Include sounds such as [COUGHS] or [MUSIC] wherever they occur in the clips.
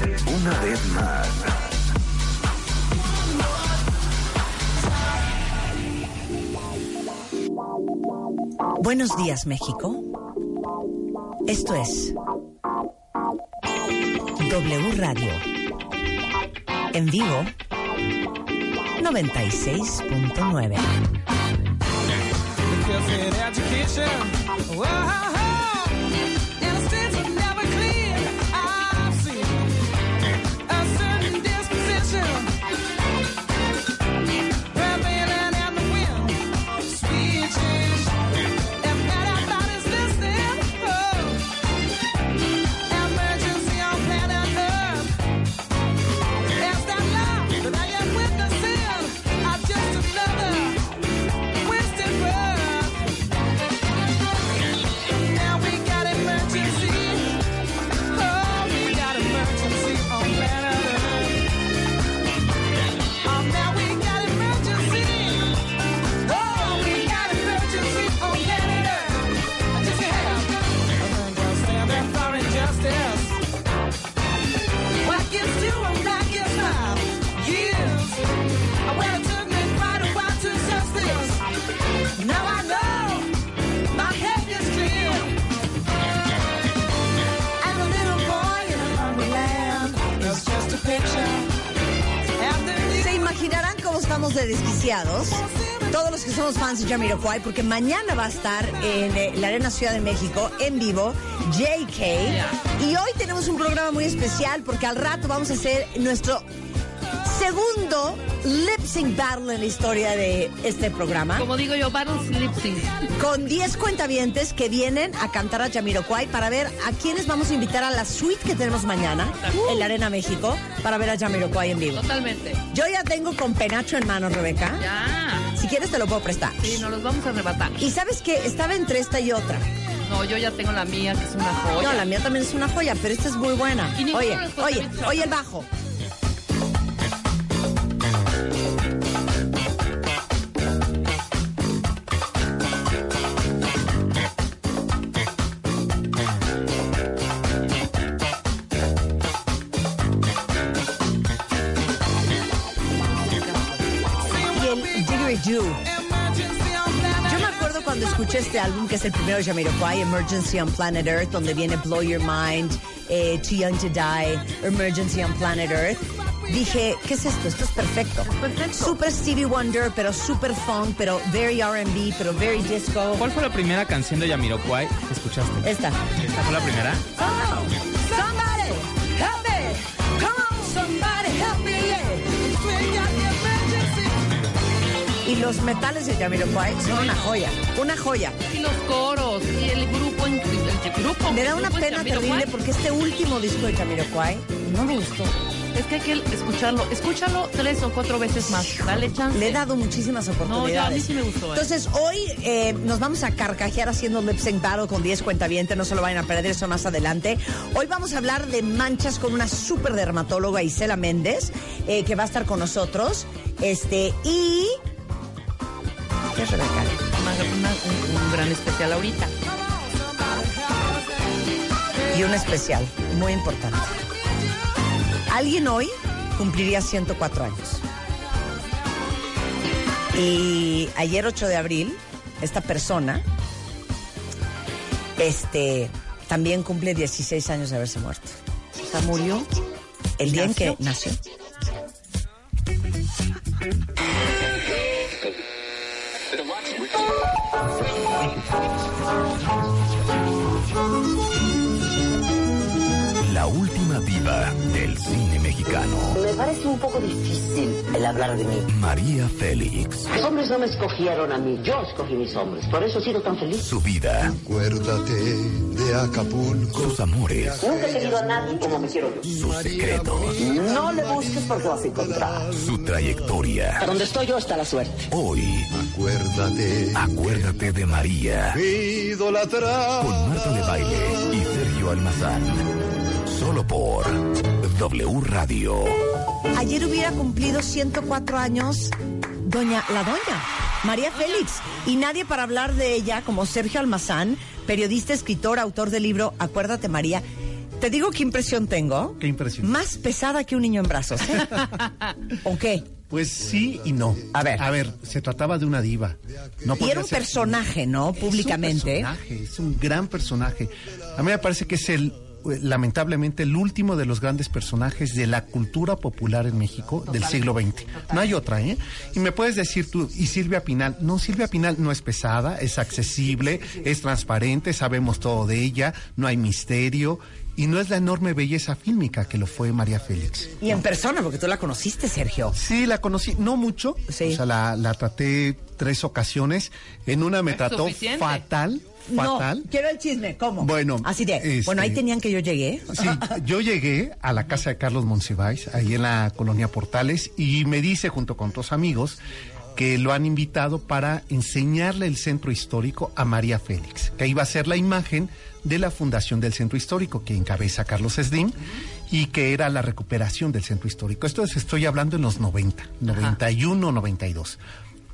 Una vez más. Buenos días, México. Esto es W Radio. En vivo, 96.9. estamos de desquiciados. Todos los que somos fans de Jamiroquai, porque mañana va a estar en eh, la Arena Ciudad de México en vivo JK. Y hoy tenemos un programa muy especial porque al rato vamos a hacer nuestro segundo lip sync battle en la historia de este programa. Como digo yo, Battles Lip Sync. Con 10 cuentavientes que vienen a cantar a Jamiroquai para ver a quiénes vamos a invitar a la suite que tenemos mañana en la Arena México para ver a Jamiroquai en vivo. Totalmente. Yo ya tengo con penacho en mano, Rebeca. Ya. Si quieres te lo puedo prestar. Sí, nos los vamos a arrebatar. Y sabes que estaba entre esta y otra. No, yo ya tengo la mía, que es una joya. No, la mía también es una joya, pero esta es muy buena. Y Oye, oye, oye el bajo. Didgeridoo. emergency on planet Yo me acuerdo cuando escuché este álbum, que es el primero de Jamiroquai, Emergency on Planet Earth, donde viene Blow Your Mind, eh, Too Young to Die, Emergency on Planet Earth. Dije, ¿qué es esto? Esto es perfecto. perfecto. Super Stevie Wonder, pero super funk, pero very R&B, pero very disco. ¿Cuál fue la primera canción de Yamiroquai que escuchaste? Esta. ¿Esta fue la primera? Somebody, Y los metales de Jamiroquai son una joya, una joya. Y los coros, y el grupo, el grupo. Me da una pena terrible porque este último disco de Jamiroquai no me gustó. Es que hay que escucharlo. Escúchalo tres o cuatro veces más. Dale chance. Le he dado muchísimas oportunidades. No, a mí sí me gustó, ¿eh? Entonces, hoy eh, nos vamos a carcajear haciendo lip sync battle con 10 cuentavientes. No se lo vayan a perder eso más adelante. Hoy vamos a hablar de manchas con una super dermatóloga, Isela Méndez, eh, que va a estar con nosotros. Este, y. Un gran especial ahorita. Y un especial, muy importante. Alguien hoy cumpliría 104 años. Y ayer 8 de abril, esta persona, este, también cumple 16 años de haberse muerto. O sea, murió. El día en que nació. Mexicano. Me parece un poco difícil el hablar de mí. María Félix. Los hombres no me escogieron a mí, yo escogí mis hombres. Por eso he sido tan feliz. Su vida. Acuérdate de Acapulco. Sus amores. Nunca he querido a nadie como me quiero yo. Sus secretos. No le busques porque vas a encontrar. Su trayectoria. A donde estoy yo está la suerte. Hoy, Acuérdate. acuérdate de María. Idolatrada. Con Marta de Baile y Sergio Almazán. Solo por W Radio. Ayer hubiera cumplido 104 años doña la doña María Félix y nadie para hablar de ella como Sergio Almazán, periodista, escritor, autor del libro Acuérdate María. Te digo qué impresión tengo. ¿Qué impresión? Más pesada que un niño en brazos. ¿eh? [LAUGHS] ¿O qué? Pues sí y no. A ver. A ver, se trataba de una diva. No Y era un ser- personaje, ¿no? Públicamente. Es un personaje, es un gran personaje. A mí me parece que es el lamentablemente el último de los grandes personajes de la cultura popular en México del siglo XX. No hay otra, ¿eh? Y me puedes decir tú, y Silvia Pinal, no, Silvia Pinal no es pesada, es accesible, es transparente, sabemos todo de ella, no hay misterio, y no es la enorme belleza fílmica que lo fue María Félix. Y en persona, porque tú la conociste, Sergio. Sí, la conocí, no mucho. Sí. O sea, la, la traté tres ocasiones. En una me trató suficiente. fatal, fatal. No, quiero el chisme, ¿cómo? Bueno, Así de, este- bueno, ahí tenían que yo llegué. Sí, yo llegué a la casa de Carlos Monsiváis, ahí en la colonia Portales, y me dice, junto con otros amigos, que lo han invitado para enseñarle el centro histórico a María Félix, que iba a ser la imagen de la fundación del centro histórico que encabeza Carlos Slim y que era la recuperación del centro histórico. Esto es, estoy hablando en los 90, 91, 92.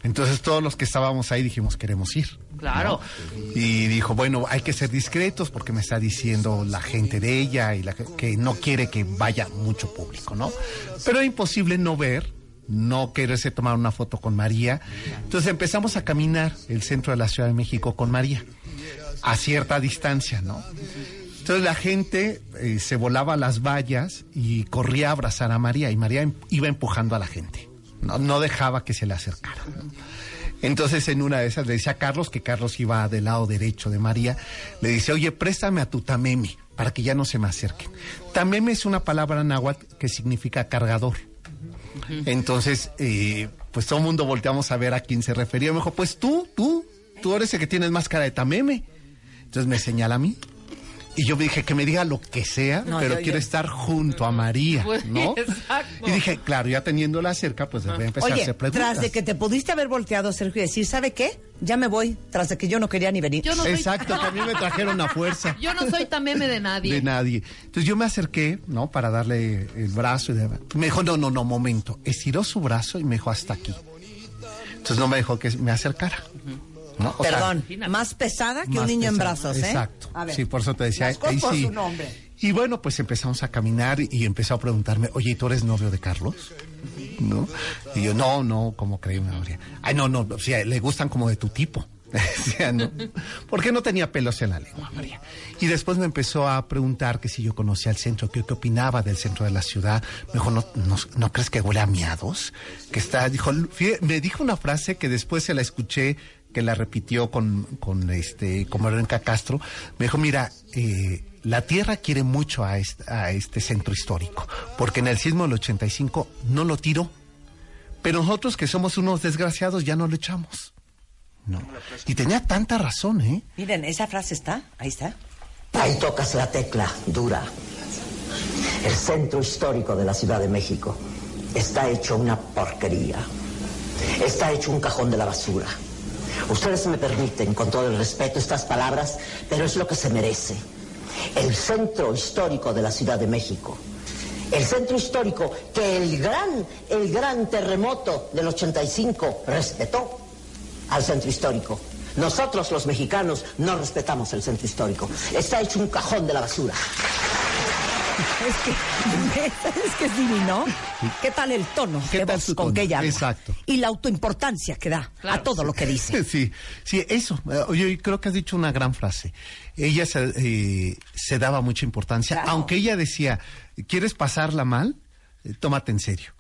Entonces todos los que estábamos ahí dijimos queremos ir. Claro. Y dijo, bueno, hay que ser discretos porque me está diciendo la gente de ella y la que- no quiere que vaya mucho público, ¿no? Pero es imposible no ver, no quererse tomar una foto con María. Entonces empezamos a caminar el centro de la Ciudad de México con María, a cierta distancia, ¿no? Entonces la gente eh, se volaba a las vallas y corría a abrazar a María y María em- iba empujando a la gente, no, no dejaba que se le acercara. Entonces en una de esas le decía a Carlos, que Carlos iba del lado derecho de María, le dice, oye, préstame a tu tameme para que ya no se me acerquen. Tameme es una palabra náhuatl que significa cargador. Entonces, eh, pues todo el mundo volteamos a ver a quién se refería. Me dijo, pues tú, tú, tú eres el que tienes más cara de tameme. Entonces me señala a mí. Y yo me dije que me diga lo que sea, No, pero yo- quiero yo- estar junto a María, Pues, ¿no? [LAUGHS] exacto. Y dije, claro, ya teniéndola cerca, pues voy a empezar a hacer preguntas. tras de que te pudiste haber volteado, Sergio, y decir, ¿sabe qué? Ya me voy, tras de que yo no quería ni venir. Yo no soy, Exacto, que a mí me trajeron a fuerza. [LAUGHS] yo no soy tan meme de nadie. De nadie. Entonces yo me acerqué, ¿no? Para darle el brazo. Y de- me dijo, no, no, no, momento. Estiró su brazo y me dijo hasta aquí. Entonces no me dejó que me acercara. Sea, Perdón, más pesada que un niño en brazos, ¿eh? Exacto. A ver, Sí, por eso te decía. por su nombre. Y bueno, pues empezamos a caminar y empezó a preguntarme, oye, ¿y tú eres novio de Carlos? ¿No? Y yo, no, no, ¿cómo María? Ay, no, no, o sea, le gustan como de tu tipo. [LAUGHS] Decía, ¿no? Porque no tenía pelos en la lengua, María. Y después me empezó a preguntar que si yo conocía el centro, que qué opinaba del centro de la ciudad. Me dijo, ¿no, no, no crees que huele a miados? Que está, dijo, me dijo una frase que después se la escuché, que la repitió con, con este, con Verónica Castro. Me dijo, mira, eh, la tierra quiere mucho a este, a este centro histórico, porque en el sismo del 85 no lo tiró. Pero nosotros que somos unos desgraciados ya no lo echamos. No. Y tenía tanta razón, ¿eh? Miren, esa frase está, ahí está. Ahí tocas la tecla dura. El centro histórico de la Ciudad de México está hecho una porquería. Está hecho un cajón de la basura. Ustedes me permiten, con todo el respeto, estas palabras, pero es lo que se merece. El centro histórico de la Ciudad de México. El centro histórico que el gran, el gran terremoto del 85 respetó al centro histórico. Nosotros los mexicanos no respetamos el centro histórico. Está hecho un cajón de la basura. [LAUGHS] Es que, [LAUGHS] es que es divino. ¿Qué tal el tono ¿Qué de tal voz su con tono? que ella habla? Exacto. Y la autoimportancia que da Claro. a todo lo que dice. [LAUGHS] Sí, sí, eso. Yo creo que has dicho una gran frase. Ella se, eh, se daba mucha importancia, Claro. aunque ella decía, ¿quieres pasarla mal? Eh, tómate en serio.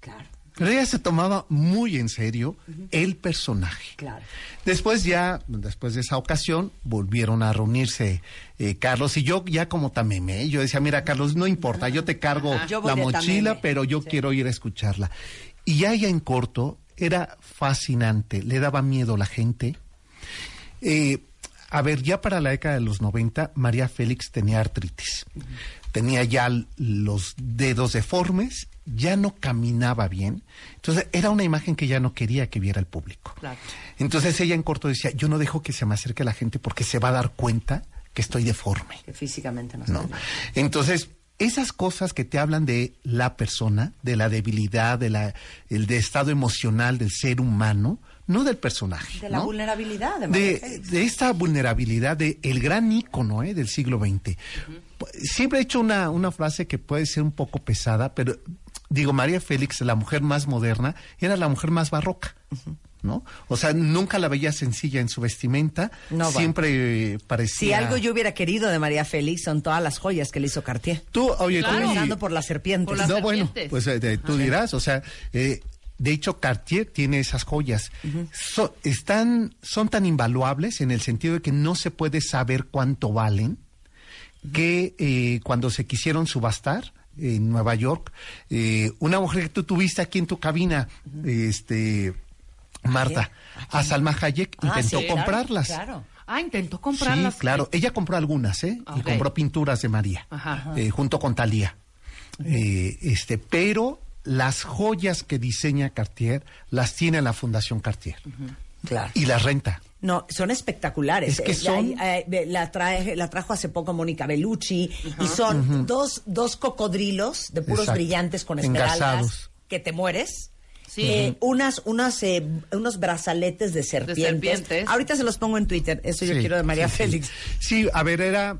Claro. Pero ella se tomaba muy en serio el personaje. Claro. Después ya, después de esa ocasión, volvieron a reunirse eh, Carlos y yo ya como tameme. Yo decía, mira Carlos, no importa, yo te cargo Yo la mochila, pero yo quiero ir a escucharla. Y ya ella en corto era fascinante, le daba miedo a la gente. Eh, a ver, ya para la década de los 90, María Félix tenía artritis. Tenía ya los dedos deformes, ya no caminaba bien. Entonces, era una imagen que ya no quería que viera el público. Claro. Entonces, ella en corto decía, yo no dejo que se me acerque la gente porque se va a dar cuenta que estoy deforme. Que físicamente no, ¿no? Entonces, esas cosas que te hablan de la persona, de la debilidad, de la, el de estado emocional del ser humano, no del personaje. De la ¿no? vulnerabilidad de de, de esta vulnerabilidad de el gran ícono ¿eh? del siglo XX. Siempre he hecho una, una frase que puede ser un poco pesada, pero digo, María Félix, la mujer más moderna, era la mujer más barroca. ¿No? O sea, nunca la veía sencilla en su vestimenta, No, siempre eh, parecía... Si algo yo hubiera querido de María Félix son todas las joyas que le hizo Cartier. Tú, oye, tú- Comenzando por las serpientes. Por las no, bueno, pues eh, de- tú dirás, o sea, eh, de hecho Cartier tiene esas joyas. So- están, son tan invaluables en el sentido de que no se puede saber cuánto valen, que eh, cuando se quisieron subastar en Nueva York, eh, una mujer que tú tuviste aquí en tu cabina, este Marta, a Salma Hayek Ah, intentó sí, claro, comprarlas. Claro. Ah, intentó comprarlas. Sí, claro. Ella compró algunas, ¿eh? Y Ok. compró pinturas de María, Ajá. eh, junto con Talía. Eh, este, pero las joyas que diseña Cartier las tiene la Fundación Cartier Claro. y las renta. No, son espectaculares. Es que Eh, son- eh, la, trajo hace poco Mónica Bellucci y son dos, dos cocodrilos de puros Exacto. brillantes con esmeraldas que te mueres. Sí. Eh, unas, unas, eh, unos brazaletes de serpientes. serpientes. Ahorita se los pongo en Twitter. Eso yo Sí, quiero de María sí, sí. Félix. Sí, a ver, era.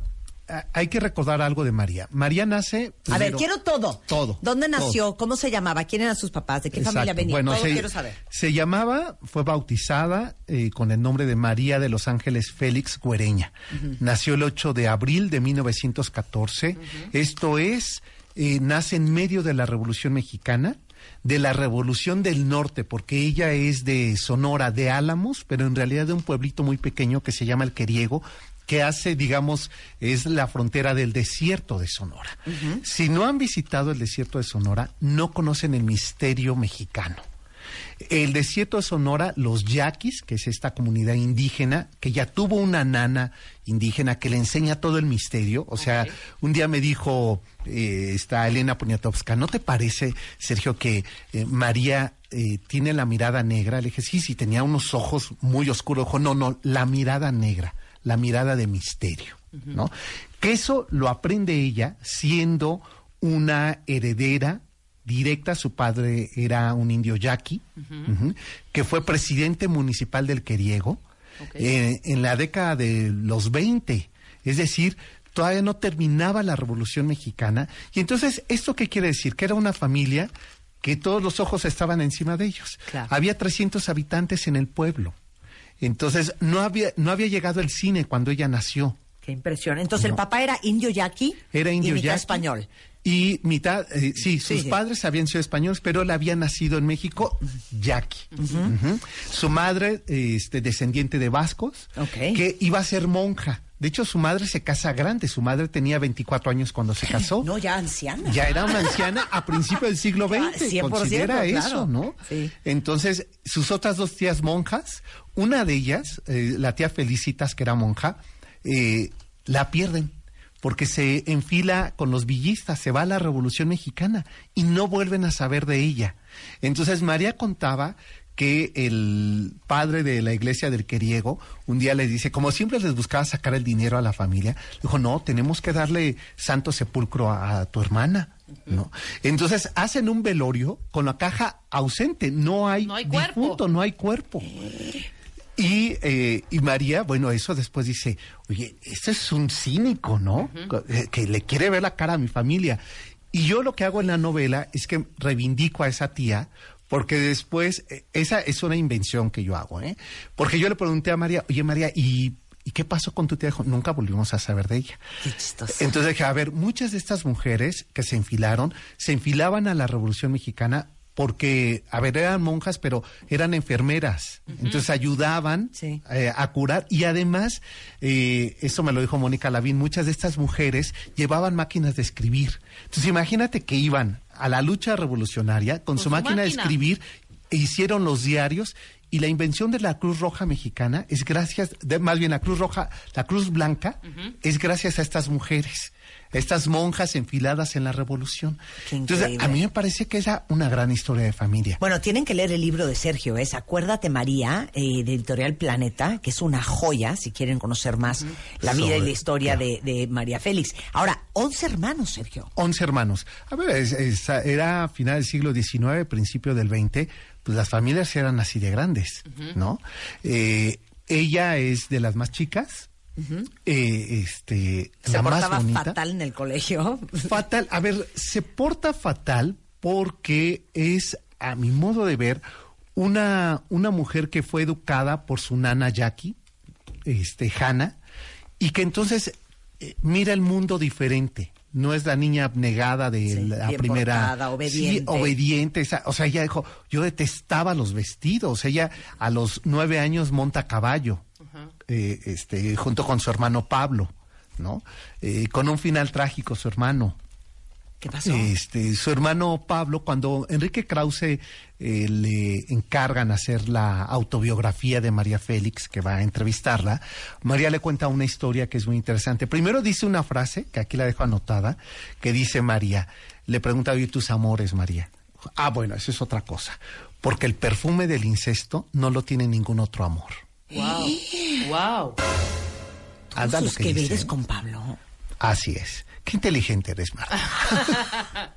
A- Hay que recordar algo de María. María nace. A ver, quiero todo. Todo. ¿Dónde todo. nació? ¿Cómo se llamaba? ¿Quién eran sus papás? ¿De qué familia venía? Bueno, todo se, quiero saber. se llamaba, fue bautizada eh, con el nombre de María de los Ángeles Félix Güereña. Nació el 8 de abril de 1914. Esto es, eh, nace en medio de la Revolución Mexicana, de la Revolución del Norte, porque ella es de Sonora, de Álamos, pero en realidad de un pueblito muy pequeño que se llama El Queriego que hace, digamos, es la frontera del desierto de Sonora. Si no han visitado el desierto de Sonora, no conocen el misterio mexicano. El desierto de Sonora, los yaquis, que es esta comunidad indígena, que ya tuvo una nana indígena que le enseña todo el misterio. O sea, un día me dijo eh, esta Elena Poniatowska, ¿no te parece, Sergio, que eh, María eh, tiene la mirada negra? Le dije, sí, sí, tenía unos ojos muy oscuros. Dijo, no, no, la mirada negra, la mirada de misterio, ¿no? Que eso lo aprende ella siendo una heredera directa, su padre era un indio yaqui, que fue presidente municipal del Queriego eh, en la década de los 20, es decir, todavía no terminaba la Revolución Mexicana. Y entonces, ¿esto qué quiere decir? Que era una familia que todos los ojos estaban encima de ellos. Claro. Había 300 habitantes en el pueblo. Entonces, no había, no había llegado el cine cuando ella nació. Qué impresión. Entonces, el papá era indio yaqui Era indio y mitad yaqui. español. Y mitad, eh, sí, sus sí. padres habían sido españoles, pero él había nacido en México, yaqui. Su madre, este, descendiente de vascos, que iba a ser monja. De hecho, su madre se casa grande. Su madre tenía 24 años cuando se [GASPS] casó. No, ya anciana. Ya era una anciana a principios del siglo [LAUGHS] XX. 100%, Considera claro. eso, ¿no? Sí. Entonces, sus otras dos tías monjas, una de ellas, eh, la tía Felicitas, que era monja, eh, la pierden porque se enfila con los villistas, se va a la Revolución Mexicana y no vuelven a saber de ella. Entonces, María contaba que el padre de la iglesia del Queriego un día le dice, como siempre les buscaba sacar el dinero a la familia, dijo, no, tenemos que darle santo sepulcro a, a tu hermana. ¿no? Entonces hacen un velorio con la caja ausente, no hay, No hay cuerpo. difunto, no hay cuerpo. Y, eh, y María, bueno, eso después dice, oye, este es un cínico, ¿no? Eh, Que le quiere ver la cara a mi familia. Y yo lo que hago en la novela es que reivindico a esa tía, porque después, eh, esa es una invención que yo hago, ¿eh? Porque yo le pregunté a María, oye María, ¿y, ¿y qué pasó con tu tía? Dijo, nunca volvimos a saber de ella. Qué chistoso. Entonces dije, a ver, muchas de estas mujeres que se enfilaron, se enfilaban a la Revolución Mexicana porque, a ver, eran monjas, pero eran enfermeras. Entonces ayudaban Sí. eh, a curar y además, eh, eso me lo dijo Mónica Lavín, muchas de estas mujeres llevaban máquinas de escribir. Entonces imagínate que iban a la lucha revolucionaria con, su, su máquina, de escribir e hicieron los diarios y la invención de la Cruz Roja Mexicana es gracias, de, más bien la Cruz Roja, la Cruz Blanca es gracias a estas mujeres, estas monjas enfiladas en la revolución. Entonces, a mí me parece que es una gran historia de familia. Bueno, tienen que leer el libro de Sergio, es Acuérdate María, eh, de Editorial Planeta, que es una joya, si quieren conocer más la vida y la historia de, de María Félix. Ahora, 11 hermanos, Sergio. 11 hermanos. A ver, es- es- era final del siglo XIX, principio del XX, pues las familias eran así de grandes, ¿no? Eh, ella es de las más chicas, eh, este, Se la más portaba bonita. fatal en el colegio. [LAUGHS] Fatal. A ver, se porta fatal porque es, a mi modo de ver, una, una mujer que fue educada por su nana Jackie, este, Hannah, y que entonces eh, mira el mundo diferente. No es la niña abnegada de Sí, la bien primera. portada, obediente. Sí, obediente. esa- o sea, ella dijo, yo detestaba los vestidos. Ella a los nueve años monta a caballo, eh, este, junto con su hermano Pablo, ¿no? Eh, con un final trágico, su hermano. ¿Qué pasó? Este, su hermano Pablo, cuando Enrique Krause eh, le encargan hacer la autobiografía de María Félix, que va a entrevistarla, María le cuenta una historia que es muy interesante. Primero dice una frase, que aquí la dejo anotada, que dice María, le pregunta, ¿y tus amores, María? Ah, bueno, eso es otra cosa, porque el perfume del incesto no lo tiene ningún otro amor. Wow. Wow. Anda lo que que con Pablo. Así es. Qué inteligente eres, Marta. [LAUGHS]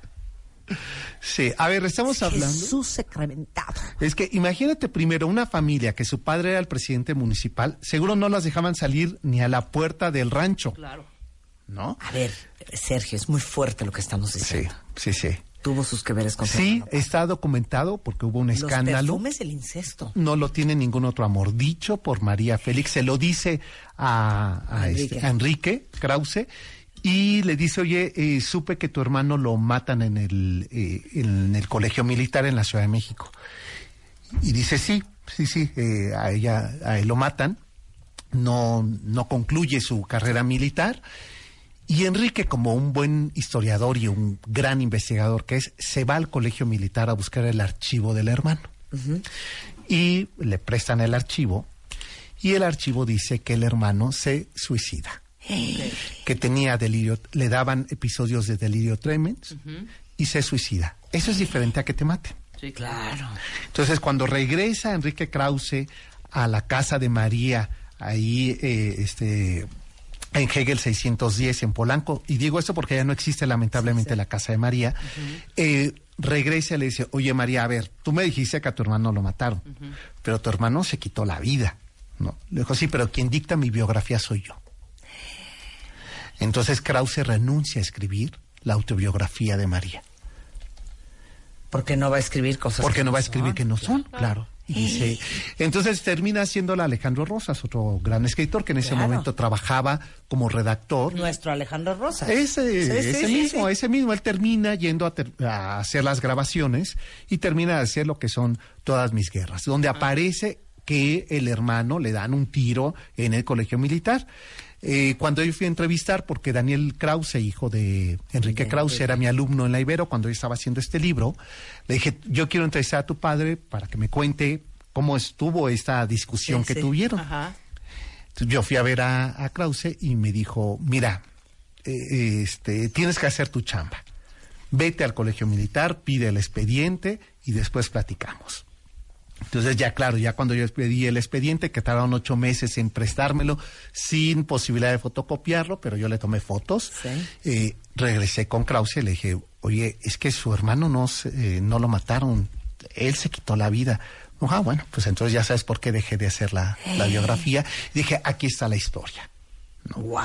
sí, a ver, estamos hablando... Jesús sacramentado. Es que imagínate primero una familia que su padre era el presidente municipal, seguro no las dejaban salir ni a la puerta del rancho, Claro. ¿no? A ver, Sergio, es muy fuerte lo que estamos Sí, diciendo. sí, sí. Tuvo sus que veres con Sí, está documentado porque hubo un Los escándalo. perfumes del incesto. No lo tiene ningún otro amor. Dicho por María Félix, se lo dice a, a este- Enrique. a Enrique Krause y le dice, oye, eh, supe que tu hermano lo matan en el, eh, en el colegio militar en la Ciudad de México. Y dice, sí, sí, sí, eh, a ella, a él lo matan, no, no concluye su carrera militar. Y Enrique, como un buen historiador y un gran investigador que es, se va al colegio militar a buscar el archivo del hermano. Y le prestan el archivo y el archivo dice que el hermano se suicida. Que tenía delirio, le daban episodios de delirio tremens y se suicida. Eso es diferente a que te maten. Sí, claro. Entonces, cuando regresa Enrique Krause a la casa de María, ahí eh, este, en Hegel 610, en Polanco, y digo esto porque ya no existe lamentablemente la casa de María, eh, regresa y le dice, oye María, a ver, tú me dijiste que a tu hermano lo mataron, pero tu hermano se quitó la vida. ¿no? Le dijo, sí, pero quien dicta mi biografía soy yo. Entonces Krause renuncia a escribir la autobiografía de María. Porque no va a escribir cosas Porque que no va a son. escribir que no son, claro. Y entonces termina siendo Alejandro Rosas, otro gran escritor que en ese Claro. momento trabajaba como redactor. Nuestro Alejandro Rosas. Ese, Sí, ese sí, mismo, sí. ese mismo, él termina yendo a, ter- a hacer las grabaciones y termina de hacer lo que son todas mis guerras, donde aparece que el hermano le dan un tiro en el colegio militar. Eh, cuando yo fui a entrevistar, porque Daniel Krause, hijo de Enrique Krause, era mi alumno en la Ibero cuando yo estaba haciendo este libro, le dije, yo quiero entrevistar a tu padre para que me cuente cómo estuvo esta discusión Sí, que sí. tuvieron. Ajá. Entonces, yo fui a ver a, a Krause y me dijo, mira, eh, este, tienes que hacer tu chamba. Vete al colegio militar, pide el expediente y después platicamos. Entonces ya claro, ya cuando yo pedí el expediente, que tardaron ocho meses en prestármelo, sin posibilidad de fotocopiarlo, pero yo le tomé fotos, Sí. eh, regresé con Krause y le dije, oye, es que su hermano no, eh, no lo mataron, él se quitó la vida. Ah, bueno, pues entonces ya sabes por qué dejé de hacer la, la biografía. dije, aquí está la historia. Wow.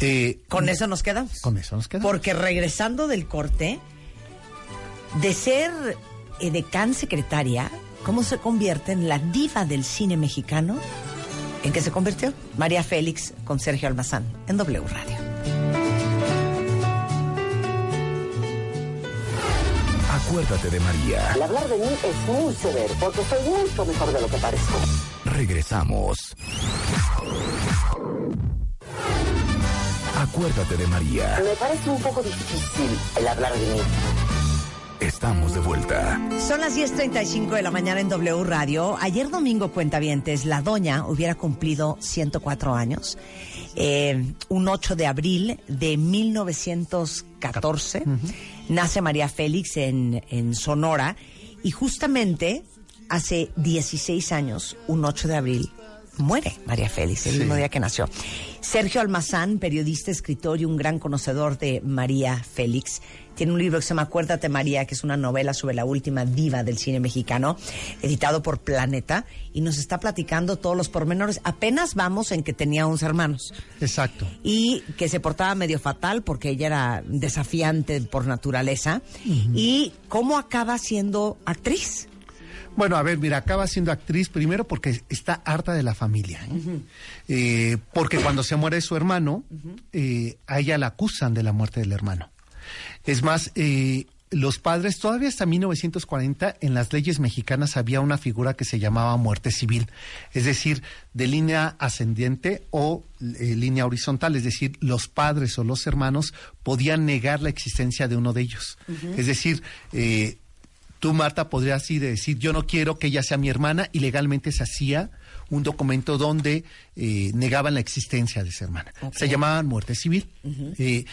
Eh, Con eso nos quedamos. con eso nos quedamos. Porque regresando del corte, de ser eh, decán secretaria, ¿cómo se convierte en la diva del cine mexicano? ¿En qué se convirtió? María Félix con Sergio Almazán en W Radio. Acuérdate de María. El hablar de mí es muy severo, porque soy mucho mejor de lo que parezco. Regresamos. Acuérdate de María. Me parece un poco difícil el hablar de mí. Estamos de vuelta. Son las 10.35 de la mañana en W Radio. Ayer domingo, cuentavientes, la doña hubiera cumplido 104 años. Eh, un 8 de abril de 1914 nace María Félix en, en Sonora y justamente hace 16 años, un 8 de abril, muere María Félix, el Sí. mismo día que nació. Sergio Almazán, periodista, escritor y un gran conocedor de María Félix, tiene un libro que se llama Acuérdate María, que es una novela sobre la última diva del cine mexicano, editado por Planeta, y nos está platicando todos los pormenores. Apenas vamos en que tenía 11 hermanos Exacto. y que se portaba medio fatal porque ella era desafiante por naturaleza, y cómo acaba siendo actriz. Bueno, a ver, mira, acaba siendo actriz primero porque está harta de la familia. ¿eh? Eh, porque cuando se muere su hermano, eh, a ella la acusan de la muerte del hermano. Es más, eh, los padres, todavía hasta 1940, en las leyes mexicanas había una figura que se llamaba muerte civil, es decir, de línea ascendiente o eh, línea horizontal, es decir, los padres o los hermanos podían negar la existencia de uno de ellos. Es decir, eh, tú, Marta, podrías así decir, yo no quiero que ella sea mi hermana, y legalmente se hacía un documento donde eh, negaban la existencia de esa hermana. Se llamaban muerte civil. Eh,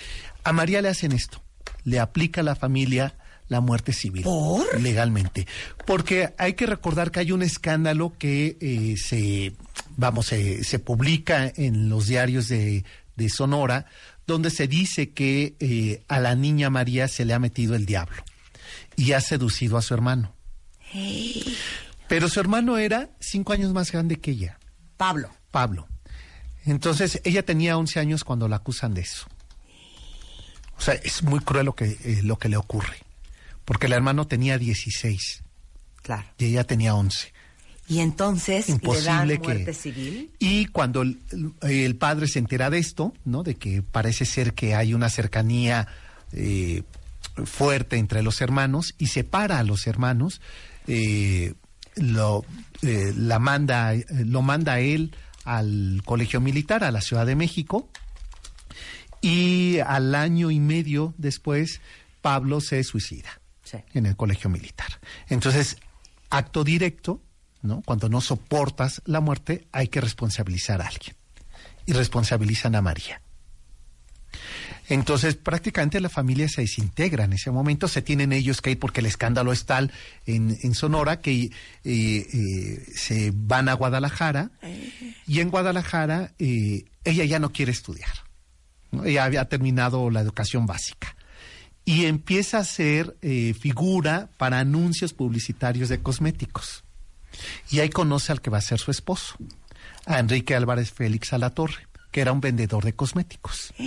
a María le hacen esto, le aplica a la familia la muerte civil ¿Por? legalmente. Porque hay que recordar que hay un escándalo que eh, se, vamos, se, se publica en los diarios de, de Sonora, donde se dice que eh, a la niña María se le ha metido el diablo y ha seducido a su hermano. Pero su hermano era cinco años más grande que ella, Pablo. Pablo. Entonces, ella tenía 11 años cuando la acusan de eso. O sea, es muy cruel lo que, eh, lo que le ocurre. Porque el hermano tenía 16 Claro. y ella tenía 11. Y entonces le dan Imposible muerte que... civil. Y cuando el, el padre se entera de esto, ¿no? De que parece ser que hay una cercanía eh, fuerte entre los hermanos y separa a los hermanos, eh, lo, eh, la manda, lo manda a él al colegio militar, a la Ciudad de México, y al año y medio después, Pablo se suicida Sí. en el colegio militar. Entonces, acto directo, ¿no? Cuando no soportas la muerte, hay que responsabilizar a alguien. Y responsabilizan a María. Entonces, prácticamente la familia se desintegra en ese momento. Se tienen ellos que ir porque el escándalo es tal en, en Sonora que eh, eh, se van a Guadalajara. Y en Guadalajara eh, ella ya no quiere estudiar. ¿No? Ella había terminado la educación básica. Y empieza a ser eh, figura para anuncios publicitarios de cosméticos. Y ahí conoce al que va a ser su esposo, a Enrique Álvarez Félix Alatorre, que era un vendedor de cosméticos. [GASPS]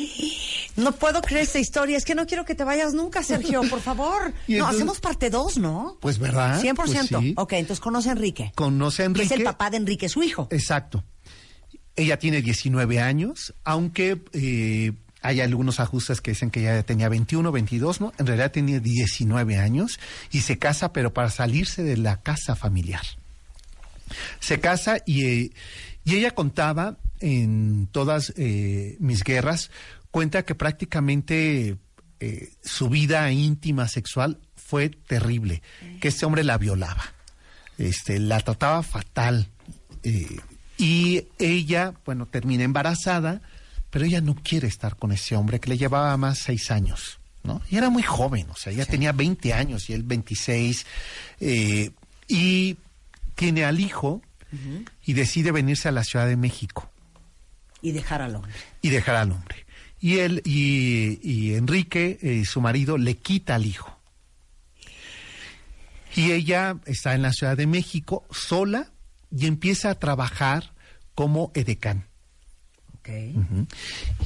No puedo creer esta historia. Es que no quiero que te vayas nunca, Sergio, por favor. [LAUGHS] No, hacemos parte dos, ¿no? Pues, ¿verdad? 100%. Pues sí. Ok, entonces conoce a Enrique. Conoce a Que Enrique. es el papá de Enrique, su hijo. Exacto. Ella tiene 19 años, aunque eh, hay algunos ajustes que dicen que ella tenía 21, 22, ¿no? En realidad tenía 19 años y se casa, pero para salirse de la casa familiar. Se casa y, eh, y ella contaba en todas eh, mis guerras, cuenta que prácticamente eh, su vida íntima sexual fue terrible, que este hombre la violaba, este, la trataba fatal. eh, y ella, bueno, termina embarazada, pero ella no quiere estar con ese hombre que le llevaba más seis años, ¿no? Y era muy joven, o sea, ella tenía 20 años y él 26, eh, y tiene al hijo y decide venirse a la Ciudad de México Y dejar al hombre. y dejar al hombre. Y él y, y Enrique, eh, su marido, le quita al hijo. Y ella está en la Ciudad de México sola y empieza a trabajar como edecán. Ok. Ujú.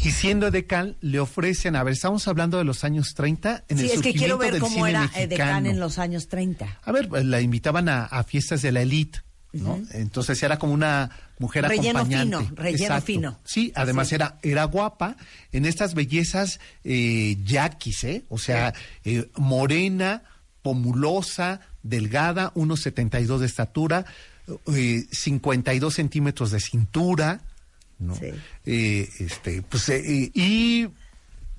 Y siendo edecán, le ofrecen, a ver, estamos hablando de los años 30, en Sí, el es que quiero ver del cómo cine era mexicano. Edecán en los años 30. A ver, pues, la invitaban a, a fiestas de la elite, ¿no? Entonces era como una mujer Relleno acompañante. fino, relleno Exacto. fino. Sí, además Sí. era era guapa en estas bellezas eh, yaquis, ¿eh? O sea, eh, morena, pomulosa, delgada, 1,72 de estatura, eh, 52 centímetros de cintura, ¿no? Sí. Eh, este, pues, eh, y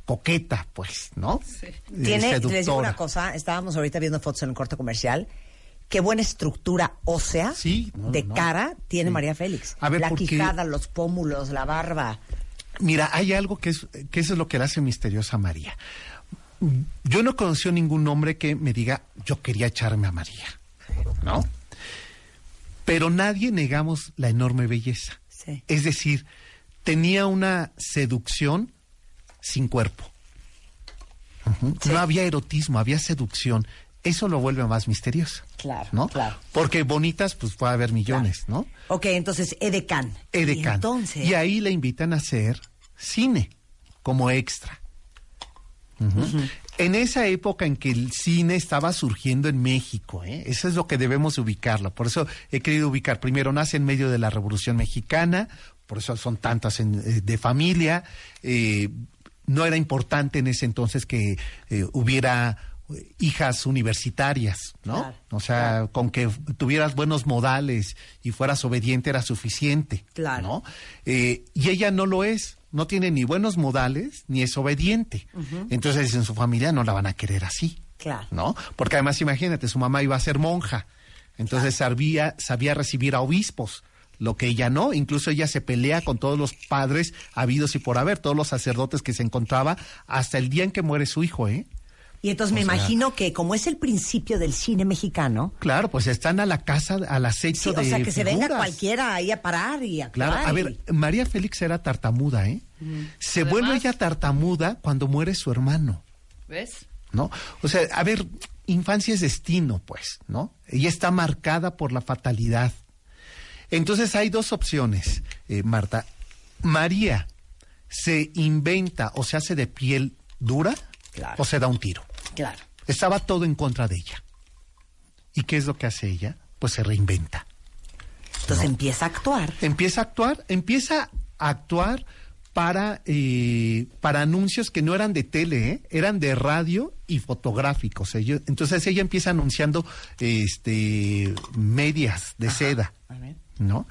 coqueta, pues, ¿no? Eh, Tiene, les digo una cosa, estábamos ahorita viendo fotos en el corte comercial. Qué buena estructura ósea Sí, no, de no. cara tiene Sí. María Félix. A ver, la porque- quijada, los pómulos, la barba. Mira, hay algo que es, que eso es lo que la hace misteriosa a María. Yo no conocí a ningún hombre que me diga, yo quería echarme a María, ¿no? Pero nadie negamos la enorme belleza. Sí. Es decir, tenía una seducción sin cuerpo. Sí. No había erotismo, había seducción. Eso lo vuelve más misterioso. Claro, ¿no? claro. Porque bonitas, pues puede haber millones, ¿no? Ok, entonces Edecán. Y Edecán. entonces, Y ahí le invitan a hacer cine como extra. En esa época en que el cine estaba surgiendo en México, ¿eh? eso es lo que debemos ubicarlo. Por eso he querido ubicar. Primero nace en medio de la Revolución Mexicana, por eso son tantas en- eh, de familia. eh, no era importante en ese entonces que eh, hubiera hijas universitarias, ¿no? Claro, o sea, con que tuvieras buenos modales y fueras obediente era suficiente. Claro. ¿no? Y ella no lo es, no tiene ni buenos modales ni es obediente. Entonces en su familia no la van a querer así. Claro. ¿No? Porque además imagínate, su mamá iba a ser monja. Entonces sabía, sabía recibir a obispos, lo que ella no. Incluso ella se pelea con todos los padres habidos y por haber, todos los sacerdotes que se encontraba hasta el día en que muere su hijo, ¿eh? Y entonces me sea- imagino que como es el principio del cine mexicano, Claro, pues están a la casa, al acecho sí, de o sea, que se venga cualquiera ahí a parar y a Claro, a ver, María Félix era tartamuda, ¿eh? Se Además- vuelve ella tartamuda cuando muere su hermano, ¿Ves? ¿no? O sea, a ver, infancia es destino, pues, ¿no? Ella está marcada por la fatalidad. Entonces hay dos opciones, eh, Marta. María se inventa o se hace de piel dura Claro. o se da un tiro. Claro. Estaba todo en contra de ella. ¿Y qué es lo que hace ella? Pues se reinventa. Entonces empieza a actuar. empieza a actuar, empieza a actuar para, eh, para anuncios que no eran de tele, ¿eh? eran de radio y fotográficos. Ellos- entonces ella empieza anunciando este, medias de seda, ¿no?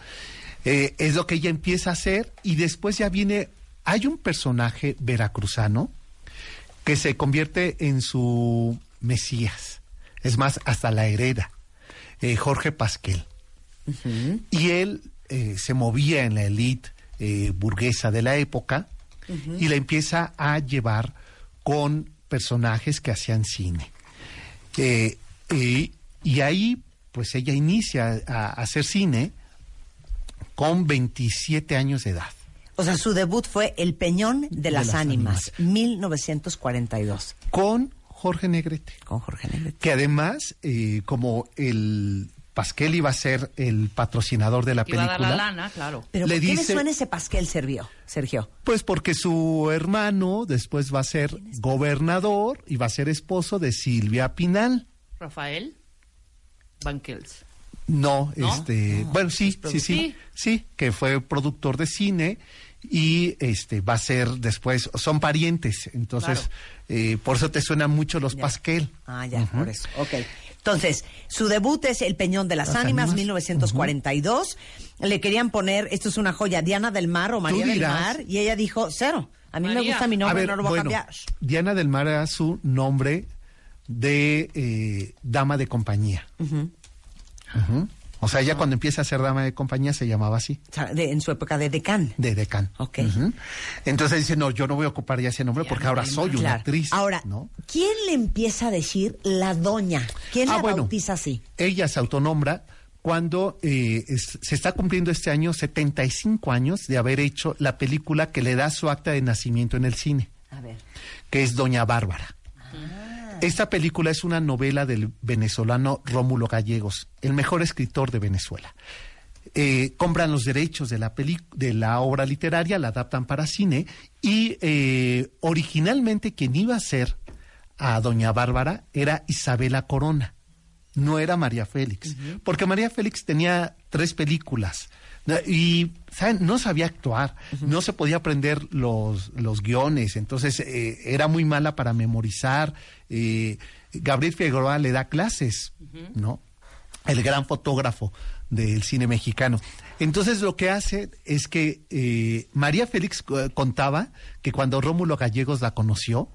Eh, es lo que ella empieza a hacer y después ya viene, hay un personaje veracruzano que se convierte en su Mesías. Es más, hasta la hereda, eh, Jorge Pasquel. Y él eh, se movía en la élite eh, burguesa de la época y la empieza a llevar con personajes que hacían cine. Y ahí, pues ella inicia a, a hacer cine con 27 años de edad. O sea, su debut fue El Peñón de las, las Ánimas, 1942, Con Jorge Negrete. con Jorge Negrete. Que además, eh, como el Pasquel iba a ser el patrocinador de la Iba a dar la película, lana, claro. Pero Le ¿por qué le dice- suena ese pasquel, Sergio? Sergio. Pues porque su hermano después va a ser gobernador y va a ser esposo de Silvia Pinal. Rafael Banquels. No, ¿No? este, bueno, sí, sí, sí, sí, que fue productor de cine y este va a ser después, son parientes, entonces eh, por eso te suenan mucho los Pasquel. Ah, ya, por eso. Ok. Entonces, su debut es El Peñón de las, Las Ánimas, Ánimas. 1942. Le querían poner, esto es una joya, Diana del Mar o María del. Mar, y ella dijo, cero. A mí me gusta mi nombre, a ver, no lo voy bueno, a cambiar. Diana del Mar era su nombre de eh, dama de compañía. Ujú. O sea, ya cuando empieza a ser dama de compañía se llamaba así. O sea, de- en su época de decán. de decán. Ok. Entonces dice, no, yo no voy a ocupar ya ese nombre porque ahora soy una actriz. Ahora, ¿no? ¿quién le empieza a decir la doña? ¿Quién Ah, la bueno. bautiza así? Ella se autonombra cuando eh, es- se está cumpliendo este año 75 años de haber hecho la película que le da su acta de nacimiento en el cine, A ver. que es Doña Bárbara. Esta película es una novela del venezolano Rómulo Gallegos, el mejor escritor de Venezuela. Eh, compran los derechos de la, peli- de la obra literaria, la adaptan para cine y eh, originalmente quien iba a ser a Doña Bárbara era Isabela Corona, no era María Félix, porque María Félix tenía tres películas. Y ¿saben? no sabía actuar, no se podía aprender los, los guiones, entonces eh, era muy mala para memorizar, eh, Gabriel Figueroa le da clases, ¿no? El gran fotógrafo del cine mexicano. Entonces lo que hace es que eh, María Félix eh, contaba que cuando Rómulo Gallegos la conoció,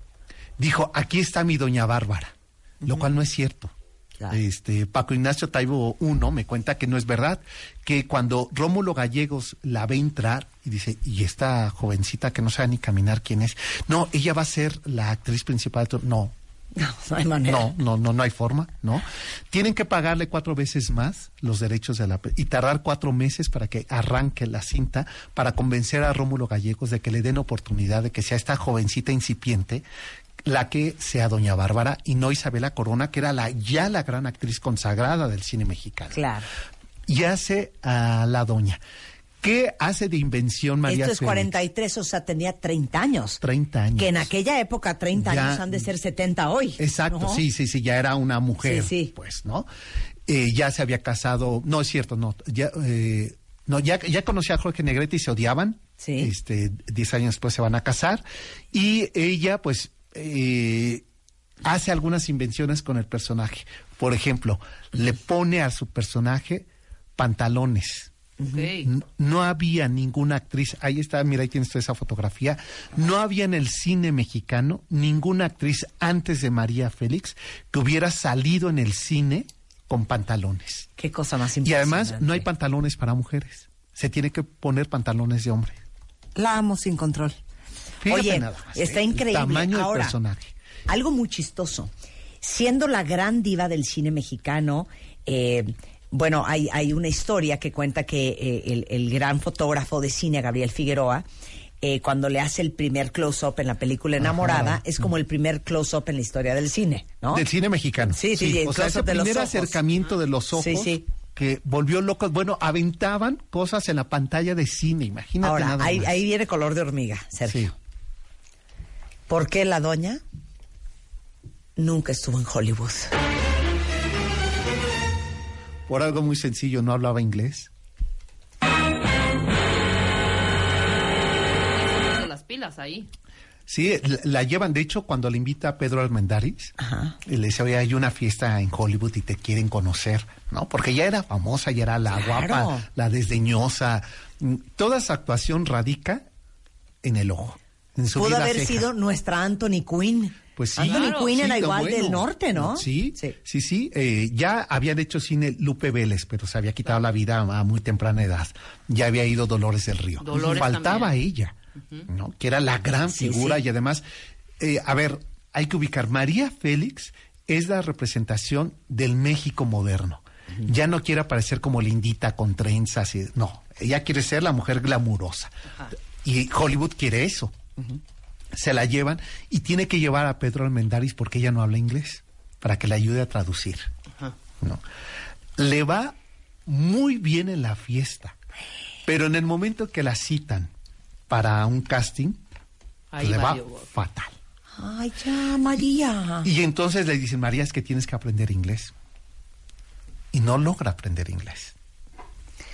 dijo, aquí está mi doña Bárbara, lo cual no es cierto. Claro. Este Paco Ignacio Taibo uno me cuenta que no es verdad, que cuando Rómulo Gallegos la ve entrar y dice, y esta jovencita que no sabe ni caminar quién es, no, ella va a ser la actriz principal, de tu-". no, [LAUGHS] No, no hay manera. no, no, no, no hay forma, ¿no? Tienen que pagarle cuatro veces más los derechos de la y tardar cuatro meses para que arranque la cinta para convencer a Rómulo Gallegos de que le den oportunidad de que sea esta jovencita incipiente la que sea Doña Bárbara y no Isabela Corona, que era la ya la gran actriz consagrada del cine mexicano. Claro. Y hace a la doña. ¿Qué hace de invención María Esto es Félix? 43, o sea, tenía 30 años. 30 años. Que en aquella época 30 Ya- años han de ser 70 hoy. Exacto, ¿no? sí, sí, sí, ya era una mujer, Sí, sí. pues, ¿no? Eh, ya se había casado, no es cierto, no, ya, eh, no, ya, ya conocía a Jorge Negrete y se odiaban. Sí. Este, diez años después se van a casar y ella, pues, eh, hace algunas invenciones con el personaje. Por ejemplo, le pone a su personaje pantalones. No había ninguna actriz, ahí está, mira, ahí tienes toda esa fotografía. No había en el cine mexicano ninguna actriz antes de María Félix que hubiera salido en el cine con pantalones. Qué cosa más Y impresionante. además no hay pantalones para mujeres. Se tiene que poner pantalones de hombre. La amo sin control. Fíjate Oye, nada más, está ¿eh? El increíble. tamaño del Ahora, personaje. algo muy chistoso. Siendo la gran diva del cine mexicano, eh, bueno, hay, hay una historia que cuenta que eh, el, el gran fotógrafo de cine, Gabriel Figueroa, eh, cuando le hace el primer close-up en la película Enamorada, es como el primer close-up en la historia del cine, ¿no? Del cine mexicano. Sí, sí, sí, el O sea, ese de primer acercamiento de los ojos Sí, sí. que volvió locos. Bueno, aventaban cosas en la pantalla de cine, imagínate Ahora, nada ahí, más. ahí viene color de hormiga, Sergio. Sí. ¿Por qué la doña nunca estuvo en Hollywood? Por algo muy sencillo, no hablaba inglés. Las pilas ahí. Sí, la, llevan, de hecho, cuando le invita a Pedro Almendaris, Ajá. y le dice, oye, hay una fiesta en Hollywood y te quieren conocer, ¿no? Porque ya era famosa, ya era la Claro. guapa, la desdeñosa. Mm, Toda esa actuación radica en el ojo, en su Pudo vida haber ceja. sido nuestra Anthony Quinn. Pues sí. Anthony Claro. Quinn Sí, era igual bueno. del norte, ¿no? Sí, Sí. sí, sí. eh, ya habían hecho cine Lupe Vélez, pero se había quitado la vida a muy temprana edad. Ya había ido Dolores del Río. Dolores Faltaba también. ella, ¿no? Que era la gran Sí, figura sí. y además, eh, a ver, hay que ubicar. María Félix es la representación del México moderno. Ya no quiere aparecer como lindita con trenzas y no. Ella quiere ser la mujer glamurosa. Y Hollywood quiere eso se la llevan y tiene que llevar a Pedro Almendaris porque ella no habla inglés para que le ayude a traducir. ¿no? Le va muy bien en la fiesta, pero en el momento que la citan para un casting, Ahí le va fatal. Ay, ya, María. Y entonces le dicen, María, es que tienes que aprender inglés. Y no logra aprender inglés.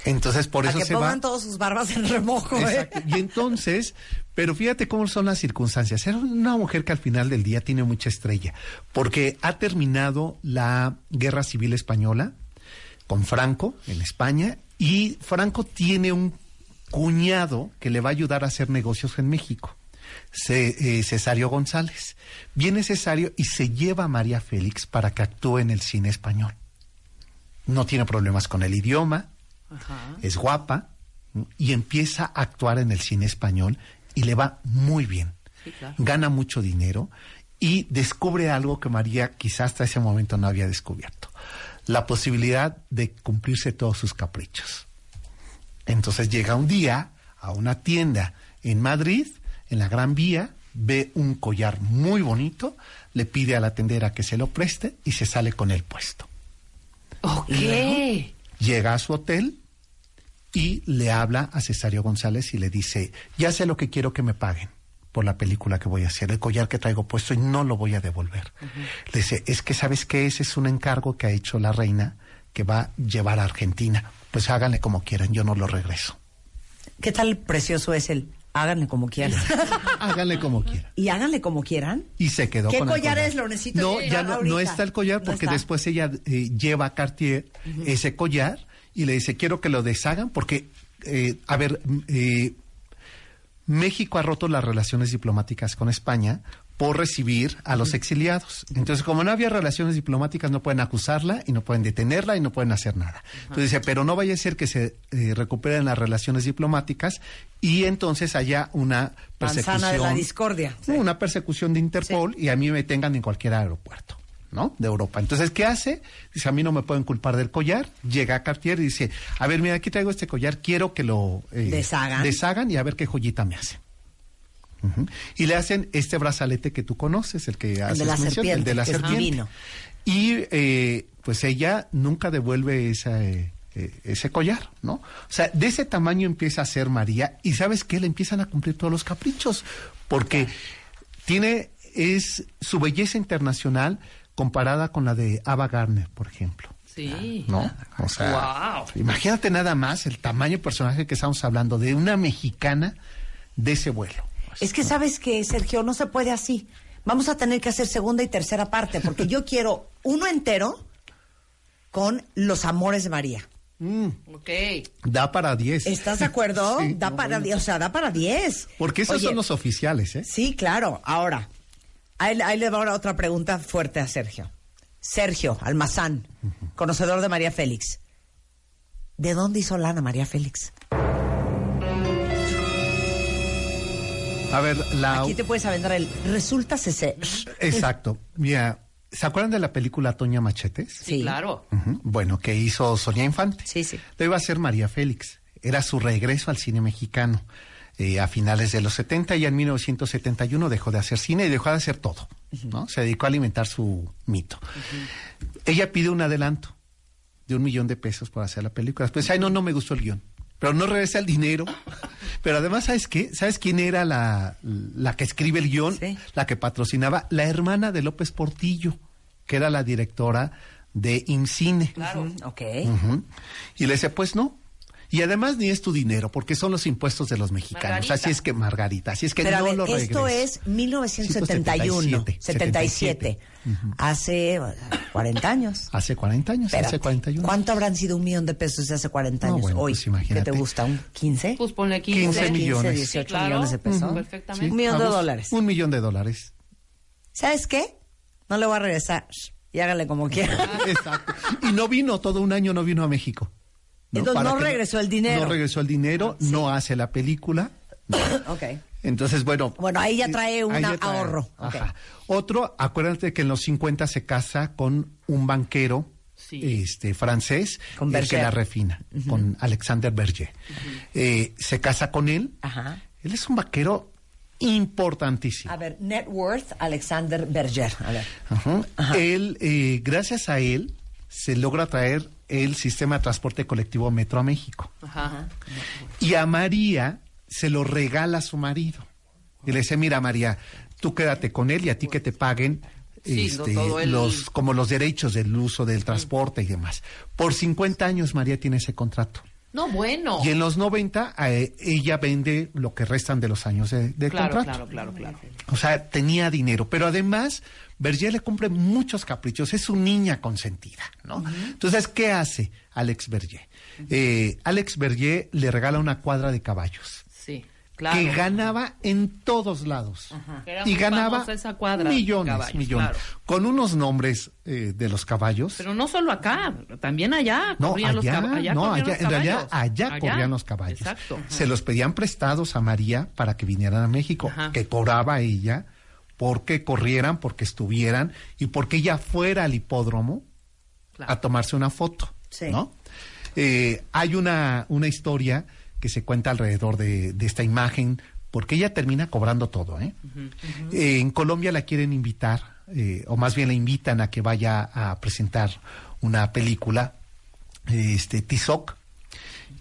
Entonces por A eso que se pongan va. todos sus barbas en remojo, ¿eh? Y entonces, pero fíjate cómo son las circunstancias. Era una mujer que al final del día tiene mucha estrella, porque ha terminado la guerra civil española con Franco en España y Franco tiene un cuñado que le va a ayudar a hacer negocios en México. Eh, Cesario González. Viene Cesario y se lleva a María Félix para que actúe en el cine español. No tiene problemas con el idioma, Ajá. es guapa y empieza a actuar en el cine español y le va muy bien. Sí, claro. Gana mucho dinero y descubre algo que María quizás hasta ese momento no había descubierto. La posibilidad de cumplirse todos sus caprichos. Entonces llega un día a una tienda en Madrid, en la Gran Vía, ve un collar muy bonito, le pide a la tendera que se lo preste y se sale con el puesto Ok. llega a su hotel y le habla a Cesario González y le dice, ya sé lo que quiero que me paguen por la película que voy a hacer, el collar que traigo puesto y no lo voy a devolver. Le dice, es que sabes que ese es un encargo que ha hecho la reina que va a llevar a Argentina. Pues háganle como quieran, yo no lo regreso. ¿Qué tal precioso es él? Háganle como quieran. [LAUGHS] Háganle como quieran. y háganle como quieran. Y se quedó ¿Qué con el collar collar. es? Lo necesito No, ya no, no está el collar porque después ella eh, lleva a Cartier ese collar y le dice, quiero que lo deshagan porque, eh, a ver, eh, México ha roto las relaciones diplomáticas con España por recibir a los exiliados. Entonces, como no había relaciones diplomáticas, no pueden acusarla y no pueden detenerla y no pueden hacer nada. Entonces dice, pero no vaya a ser que se eh, recuperen las relaciones diplomáticas y entonces haya una persecución. Manzana de la discordia. Una persecución de Interpol y a mí me tengan en cualquier aeropuerto, ¿no? De Europa. Entonces, ¿qué hace? Dice, a mí no me pueden culpar del collar. Llega a Cartier y dice, a ver, mira, aquí traigo este collar, quiero que lo eh, Deshagan. deshagan y a ver qué joyita me hacen. Ujú. Y le hacen este brazalete que tú conoces, el que haces de la mención, serpiente, el de la que serpiente. Y eh, pues ella nunca devuelve esa, eh, ese collar, ¿no? O sea, de ese tamaño empieza a ser María y sabes qué, le empiezan a cumplir todos los caprichos, porque tiene, es su belleza internacional comparada con la de Ava Gardner, por ejemplo. Sí. ¿No? O sea, Wow. imagínate nada más el tamaño del personaje que estamos hablando, de una mexicana de ese vuelo. Es que sabes que, Sergio, no se puede así. Vamos a tener que hacer segunda y tercera parte, porque yo quiero uno entero con los amores de María. Ok. Da para 10. ¿Estás de acuerdo? [LAUGHS] Sí, da no, para bueno. 10, o sea, da para 10. Porque esos Oye, son los oficiales, ¿eh? Sí, claro. Ahora, ahí, ahí le va ahora otra pregunta fuerte a Sergio. Sergio Almazán, conocedor de María Félix. ¿De dónde hizo lana María Félix? A ver, la... Aquí te puedes aventar el resulta ser. Exacto. Mira, ¿se acuerdan de la película Toña Machetes? Sí, claro. Bueno, que hizo Sonia Infante. Sí, sí. Lo iba a ser María Félix. Era su regreso al cine mexicano eh, a finales de los 70 y en 1971 dejó de hacer cine y dejó de hacer todo. ¿no? Se dedicó a alimentar su mito. Ella pide un adelanto de un millón de pesos por hacer la película. Después, ay, no, no me gustó el guion. Pero no regresa el dinero. [LAUGHS] Pero además, ¿sabes qué? ¿Sabes quién era la, la que escribe el guion? Sí. La que patrocinaba, la hermana de López Portillo, que era la directora de IMCINE. Claro. Ok. Y le dice, pues no. Y además ni es tu dinero, porque son los impuestos de los mexicanos. Margarita. Así es que, Margarita, así es que Pero a no ver, lo esto regreses. es 1971, 77, 77. Hace eh, 40 años. Hace 40 años, Espérate, hace 41. ¿Cuánto habrán sido un millón de pesos de hace 40 No, años bueno, hoy? pues ¿Qué te gusta? ¿Un 15? Pues ponle 15. 15 millones. 18 Sí, claro. millones de pesos. Ujú. Perfectamente. Un millón de Vamos, dólares. Un millón de dólares. ¿Sabes qué? No le voy a regresar. Y hágale como quiera. [LAUGHS] Exacto. Y no vino, todo un año no vino a México. Entonces, Para no regresó el dinero. No regresó el dinero, no hace la película. [COUGHS] ok. Entonces, bueno. Bueno, ahí ya trae un ahí ya trae- ahorro. Ajá. Otro, acuérdate que en los 50 se casa con un banquero Sí. este, francés, Con el que Berger. la refina, con Alexander Berger. Eh, se casa con él. Ajá. Él es un vaquero importantísimo. A ver, net worth Alexander Berger. A ver. Ajá. Él, eh, gracias a él, se logra traer el sistema de transporte colectivo Metro a México. Ajá. Y a María se lo regala a su marido. Y le dice, mira María, tú quédate con él y a ti que te paguen Sí, este, el- los, como los derechos del uso del transporte y demás. Por 50 años María tiene ese contrato. No, bueno. Y en los 90 eh, ella vende lo que restan de los años de, de Claro, contrato. claro, claro, claro. O sea, tenía dinero, pero además Berger le cumple muchos caprichos, es su niña consentida, ¿no? Entonces, ¿qué hace Alex Berger? Eh, Alex Berger le regala una cuadra de caballos claro. que ganaba en todos lados. Y ganaba esa cuadra millones, caballos, millones. claro. Con unos nombres eh, de los caballos. Pero no solo acá, también allá. No, corrían los allá, cab- allá no, corrían allá, los en realidad caballos. allá, corrían los caballos. Exacto. Se los pedían prestados a María para que vinieran a México, Ajá. que cobraba ella, porque corrieran, porque estuvieran y porque ella fuera al hipódromo Claro. a tomarse una foto, Sí. ¿no? Eh, hay una, una historia que se cuenta alrededor de, de esta imagen, porque ella termina cobrando todo, ¿eh? Eh, en Colombia la quieren invitar, eh, o más bien la invitan a que vaya a presentar una película, este, Tizoc,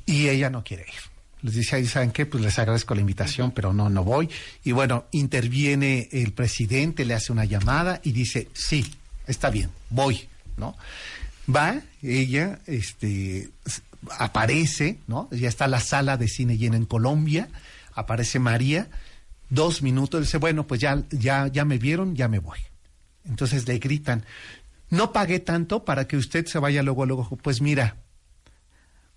y ella no quiere ir. Les dice, "Ay, ¿saben qué? Pues les agradezco la invitación, pero no, no voy. Y bueno, interviene el presidente, le hace una llamada y dice, sí, está bien, voy, ¿no? Va, ella, este, aparece, ¿no? Ya está la sala de cine llena en Colombia, aparece María, dos minutos, dice, bueno, pues ya, ya, ya me vieron, ya me voy. Entonces le gritan, no pagué tanto para que usted se vaya luego, luego. Pues mira,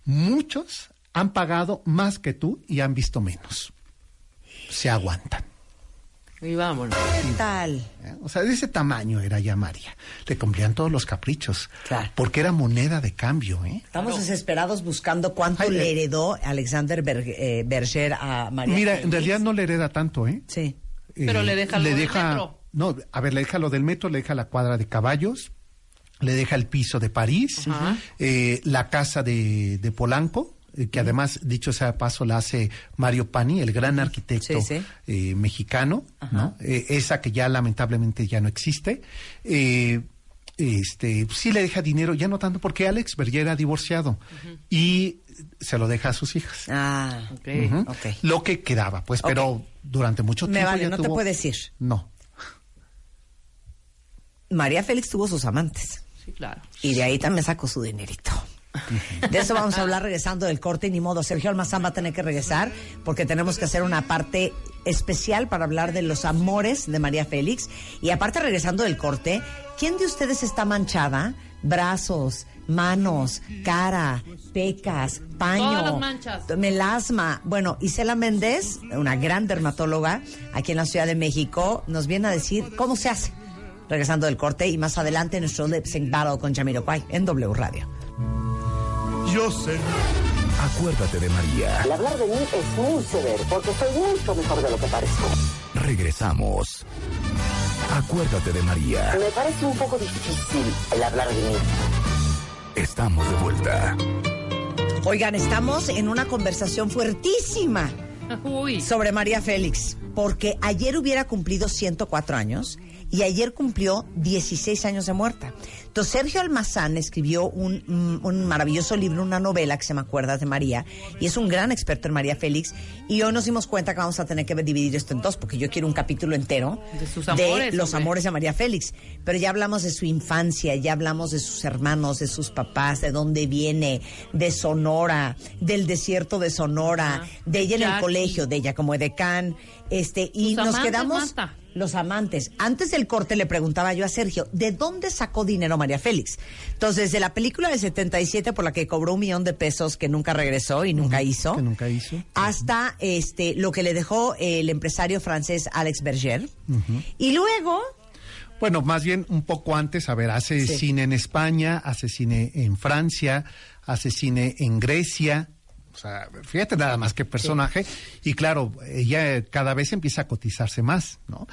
muchos han pagado más que tú y han visto menos. Se aguantan. Y vámonos. ¿Qué tal? ¿eh? O sea, de ese tamaño era ya María. Le cumplían todos los caprichos. Claro. Porque era moneda de cambio, ¿eh? Estamos desesperados buscando cuánto Ay, le eh. heredó Alexander Ber- eh, Berger a María. Mira, en realidad no le hereda tanto, ¿eh? Sí. Pero le deja lo del metro. No, a ver, le deja lo del metro, le deja la cuadra de caballos, le deja el piso de París, eh, la casa de, de Polanco, que además, dicho sea de paso, la hace Mario Pani, el gran arquitecto Sí, sí. eh, mexicano, ¿no? Eh, esa que ya lamentablemente ya no existe. Eh, este, sí le deja dinero, ya no tanto porque Alex Berger ha divorciado y se lo deja a sus hijas. Ah, Ok. Ujú. ok. Lo que quedaba, pues, pero durante mucho Me tiempo vale, ya no te puedes ir. No. María Félix tuvo sus amantes. Sí, claro. Y de ahí también sacó su dinerito. De eso vamos a hablar regresando del corte, ni modo. Sergio Almazán va a tener que regresar porque tenemos que hacer una parte especial para hablar de los amores de María Félix. Y aparte, regresando del corte, ¿quién de ustedes está manchada? Brazos, manos, cara, pecas, paño, Todas las manchas. melasma. Bueno, Isela Méndez, una gran dermatóloga aquí en la Ciudad de México, nos viene a decir cómo se hace. Regresando del corte y más adelante nuestro lip sync battle con Jamiroquai en W Radio. Yo sé. Acuérdate de María. El hablar de mí es muy severo porque soy mucho mejor de lo que parezco. Regresamos. Acuérdate de María. Me parece un poco difícil el hablar de mí. Estamos de vuelta. Oigan, estamos en una conversación fuertísima Uy. sobre María Félix, porque ayer hubiera cumplido 104 años y ayer cumplió 16 años de muerta. Entonces, Sergio Almazán escribió un, mm, un maravilloso libro, una novela que se me acuerda de María, y es un gran experto en María Félix, y hoy nos dimos cuenta que vamos a tener que dividir esto en dos, porque yo quiero un capítulo entero De sus amores, los hombre. amores de María Félix. Pero ya hablamos de su infancia, ya hablamos de sus hermanos, de sus papás, de dónde viene, de Sonora, del desierto de Sonora, de ella en el colegio, de ella como edecán, este, y nos quedamos. Los amantes. Antes del corte le preguntaba yo a Sergio, ¿de dónde sacó dinero María Félix? Entonces, de la película del 77 por la que cobró un millón de pesos que nunca regresó y nunca hizo, que nunca hizo. hasta este lo que le dejó el empresario francés Alex Berger. Y luego Bueno, más bien un poco antes, a ver, hace Sí. cine en España, hace cine en Francia, hace cine en Grecia. O sea, fíjate nada más que personaje. Y claro, ella cada vez empieza a cotizarse más, ¿no?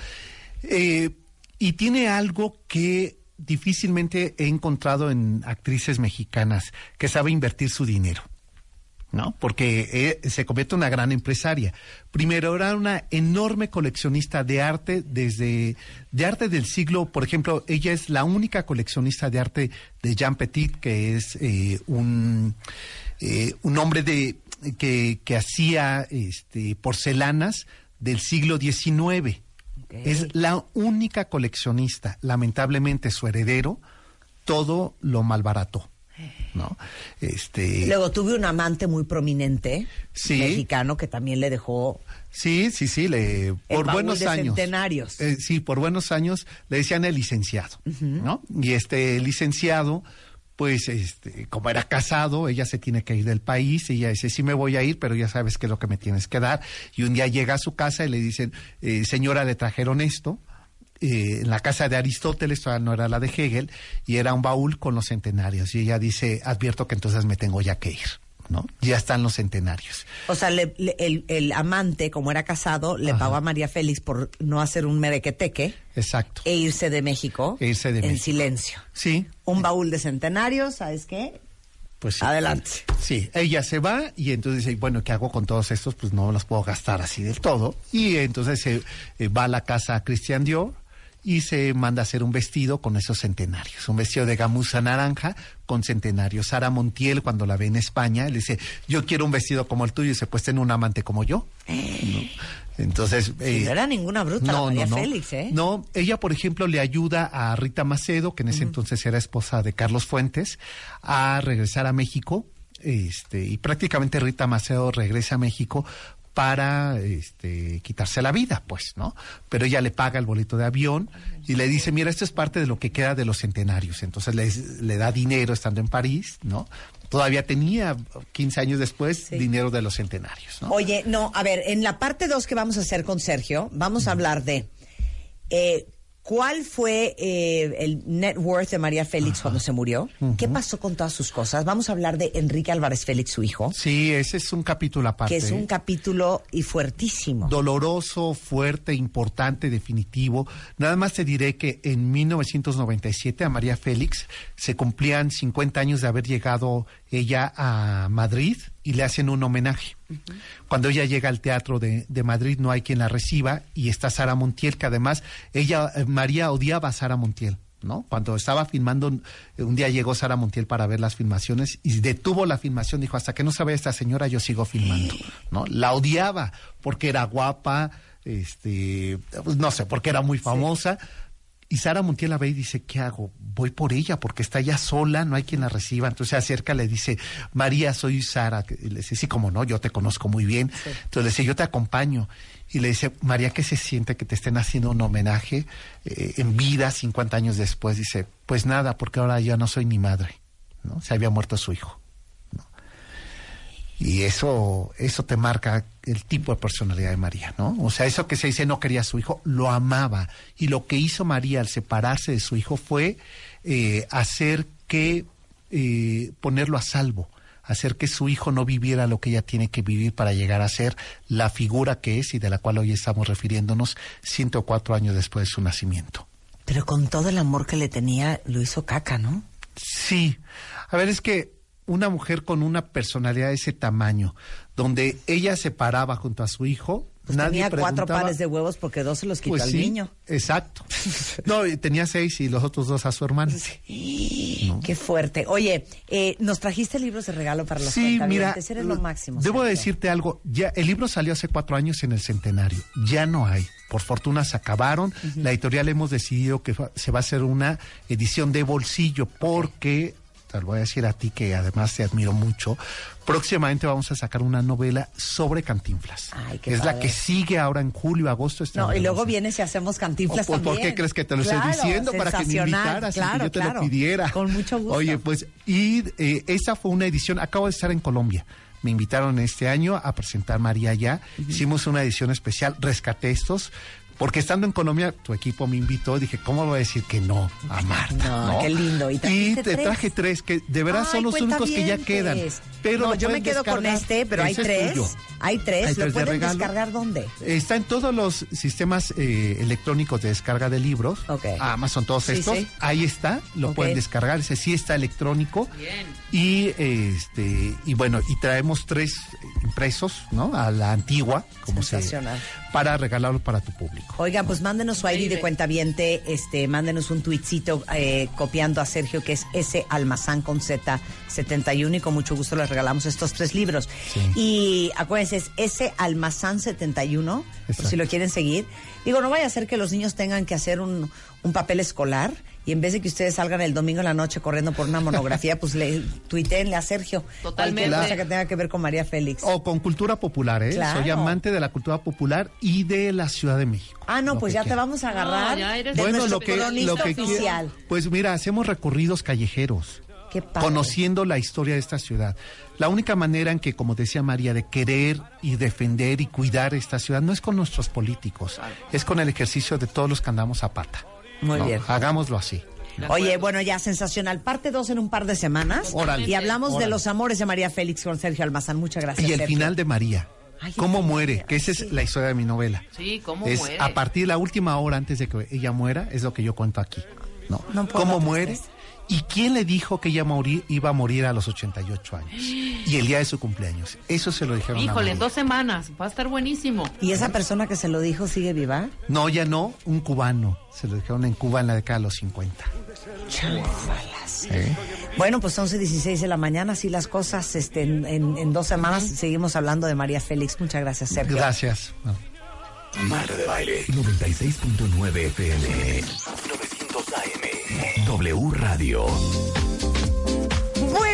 Eh, y tiene algo que difícilmente he encontrado en actrices mexicanas, que sabe invertir su dinero. ¿no? Porque eh, se convierte en una gran empresaria. Primero era una enorme coleccionista de arte desde de arte del siglo, por ejemplo, ella es la única coleccionista de arte de Jean Petit, que es eh, un eh, un hombre de que, que hacía este, porcelanas del siglo XIX. Es la única coleccionista. Lamentablemente su heredero todo lo malbarató. ¿no? Este, Luego tuve un amante muy prominente Sí. mexicano que también le dejó Sí, sí, sí, le, por buenos de años. centenarios. Eh, sí, por buenos años le decían el licenciado, ¿no? Y este licenciado, pues, este, como era casado, ella se tiene que ir del país, ella dice, sí me voy a ir, pero ya sabes qué es lo que me tienes que dar. Y un día llega a su casa y le dicen, eh, señora, le trajeron esto. eh, en la casa de Aristóteles, todavía no era la de Hegel, y era un baúl con los centenarios. Y ella dice, advierto que entonces me tengo ya que ir, ¿no? Ya están los centenarios. O sea, le- le- el, el amante, como era casado, le Ajá. pagó a María Félix por no hacer un merequeteque Exacto. e irse de México E irse de en México. silencio. Sí, Un baúl de centenarios, ¿sabes qué? Pues sí. Adelante. Sí, ella se va y entonces dice, bueno, ¿qué hago con todos estos? Pues no los puedo gastar así del todo. Y entonces se eh, va a la casa Christian Dior y se manda a hacer un vestido con esos centenarios, un vestido de gamuza naranja con centenarios. Sara Montiel, cuando la ve en España, le dice, yo quiero un vestido como el tuyo y se pues ten un amante como yo. ¿No? Entonces... eh, no era ninguna bruta la María Félix, ¿eh? No, ella, por ejemplo, le ayuda a Rita Macedo, que en ese entonces era esposa de Carlos Fuentes, a regresar a México. Este, y prácticamente Rita Macedo regresa a México para este, quitarse la vida, pues, ¿no? Pero ella le paga el boleto de avión y le dice, mira, esto es parte de lo que queda de los centenarios. Entonces le, le da dinero estando en París, ¿no? Todavía tenía 15 años después dinero de los centenarios, ¿no? Oye, no, a ver, en la parte 2 que vamos a hacer con Sergio, vamos a hablar de eh, cuál fue eh, el net worth de María Félix cuando se murió, qué pasó con todas sus cosas. Vamos a hablar de Enrique Álvarez Félix, su hijo, Sí, ese es un capítulo aparte. que es un capítulo y fuertísimo. doloroso, fuerte, importante, definitivo. Nada más te diré que en 1997 a María Félix se cumplían 50 años de haber llegado ella a Madrid y le hacen un homenaje. Cuando ella llega al teatro de, de Madrid no hay quien la reciba y está Sara Montiel, que además ella, eh, María odiaba a Sara Montiel. ¿No? Cuando estaba filmando, un día llegó Sara Montiel para ver las filmaciones y detuvo la filmación, dijo, hasta que no se vea esta señora, yo sigo filmando, ¿no? La odiaba porque era guapa, este, pues, no sé, porque era muy famosa. Y Sara Montiel la ve y dice, ¿qué hago? Voy por ella porque está ya sola, no hay quien la reciba. Entonces se acerca, le dice, María, soy Sara. Y le dice, sí, como no, yo te conozco muy bien. Entonces le dice, yo te acompaño. Y le dice, María, ¿qué se siente que te estén haciendo un homenaje eh, en vida 50 años después? Dice, pues nada, porque ahora ya no soy ni madre. ¿no? Se había muerto su hijo. Y eso, eso te marca el tipo de personalidad de María, ¿no? O sea, eso que se dice no quería a su hijo, lo amaba. Y lo que hizo María al separarse de su hijo fue eh, hacer que, eh, ponerlo a salvo, hacer que su hijo no viviera lo que ella tiene que vivir para llegar a ser la figura que es y de la cual hoy estamos refiriéndonos 104 años después de su nacimiento. Pero con todo el amor que le tenía, lo hizo caca, ¿no? Sí. A ver, es que una mujer con una personalidad de ese tamaño, donde ella se paraba junto a su hijo, Pues nadie tenía cuatro pares de huevos porque dos se los quitó Pues al sí, niño. Exacto. No, tenía seis y los otros dos a su hermano. Qué fuerte. Oye, eh, nos trajiste libros de regalo para los Sí, mira. Eres lo máximo. debo decirte algo. Ya el libro salió hace cuatro años en el centenario. Ya no hay. Por fortuna se acabaron. La editorial hemos decidido que se va a hacer una edición de bolsillo porque te lo voy a decir a ti que además te admiro mucho. Próximamente vamos a sacar una novela sobre Cantinflas. Ay, qué es la que sigue ahora en julio, agosto. No, y luego vienes y hacemos cantinflas Oh, pues, ¿Por qué crees que te lo Claro, estoy diciendo? Para que me invitaras y que yo te lo pidiera. Con mucho gusto. Oye, pues, y eh, esa fue una edición, acabo de estar en Colombia. Me invitaron este año a presentar María ya. Hicimos una edición especial, rescaté estos. Porque estando en Colombia, tu equipo me invitó, dije, ¿cómo voy a decir que no a Marta? No, qué lindo. Y te tres. traje tres, que de verdad Ay, son los únicos que ya quedan. Pero no, lo yo me quedo con este, pero hay es tres. Hay tres. Hay ¿Lo tres de pueden regalo. descargar dónde? Está en todos los sistemas eh, electrónicos de descarga de libros. Ok. Amazon, todos Sí, estos. sí. Ahí está, lo pueden descargar. Ese sí está electrónico. Y este y bueno, y traemos tres impresos, ¿no? A la antigua, como se para regalarlo para tu público. Oigan, pues mándenos su ID de cuentaviente, este, mándenos un tuitcito eh, copiando a Sergio, que es S Almazán con Z 71 y con mucho gusto les regalamos estos tres libros. Y acuérdense, es S Almazán 71, por si lo quieren seguir. Digo, no vaya a ser que los niños tengan que hacer un, un papel escolar y en vez de que ustedes salgan el domingo en la noche corriendo por una monografía, pues le tuiteenle a Sergio. Totalmente. Cualquier cosa que tenga que ver con María Félix. O con cultura popular, ¿eh? Claro. Soy amante de la cultura popular y de la Ciudad de México. ah, no, pues que ya te vamos a agarrar No, ya eres de Bueno, lo que, lo que quiera- oficial. Pues mira, hacemos recorridos callejeros. Qué padre. conociendo la historia de esta ciudad. La única manera en que, como decía María, de querer y defender y cuidar esta ciudad no es con nuestros políticos, es con el ejercicio de todos los que andamos a pata. Muy ¿no? bien. Hagámoslo así. Oye, bueno, ya sensacional. Parte dos en un par de semanas. Órale. Y hablamos de los amores de María Félix con Sergio Almazán. Muchas gracias. Y el Sergio. final de María. Ay, ¿Cómo muere? Que esa es sí. la historia de mi novela. Sí, ¿cómo es muere? a partir de la última hora antes de que ella muera, es lo que yo cuento aquí. ¿no? No puedo ¿Cómo muere? tristeza. ¿Y quién le dijo que ella morí- iba a morir a los 88 años? Y el día de su cumpleaños. Eso se lo dijeron a Híjole, en dos semanas. Va a estar buenísimo. ¿Y esa persona que se lo dijo sigue viva? No, ya no, un cubano. Se lo dijeron en Cuba en la década de los 50. ¿Eh? Bueno, pues 11, 16 de la mañana, así las cosas. Este, en, en- en dos semanas seguimos hablando de María Félix. Muchas gracias, Sergio. Gracias. Marta de Baile 96.9 FM 900 AM W Radio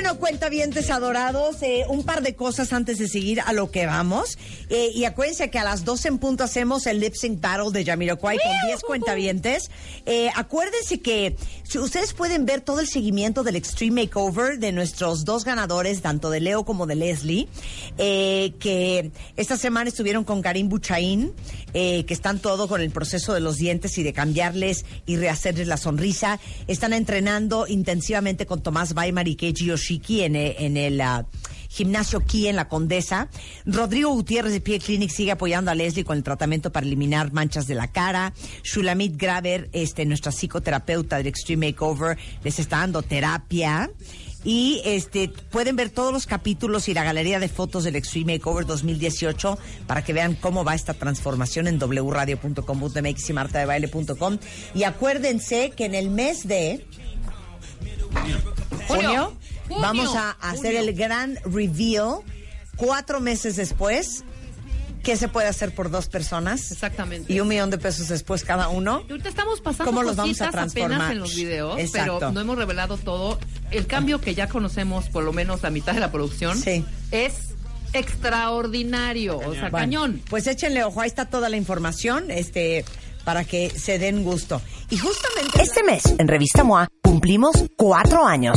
Bueno, cuentavientes adorados, eh, un par de cosas antes de seguir a lo que vamos. Eh, y acuérdense que a las 12 en punto hacemos el Lip Sync Battle de Jamiroquai con 10 cuentavientes. Eh, acuérdense que si ustedes pueden ver todo el seguimiento del Extreme Makeover de nuestros dos ganadores, tanto de Leo como de Leslie, eh, que esta semana estuvieron con Karim Buchaín, que están todo con el proceso de los dientes y de cambiarles y rehacerles la sonrisa. Están entrenando intensivamente con Tomás Weimar y Keiji Yoshiki en, en el ah, gimnasio Ki en la Condesa. Rodrigo Gutiérrez de Pie Clinic sigue apoyando a Leslie con el tratamiento para eliminar manchas de la cara. Shulamit Graver, este, nuestra psicoterapeuta del Extreme Makeover, les está dando terapia. Y este pueden ver todos los capítulos y la galería de fotos del Extreme Makeover 2018 para que vean cómo va esta transformación en wradio.com.mx y martadebaile.com. Y acuérdense que en el mes de junio, Junio. Vamos a hacer el gran reveal cuatro meses después. ¿Qué se puede hacer por dos personas? Exactamente. Y un millón de pesos después cada uno. Y Ahorita estamos pasando ¿Cómo los vamos a transformar? apenas en los videos, Exacto. pero no hemos revelado todo. El cambio que ya conocemos, por lo menos la mitad de la producción, Sí. es extraordinario. O sea, Bueno, cañón. Pues échenle ojo, ahí está toda la información, este, para que se den gusto. Y justamente Este mes, en Revista MOA, cumplimos cuatro años.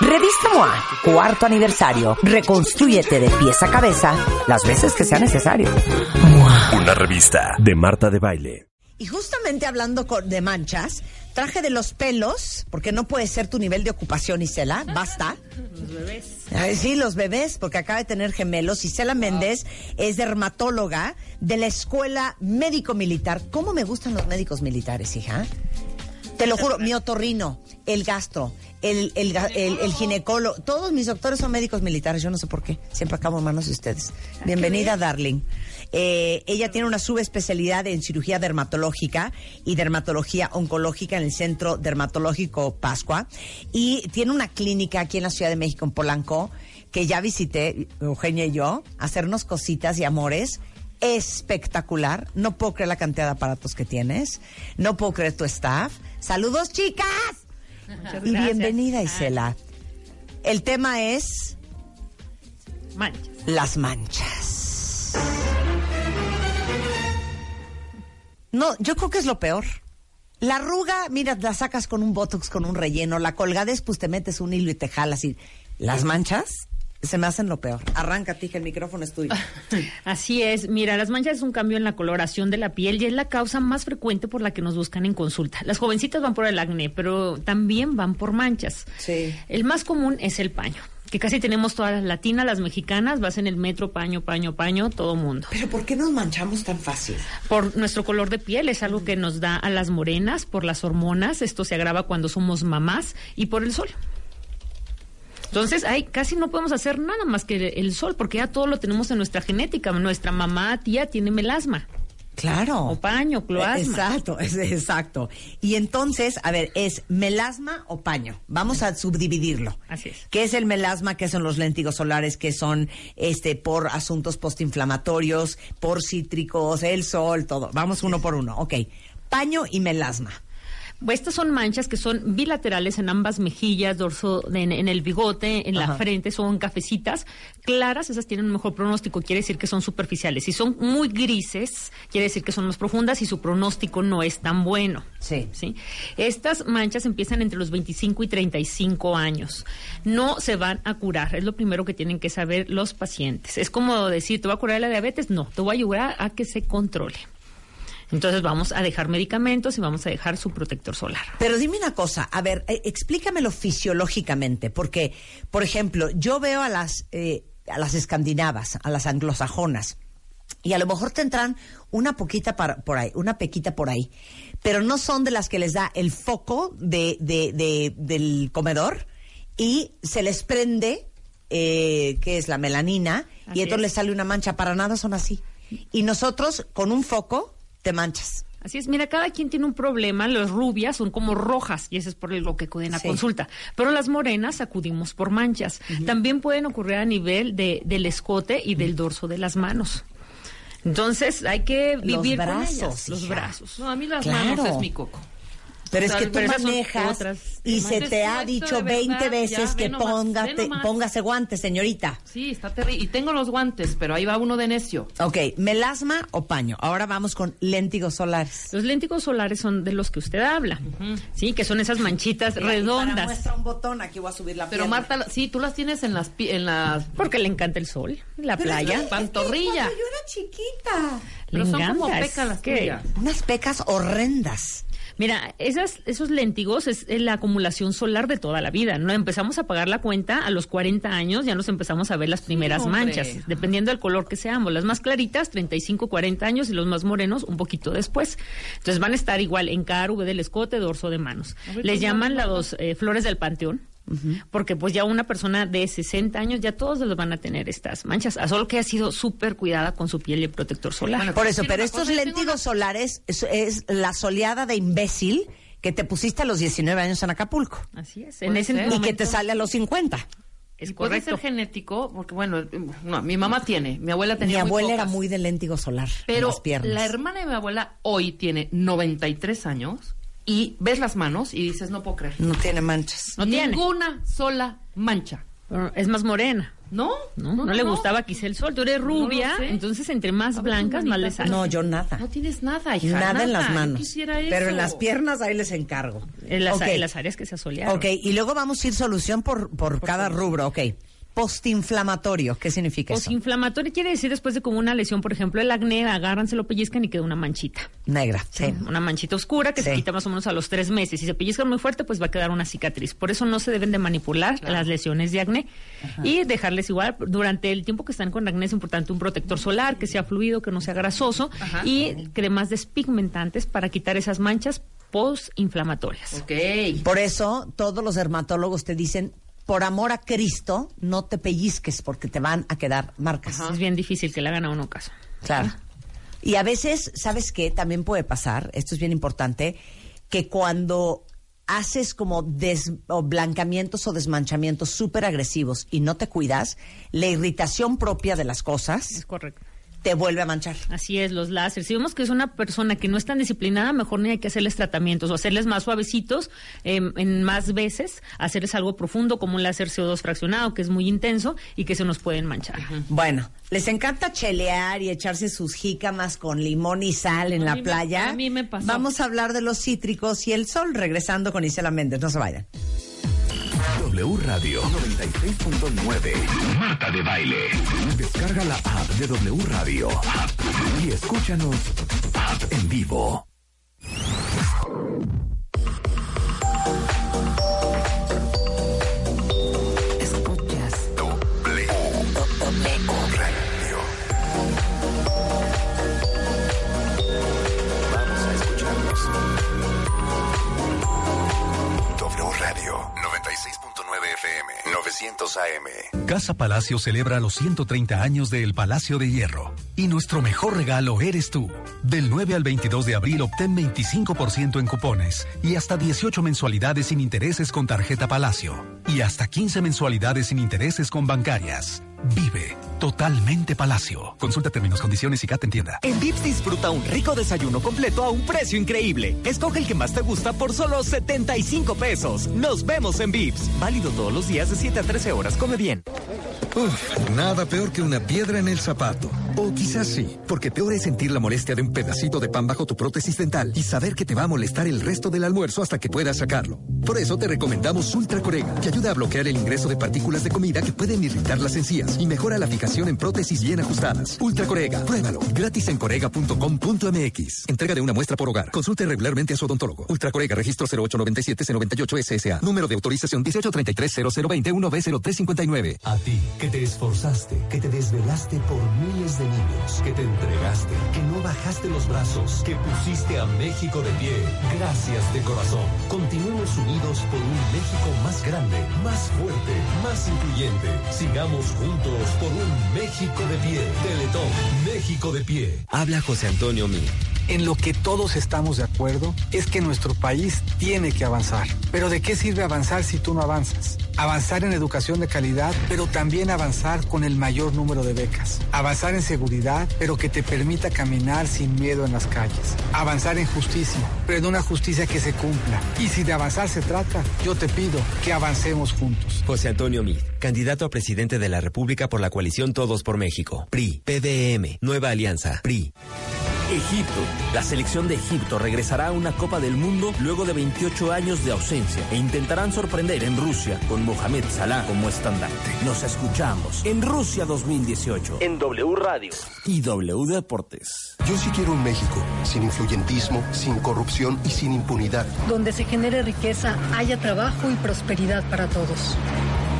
Revista MOA, cuarto aniversario. Reconstrúyete de pies a cabeza las veces que sea necesario. Una revista de Marta de Baile. Y justamente hablando de manchas, traje de los pelos, porque no puede ser tu nivel de ocupación, Isela, basta. Los bebés. Ay, sí, los bebés, porque acaba de tener gemelos. Isela Méndez es dermatóloga de la Escuela Médico Militar. ¿Cómo me gustan los médicos militares, hija? Te lo juro, mi otorrino, el gastro, el, el, el- el ginecólogo, todos mis doctores son médicos militares, yo no sé por qué, siempre acabo en manos de ustedes. Bienvenida, darling. Eh, ella tiene una subespecialidad en cirugía dermatológica y dermatología oncológica en el Centro Dermatológico Pascua y tiene una clínica aquí en la Ciudad de México, en Polanco, que ya visité, Eugenia y yo, hacernos cositas y amores espectacular. No puedo creer la cantidad de aparatos que tienes. No puedo creer tu staff. Saludos, chicas. Muchas Y gracias. bienvenida, Isela. El tema es Manchas. las manchas. No, yo creo que es lo peor. La arruga, mira, la sacas con un botox, con un relleno. La colgadez, pues te metes un hilo y te jalas. Y las manchas se me hacen lo peor. Arranca, tija, el micrófono es tuyo. [LAUGHS] Así es, mira, las manchas es un cambio en la coloración de la piel y es la causa más frecuente por la que nos buscan en consulta. Las jovencitas van por el acné, pero también van por manchas. Sí. El más común es el paño, que casi tenemos todas las latinas, las mexicanas, vas en el metro, paño, paño, paño, todo mundo. Pero ¿por qué nos manchamos tan fácil? Por nuestro color de piel es algo que nos da a las morenas, por las hormonas, esto se agrava cuando somos mamás y por el sol. Entonces, ahí casi no podemos hacer nada más que el sol, porque ya todo lo tenemos en nuestra genética. Nuestra mamá, tía, tiene melasma. Claro. O paño, cloasma. Exacto, es- exacto. Y entonces, a ver, ¿es melasma o paño? Vamos a subdividirlo. Así es. ¿Qué es el melasma? ¿Qué son los léntigos solares? ¿Qué son este por asuntos postinflamatorios, por cítricos, el sol, todo? Vamos uno por uno. Ok. Paño y melasma. Estas son manchas que son bilaterales en ambas mejillas, dorso, en, en el bigote, en Ajá. la frente, son cafecitas claras, esas tienen un mejor pronóstico, quiere decir que son superficiales. Si son muy grises, quiere decir que son más profundas y su pronóstico no es tan bueno. Sí. ¿sí? Estas manchas empiezan entre los 25 y 35 años. No se van a curar, es lo primero que tienen que saber los pacientes. Es como decir, ¿te va a curar la diabetes? No, te voy a ayudar a que se controle. Entonces vamos a dejar medicamentos y vamos a dejar su protector solar. Pero dime una cosa, a ver, eh, explícamelo fisiológicamente, porque, por ejemplo, yo veo a las, eh, a las escandinavas, a las anglosajonas, y a lo mejor tendrán una poquita par- por ahí, una pequita por ahí, pero no son de las que les da el foco de, de- de- del comedor y se les prende eh, que es la melanina, Así y entonces es. le sale una mancha. Para nada son así. Y nosotros, con un foco, te manchas. Así es, mira, cada quien tiene un problema. Las rubias son como rojas y eso es por lo que acuden a Sí. consulta. Pero las morenas acudimos por manchas. También pueden ocurrir a nivel de, del escote y del dorso de las manos. Entonces hay que Los vivir con brazos, ellas, los brazos. No, a mí las Claro. manos es mi coco. Pero es O sea, que tú manejas y se te ha dicho de 20 verdad, veces que póngase guantes, señorita. Sí, está terrible. Y tengo los guantes, pero ahí va uno de necio. Ok, melasma o paño. Ahora vamos con léntigos solares. Los léntigos solares son de los que usted habla, sí, que son esas manchitas redondas. muestra un botón, aquí voy a subir la Pero pierna. Marta, sí, tú las tienes en las en las Porque le encanta el sol, la playa. pantorrilla. Cuando yo era chiquita. Pero Le son como pecas las es que-. Unas pecas horrendas. Mira, esas, esos léntigos es la acumulación solar de toda la vida. No empezamos a pagar la cuenta a los 40 años, ya nos empezamos a ver las primeras manchas, dependiendo del color que seamos. Las más claritas, 35, 40 años, y los más morenos, un poquito después. Entonces van a estar igual en cara, V del escote, dorso de manos. Les pues, llaman las eh, flores del panteón. Porque pues ya una persona de 60 años ya todos los van a tener estas manchas, a solo que ha sido súper cuidada con su piel y protector solar. Por eso, pero estos léntigos solares es, es la soleada de imbécil que te pusiste a los 19 años en Acapulco Así es, en ese y que te sale a los 50. es Y puede ser genético, porque bueno, no, mi mamá tiene, mi abuela Mi tenía muy abuela era muy de léntigo solar en Pero las piernas. la hermana de mi abuela hoy tiene 93 años y ves las manos y dices, no puedo creer. no tiene manchas. No tiene. Ninguna sola mancha. Pero Es más morena. ¿No? No, no, le gustaba quizá el sol. Tú eres rubia, entonces entre más ver, blancas, más les sale. No, yo nada. No tienes nada, hija. Nada, en las manos. quisiera eso. Pero en las piernas ahí les encargo. En las, Ok. en las áreas que se asolearon. Ok, y luego vamos a ir solución por, por, cada rubro. Ok. Postinflamatorio, ¿qué significa eso? Posinflamatorio quiere decir después de como una lesión, por ejemplo, el acné, agarran, se lo pellizcan y queda una manchita. Negra, sí. Una manchita oscura que se quita más o menos a los tres meses. Si se pellizcan muy fuerte, pues va a quedar una cicatriz. Por eso no se deben de manipular las lesiones de acné. Y dejarles igual, durante el tiempo que están con acné es importante un protector solar, que sea fluido, que no sea grasoso. Ajá. Y cremas despigmentantes para quitar esas manchas postinflamatorias. Ok. Por eso todos los dermatólogos te dicen, por amor a Cristo, no te pellizques porque te van a quedar marcas. Es bien difícil que le hagan a uno caso. Claro. Y a veces, ¿sabes qué? También puede pasar, esto es bien importante, que cuando haces como des- o blancamientos o desmanchamientos súper agresivos y no te cuidas, la irritación propia de las Es cosas correcto. Te vuelve a manchar. Así es, los láseres. Si vemos que es una persona que no es tan disciplinada, mejor ni hay que hacerles tratamientos o hacerles más suavecitos em, en más veces, hacerles algo profundo como un láser CO2 fraccionado, que es muy intenso y que se nos pueden manchar. Bueno, les encanta chelear y echarse sus jícamas con limón y sal en A la me- playa. a mí me pasó. Vamos a hablar de los cítricos y el sol, regresando con Isela Méndez. No se vayan. W Radio 96.9. Marta de Baile. Descarga la app de W Radio. Y escúchanos en vivo. AM. Casa Palacio celebra los 130 años del Palacio de Hierro. Y nuestro mejor regalo eres tú. Del 9 al 22 de abril obtén 25% en cupones y hasta 18 mensualidades sin intereses con tarjeta Palacio. Y hasta 15 mensualidades sin intereses con bancarias. Vive totalmente Palacio. Consulta términos, condiciones y CAT en tienda. En Vips disfruta un rico desayuno completo a un precio increíble. Escoge el que más te gusta por solo 75 pesos. Nos vemos en Vips. Válido todos los días de 7 a 13 horas. Come bien. Uf, nada peor que una piedra en el zapato. O quizás sí, porque peor es sentir la molestia de un pedacito de pan bajo tu prótesis dental y saber que te va a molestar el resto del almuerzo hasta que puedas sacarlo. Por eso te recomendamos Ultra Corega, que ayuda a bloquear el ingreso de partículas de comida que pueden irritar las encías y mejora la fijación en prótesis bien ajustadas. Ultra Corega, pruébalo. Gratis en corega.com.mx. Entrega de una muestra por hogar. Consulte regularmente a su odontólogo. Ultra Corega, registro 0897-098 SSA. Número de autorización 1833-0020-1B0359. A ti, que te esforzaste, que te desvelaste por miles de niños, que te entregaste, que no bajaste los brazos, que pusiste a México de pie. Gracias de corazón. Continuemos unidos por un México más grande, más fuerte, más incluyente. Sigamos juntos por un México de pie. Teletón, México de pie. Habla José Antonio Mí. En lo que todos estamos de acuerdo es que nuestro país tiene que avanzar. Pero ¿de qué sirve avanzar si tú no avanzas? Avanzar en educación de calidad, pero también avanzar con el mayor número de becas. Avanzar en seguridad, pero que te permita caminar sin miedo en las calles. Avanzar en justicia, pero en una justicia que se cumpla. Y si de avanzar se trata, yo te pido que avancemos juntos. José Antonio Mí, candidato a presidente de la República por la coalición Todos por México. PRI, PDM, Nueva Alianza, PRI. Egipto. La selección de Egipto regresará a una Copa del Mundo luego de 28 años de ausencia e intentarán sorprender en Rusia con Mohamed Salah como estandarte. Nos escuchamos en Rusia 2018 en W Radio y W Deportes. Yo sí quiero un México sin influyentismo, sin corrupción y sin impunidad. Donde se genere riqueza, haya trabajo y prosperidad para todos.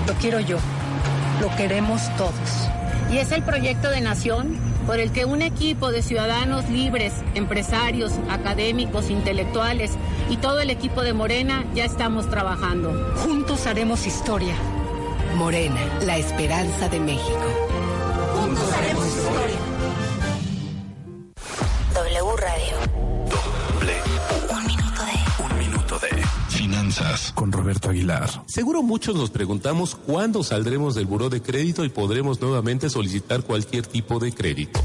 Lo quiero yo. Lo queremos todos. Y es el proyecto de nación por el que un equipo de ciudadanos libres, empresarios, académicos, intelectuales y todo el equipo de Morena ya estamos trabajando. Juntos haremos historia. Morena, la esperanza de México. Juntos haremos historia. W Radio. Finanzas con Roberto Aguilar. Seguro muchos nos preguntamos cuándo saldremos del buró de crédito y podremos nuevamente solicitar cualquier tipo de crédito.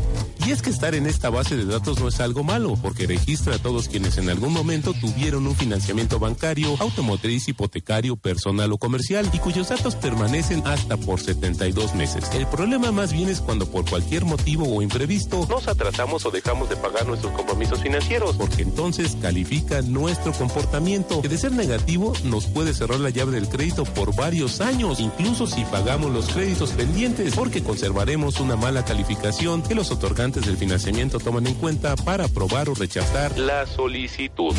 Y es que estar en esta base de datos no es algo malo, porque registra a todos quienes en algún momento tuvieron un financiamiento bancario, automotriz, hipotecario, personal o comercial y cuyos datos permanecen hasta por 72 meses. El problema más bien es cuando por cualquier motivo o imprevisto nos atrasamos o dejamos de pagar nuestros compromisos financieros, porque entonces califica nuestro comportamiento, que de ser negativo nos puede cerrar la llave del crédito por varios años, incluso si pagamos los créditos pendientes, porque conservaremos una mala calificación que los otorgantes del financiamiento toman en cuenta para aprobar o rechazar la solicitud.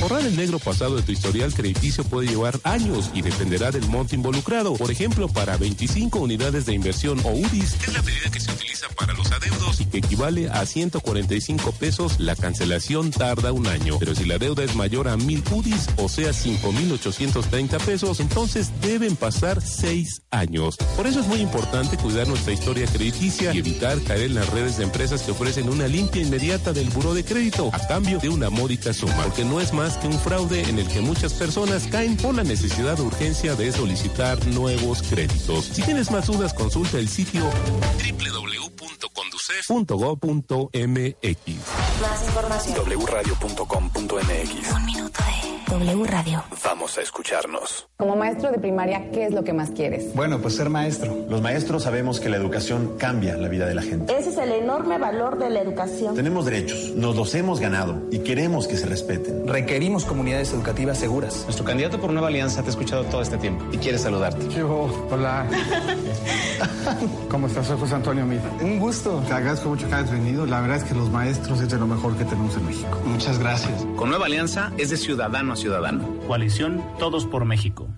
Borrar el negro pasado de tu historial crediticio puede llevar años y dependerá del monto involucrado. Por ejemplo, para 25 unidades de inversión o UDIs, que es la medida que se utiliza para los adeudos y que equivale a 145 pesos, la cancelación tarda un año. Pero si la deuda es mayor a 1000 UDIs, o sea 5.830 pesos, entonces deben pasar 6 años. Por eso es muy importante cuidar nuestra historia crediticia y evitar caer en las redes de empresas que ofrecen una limpia inmediata del buró de crédito a cambio de una módica suma, porque no es más que un fraude en el que muchas personas caen por la necesidad de urgencia de solicitar nuevos créditos. Si tienes más dudas, consulta el sitio www.conducef.gov.mx. Más información. wradio.com.mx. Un minuto de W Radio. Vamos a escucharnos. Como maestro de primaria, ¿qué es lo que más quieres? Bueno, pues ser maestro. Los maestros sabemos que la educación cambia la vida de la gente. Ese es el enorme valor de la educación. Tenemos derechos, nos los hemos ganado y queremos que se respeten. Requerimos comunidades educativas seguras. Nuestro candidato por Nueva Alianza te ha escuchado todo este tiempo y quiere saludarte. Yo, hola. [LAUGHS] ¿Cómo estás? Soy José Antonio Mid. Un gusto. Te agradezco mucho que hayas venido. La verdad es que los maestros es de lo mejor que tenemos en México. Muchas gracias. Con Nueva Alianza es de ciudadano a ciudadano. Coalición Todos por México.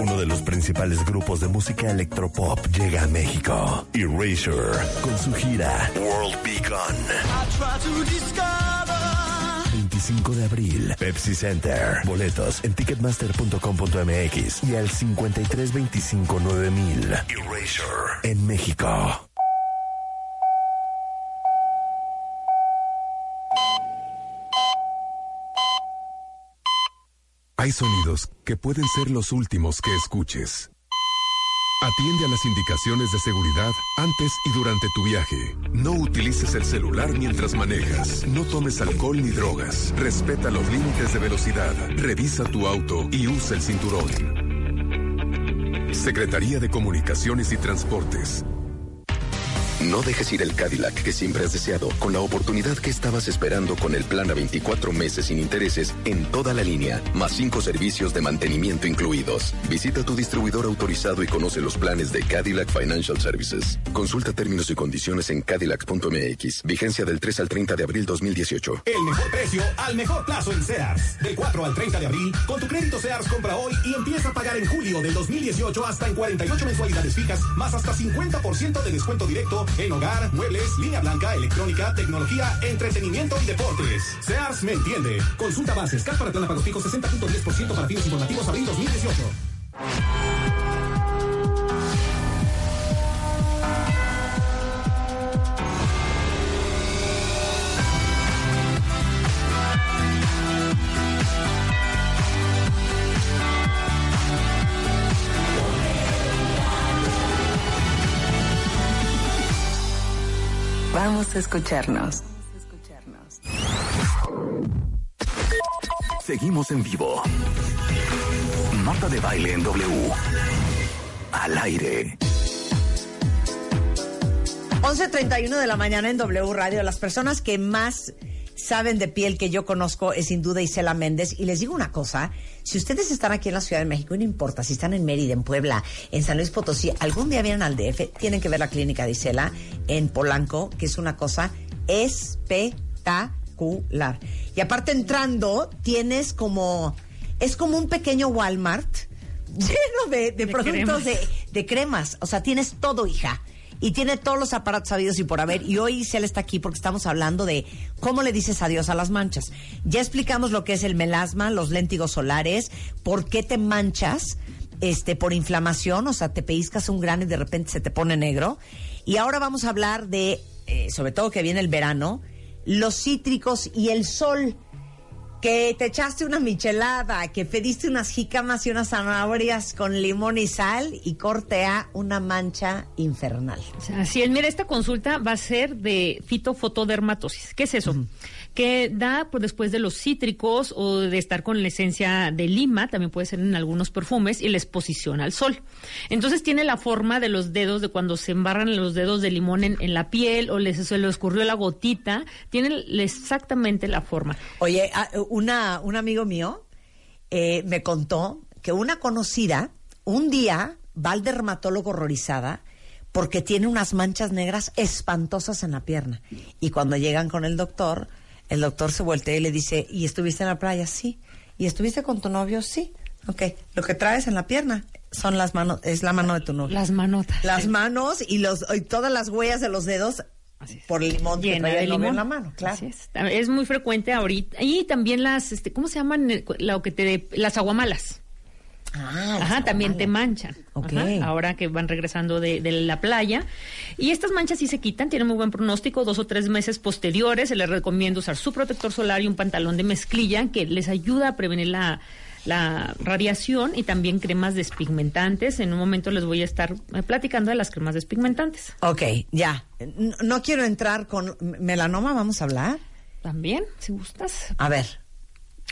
Uno de los principales grupos de música electropop llega a México. Erasure, con su gira World Beacon. 25 de abril, Pepsi Center. Boletos en ticketmaster.com.mx y al 53259000. Erasure en México. Hay sonidos que pueden ser los últimos que escuches. Atiende a las indicaciones de seguridad antes y durante tu viaje. No utilices el celular mientras manejas. No tomes alcohol ni drogas. Respeta los límites de velocidad. Revisa tu auto y usa el cinturón. Secretaría de Comunicaciones y Transportes. No dejes ir el Cadillac que siempre has deseado con la oportunidad que estabas esperando con el plan a 24 meses sin intereses en toda la línea, más cinco servicios de mantenimiento incluidos. Visita tu distribuidor autorizado y conoce los planes de Cadillac Financial Services. Consulta términos y condiciones en cadillac.mx. Vigencia del 3 al 30 de abril 2018. El mejor precio al mejor plazo en Sears. Del 4 al 30 de abril, con tu crédito Sears compra hoy y empieza a pagar en julio del 2018 hasta en 48 mensualidades fijas, más hasta 50% de descuento directo en hogar, muebles, línea blanca, electrónica, tecnología, entretenimiento y deportes. Sears me entiende. Consulta bases, CAT para plan pagos fijos 60.10% para fines informativos abril 2018. Vamos a escucharnos. Seguimos en vivo. Marta de baile en W. Al aire. 11.31 de la mañana en W Radio. Las personas que más saben de piel que yo conozco es sin duda Isela Méndez. Y les digo una cosa, si ustedes están aquí en la Ciudad de México, no importa, si están en Mérida, en Puebla, en San Luis Potosí, algún día vienen al DF, tienen que ver la clínica de Isela en Polanco, que es una cosa espectacular. Y aparte entrando, tienes como, es como un pequeño Walmart [LAUGHS] lleno de, de productos cremas. de, de cremas. O sea, tienes todo, hija. Y tiene todos los aparatos sabidos y por haber. Y hoy Isela está aquí porque estamos hablando de cómo le dices adiós a las manchas. Ya explicamos lo que es el melasma, los léntigos solares, por qué te manchas este, por inflamación, o sea, te pellizcas un grano y de repente se te pone negro. Y ahora vamos a hablar de, eh, sobre todo que viene el verano, los cítricos y el sol que te echaste una michelada, que pediste unas jícamas y unas zanahorias con limón y sal y cortea una mancha infernal. Así es, mira, esta consulta va a ser de fitofotodermatosis. ¿Qué es eso? Que da pues, después de los cítricos o de estar con la esencia de lima, también puede ser en algunos perfumes, y la exposición al sol. Entonces tiene la forma de los dedos, de cuando se embarran los dedos de limón en, en la piel o les, se le escurrió la gotita, tiene exactamente la forma. Oye, ah, una, un amigo mío eh, me contó que una conocida un día va al dermatólogo horrorizada porque tiene unas manchas negras espantosas en la pierna. Y cuando llegan con el doctor, el doctor se voltea y le dice, ¿y estuviste en la playa? Sí. ¿Y estuviste con tu novio? Sí. Ok, lo que traes en la pierna son las manos, es la mano de tu novio. Las manotas. Las manos y los y todas las huellas de los dedos por el limón que Llena el limón. en la mano, claro. Así es. Es muy frecuente ahorita. Y también las, este, ¿cómo se llaman? Eh, Lo que te, las aguamalas. Ah, Ajá, también te manchan. Ok. Ajá, ahora que van regresando de, de la playa. Y estas manchas sí se quitan, tienen muy buen pronóstico. Dos o tres meses posteriores se les recomienda usar su protector solar y un pantalón de mezclilla que les ayuda a prevenir la, la radiación y también cremas despigmentantes. En un momento les voy a estar eh, platicando de las cremas despigmentantes. Ok, ya. No, no quiero entrar con melanoma, vamos a hablar. También, si gustas. A ver.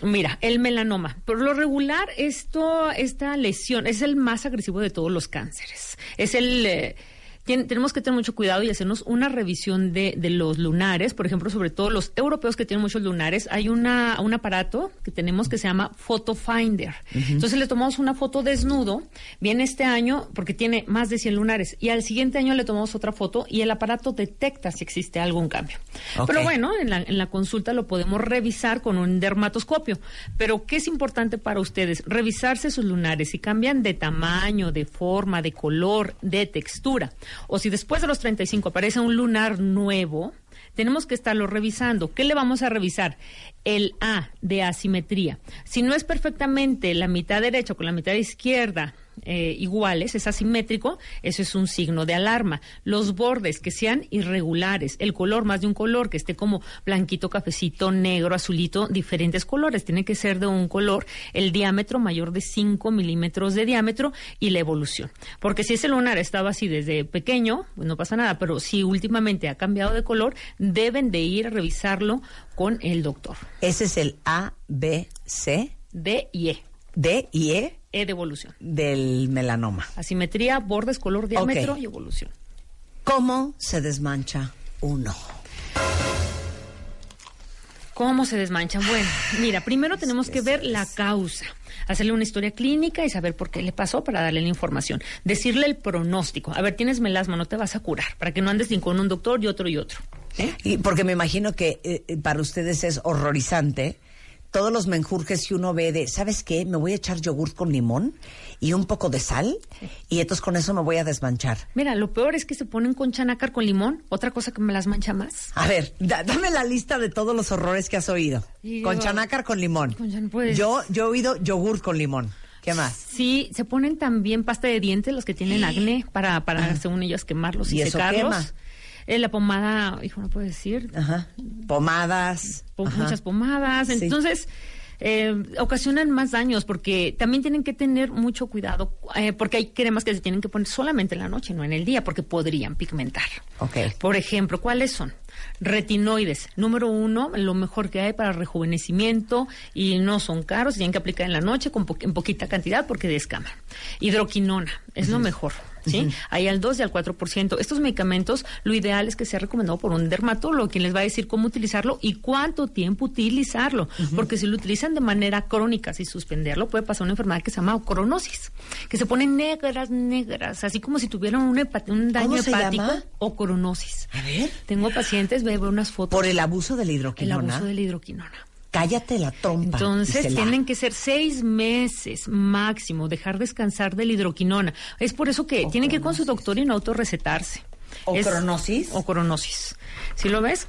Mira, el melanoma. Por lo regular, esto, esta lesión es el más agresivo de todos los cánceres. Es el. eh, tien- tenemos que tener mucho cuidado y hacernos una revisión de, de los lunares. Por ejemplo, sobre todo los europeos que tienen muchos lunares, hay una, un aparato que tenemos que se llama Photo Finder. Entonces le tomamos una foto desnudo, viene este año porque tiene más de 100 lunares, y al siguiente año le tomamos otra foto y el aparato detecta si existe algún cambio. Pero bueno, en la, en la consulta lo podemos revisar con un dermatoscopio. Pero ¿qué es importante para ustedes? Revisarse sus lunares. Si cambian de tamaño, de forma, de color, de textura. O si después de los 35 aparece un lunar nuevo, tenemos que estarlo revisando. ¿Qué le vamos a revisar? El A de asimetría. Si no es perfectamente la mitad derecha con la mitad izquierda eh, iguales, es asimétrico, eso es un signo de alarma. Los bordes que sean irregulares, el color más de un color, que esté como blanquito, cafecito, negro, azulito, diferentes colores, tiene que ser de un color, el diámetro mayor de 5 milímetros de diámetro y la evolución. Porque si ese lunar estaba así desde pequeño, pues no pasa nada, pero si últimamente ha cambiado de color, deben de ir a revisarlo con el doctor. Ese es el A, B, C. D y E. D y E. E de evolución. Del melanoma. Asimetría, bordes, color, diámetro y evolución. ¿Cómo se desmancha uno? ¿Cómo se desmanchan? Bueno, mira, primero tenemos que ver la causa, hacerle una historia clínica y saber por qué le pasó para darle la información. Decirle el pronóstico. A ver, tienes melasma, no te vas a curar, para que no andes ni con un doctor y otro y otro. Y porque me imagino que eh, eh, para ustedes es horrorizante todos los menjurjes que uno ve de, ¿sabes qué? Me voy a echar yogurt con limón y un poco de sal y entonces con eso me voy a desmanchar. Mira, lo peor es que se ponen con chanácar con limón, otra cosa que me las mancha más. A ver, da- dame la lista de todos los horrores que has oído. Y con yo- chanácar con limón. Con pues- Yo, yo he oído yogur con limón. ¿Qué más? Sí, se ponen también pasta de dientes los que tienen acné para, para según ellos, quemarlos y, ¿Y eso secarlos. quema? Eh, la pomada, hijo, no puedo decir. Ajá. Pomadas. Po- Ajá. muchas pomadas. Sí. Entonces, eh, ocasionan más daños porque también tienen que tener mucho cuidado eh, porque hay cremas que se tienen que poner solamente en la noche, no en el día, porque podrían pigmentar. Okay. Por ejemplo, ¿cuáles son? Retinoides, número uno, lo mejor que hay para rejuvenecimiento y no son caros, tienen que aplicar en la noche con po- en poquita cantidad porque descaman. Hidroquinona, es lo mejor. ¿Sí? Hay al 2 y al 4%. Estos medicamentos, lo ideal es que sea recomendado por un dermatólogo, quien les va a decir cómo utilizarlo y cuánto tiempo utilizarlo. Porque si lo utilizan de manera crónica, sin suspenderlo, puede pasar una enfermedad que se llama ocoronosis, que se ponen negras, negras, así como si tuvieran un, daño ¿Cómo se hepático. llama? Ocoronosis. A ver. Tengo pacientes, veo unas fotos. Por el abuso de la El hidroquinona. abuso de la hidroquinona. Cállate la trompa. Entonces tienen que ser seis meses máximo, dejar descansar de la hidroquinona. Es por eso que tienen que ir con su doctor y no autorrecetarse. Es- ¿Ocronosis? Ocronosis. ¿Sí lo ves?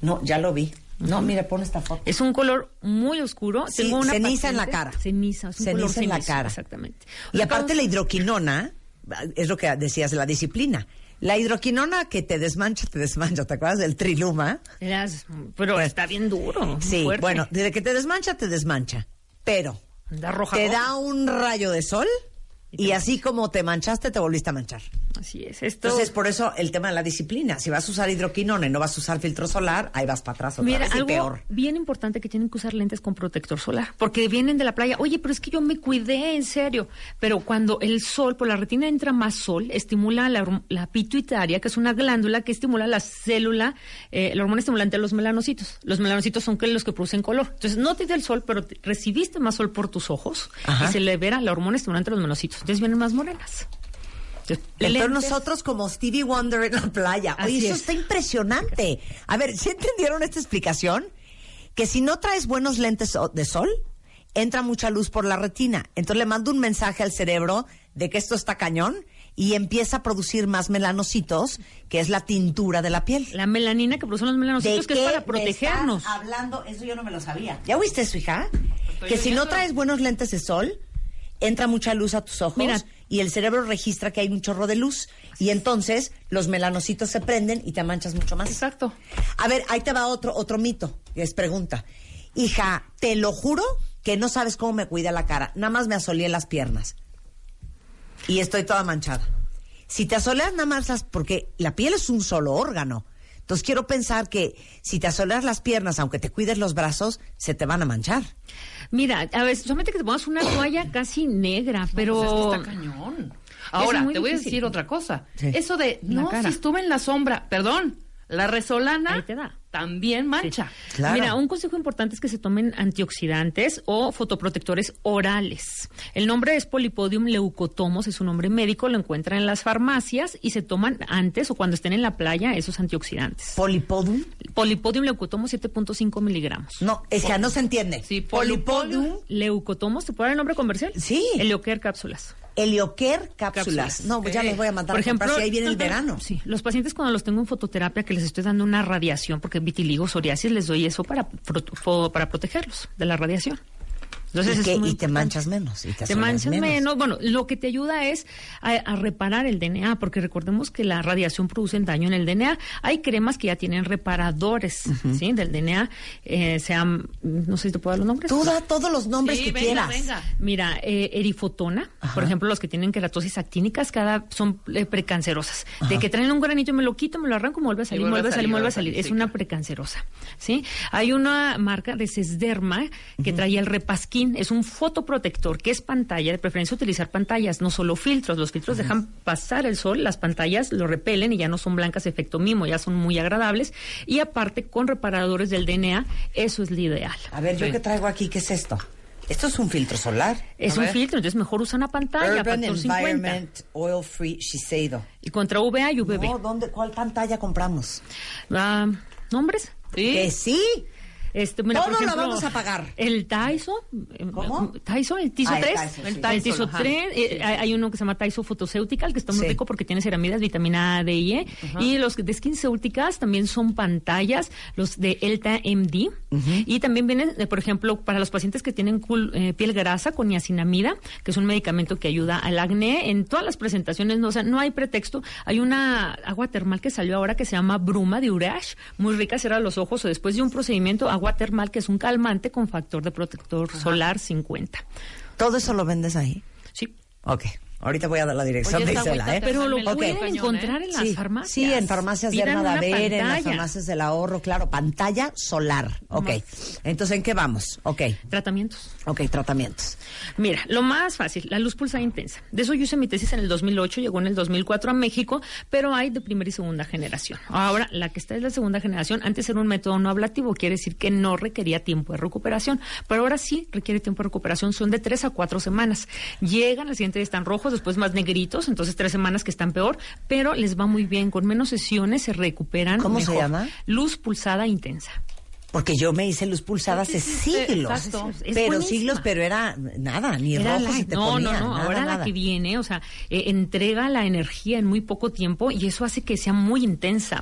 No, ya lo vi. No, mira, pon esta foto. Es un color muy oscuro. Sí, Tengo una ceniza en la cara. Ceniza, es un Ceniza color en la cara. Exactamente. Y aparte la hidroquinona, es lo que decías de la disciplina. La hidroquinona que te desmancha, te desmancha, ¿te acuerdas del triluma? Pero está bien duro. Sí, fuerte. bueno, desde que te desmancha, te desmancha. Pero roja, te roja. da un rayo de sol y así como te manchaste, te volviste a manchar. Así es. Esto... Entonces, por eso el tema de la disciplina. Si vas a usar hidroquinona y no vas a usar filtro solar, ahí vas para atrás otra Mira, vez y algo peor. bien importante que tienen que usar lentes con protector solar, porque vienen de la playa, oye, pero es que yo me cuidé, en serio. Pero cuando el sol, por la retina entra más sol, estimula la, pituitaria, que es una glándula que estimula la célula, eh, la hormona estimulante de los melanocitos. Los melanocitos son los que producen color. Entonces, no te dio el sol, pero te- recibiste más sol por tus ojos Ajá. y se libera la hormona estimulante de los melanocitos. Entonces vienen más morenas. Entonces, nosotros como Stevie Wonder en la playa. Oye, Así eso es. está impresionante. A ver, ¿sí entendieron esta explicación? Que si no traes buenos lentes de sol, entra mucha luz por la retina. Entonces le mando un mensaje al cerebro de que esto está cañón y empieza a producir más melanocitos, que es la tintura de la piel. La melanina que producen los melanocitos, que es para me protegernos. estás hablando, eso yo no me lo sabía. ¿Ya oíste eso, hija? Estoy que si no traes buenos lentes de sol, entra mucha luz a tus ojos Mira. y el cerebro registra que hay un chorro de luz y entonces los melanocitos se prenden y te manchas mucho más. Exacto. A ver, ahí te va otro otro mito, es pregunta. Hija, te lo juro que no sabes cómo me cuida la cara, nada más me asolé las piernas. Y estoy toda manchada. Si te asoleas nada más las porque la piel es un solo órgano. Entonces quiero pensar que si te asoleas las piernas, aunque te cuides los brazos, se te van a manchar. Mira, a ver, solamente que te pongas una toalla casi negra, pero... Pues es que está cañón. Ahora, te voy a decir otra cosa. Sí. Eso de, La no, cara. si estuve en la sombra, perdón, la resolana Ahí te da. También mancha. Mira, un consejo importante es que se tomen antioxidantes o fotoprotectores orales. El nombre es Polipodium leucotomos, es un nombre médico, lo encuentran en las farmacias y se toman antes o cuando estén en la playa esos antioxidantes. ¿Polipodium? Polipodium leucotomos 7.5 miligramos. No, es que no se entiende. Sí, Polipodium. Polipodium leucotomos, ¿te puedo dar el nombre comercial? Sí. Elioquer cápsulas. Helioquer cápsulas. Cápsulas. No, pues ya Ok. los voy a mandar Por comprar ejemplo, si ahí viene el verano. Sí, los pacientes cuando los tengo en fototerapia que les estoy dando una radiación, porque vitiligo, psoriasis, les doy eso para, para protegerlos de la radiación. Entonces, y, que- te manchas menos. Y te, Te manchas menos. Bueno, lo que te ayuda es a, a reparar el DNA, porque recordemos que la radiación produce daño en el DNA. Hay cremas que ya tienen reparadores, ¿sí? Del DNA. Eh, sean, no sé si te puedo dar los nombres. Tú da todos los nombres Sí, que venga, quieras. venga. Mira, eh, erifotona, por ejemplo, los que tienen queratosis actínicas, cada son eh, precancerosas. De que traen un granito, me lo quito, me lo arranco, me vuelve a salir, vuelve vuelve a a salir, salir, vuelve a salir. salir, Es sí, una precancerosa, ¿sí? Hay una marca de Sesderma que traía el Repasquín, es un fotoprotector que es pantalla, de preferencia utilizar pantallas, no solo filtros. Los filtros dejan pasar el sol, las pantallas lo repelen y ya no son blancas efecto mimo, ya son muy agradables. Y aparte, con reparadores del DNA, eso es lo ideal. A ver, yo Sí. que traigo aquí, ¿qué es esto? Esto es un filtro solar. Es un filtro, entonces mejor usa una pantalla, Urban factor 50. Environment Oil Free Shiseido. Y contra UVA y UVB. No, ¿dónde, ¿cuál pantalla compramos? Ah, ¿Nombres? Que sí. Este, Todo por lo vamos a pagar. El Taiso. ¿Cómo? Taiso, el Tiso Ah, el 3. Taiso, sí. El Taiso, Tiso ajá. 3. eh, hay uno que se llama Taiso Photoceutical, que está muy Sí. rico porque tiene ceramidas, vitamina A, D y E. Y los de SkinCeuticals también son pantallas, los de Elta MD. Y también vienen, eh, por ejemplo, para los pacientes que tienen cul- eh, piel grasa con niacinamida, que es un medicamento que ayuda al acné en todas las presentaciones. No, o sea, no hay pretexto. Hay una agua termal que salió ahora que se llama Bruma de Urash, muy rica, cierra los ojos o después de un procedimiento, agua termal, que es un calmante con factor de protector solar 50. ¿Todo eso lo vendes ahí? Sí. Ok. Ahorita voy a dar la dirección Oye, de Isela, ¿eh? Pero lo Ok. pueden encontrar en las Sí, farmacias. Sí, en farmacias de Pidan una Daver, en las farmacias del ahorro, claro, pantalla solar. Ok. Entonces, ¿en qué vamos? Ok. Tratamientos. Ok, tratamientos. Mira, lo más fácil, la luz pulsada intensa. De eso yo hice mi tesis en el 2008, llegó en el 2004 a México, pero hay de primera y segunda generación. Ahora, la que está es la segunda generación. Antes era un método no ablativo, quiere decir que no requería tiempo de recuperación, pero ahora sí requiere tiempo de recuperación. Son de tres a cuatro semanas. Llegan, al siguiente día están rojos, después más negritos, entonces tres semanas que están peor, pero les va muy bien. Con menos sesiones se recuperan ¿Cómo se llama? Luz pulsada intensa. Porque yo me hice luz pulsada hace siglos. exacto. Pero buenísima. siglos, pero era nada, ni Era rojo la- se te no, ponía, no, no, nada, ahora nada. la que viene, o sea, eh, entrega la energía en muy poco tiempo y eso hace que sea muy intensa.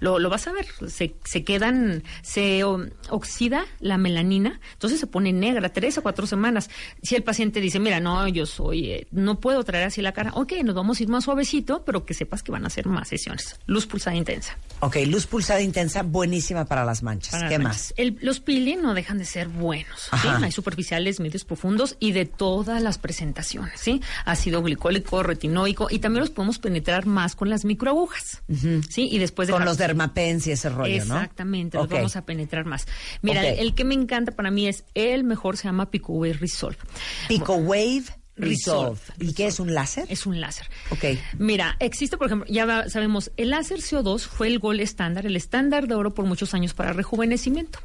Lo, lo vas a ver, se, se quedan, se o- oxida la melanina, entonces se pone negra, tres a cuatro semanas. Si el paciente dice, mira, no, yo soy, eh, no puedo traer así la cara, ok, nos vamos a ir más suavecito, pero que sepas que van a hacer más sesiones. Luz pulsada intensa. Ok, luz pulsada intensa, buenísima para las manchas. Para El- los peeling no dejan de ser buenos. ¿sí? Hay superficiales, medios profundos y de todas las presentaciones. ¿sí? Ácido glicólico, retinoico y también los podemos penetrar más con las microagujas. ¿sí? Y después Con los dermapens y ese rollo, ¿no? Exactamente, los vamos a penetrar más. Mira, el que me encanta para mí es el mejor, se llama Pico Wave Resolve. Pico Wave Resolve. ¿Y qué es un láser? Es un láser. Ok. Mira, existe, por ejemplo, ya sabemos, el láser CO2 fue el gol estándar, el estándar de oro por muchos años para rejuvenecimiento.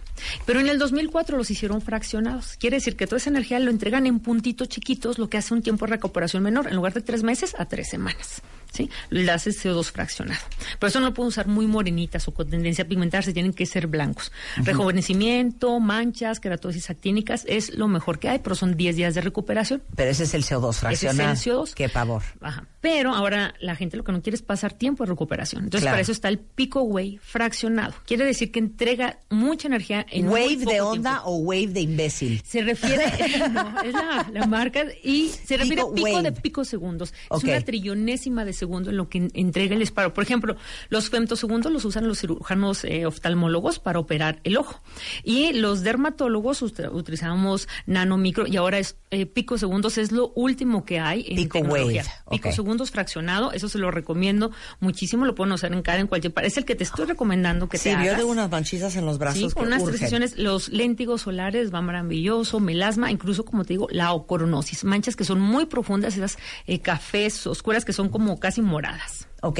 Pero en el 2004 los hicieron fraccionados. Quiere decir que toda esa energía lo entregan en puntitos chiquitos, lo que hace un tiempo de recuperación menor, en lugar de tres meses a tres semanas. ¿Sí? El láser CO2 fraccionado. Por eso no lo pueden usar muy morenitas o con tendencia a pigmentarse, tienen que ser blancos. Rejuvenecimiento, manchas, queratosis actínicas, es lo mejor que hay, pero son 10 días de recuperación. Pero ese es el CO2 fraccionado. Ese es el CO2. Qué pavor. Ajá. Pero ahora la gente lo que no quiere es pasar tiempo de recuperación. Entonces, Claro. para eso está el pico wave fraccionado. Quiere decir que entrega mucha energía en muy ¿Wave de poco onda tiempo. o wave de imbécil? Se refiere, [LAUGHS] [LAUGHS] no, es la, la marca, y se refiere Pico a pico wave. de picosegundos. Ok. Es una trillonésima de segundo en lo que en- entrega el disparo. Por ejemplo, los femtosegundos los usan los cirujanos eh, oftalmólogos para operar el ojo. Y los dermatólogos ut- utilizamos nanomicro, y ahora es eh, picosegundos, es lo último que hay en Pico tecnología. wave, ok. Picosegundos fraccionado, eso se lo recomiendo muchísimo, lo pueden usar en cara, en cualquier parte. Es el que te estoy recomendando que Sí, te yo hagas. tengo unas manchitas en los brazos Sí, con unas sesiones, los léntigos solares va maravilloso, melasma, incluso como te digo, la ocoronosis, manchas que son muy profundas, esas eh, cafés oscuras que son como casi moradas. Ok.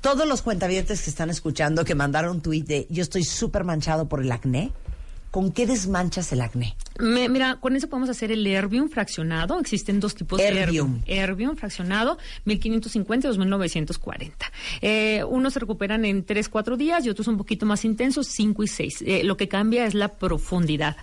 Todos los cuentavientes que están escuchando que mandaron un tuit de yo estoy súper manchado por el acné, ¿con qué desmanchas el acné? Me- mira, con eso podemos hacer el Herbium fraccionado. Existen dos tipos de Herbium. Herbium. Fraccionado, 1550 y 2940. Eh, unos se recuperan en 3, 4 días y otros un poquito más intensos, 5 y 6. lo que cambia es la profundidad.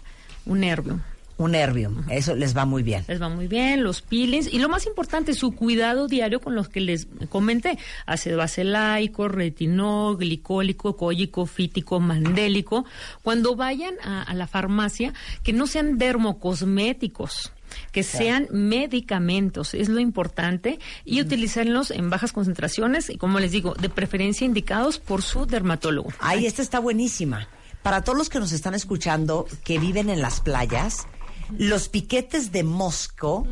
Un Herbium. Un Herbium. Eso les va muy bien. Les va muy bien, los peelings y lo más importante, su cuidado diario con los que les comenté, ácido acelaico, retinol, glicólico, cólico, fítico, mandélico. Cuando vayan a, a la farmacia, que no sean dermocosméticos que sean medicamentos, es lo importante, y utilizarlos en bajas concentraciones y, como les digo, de preferencia indicados por su dermatólogo. Ay, esta está buenísima. Para todos los que nos están escuchando que viven en las playas, los piquetes de mosco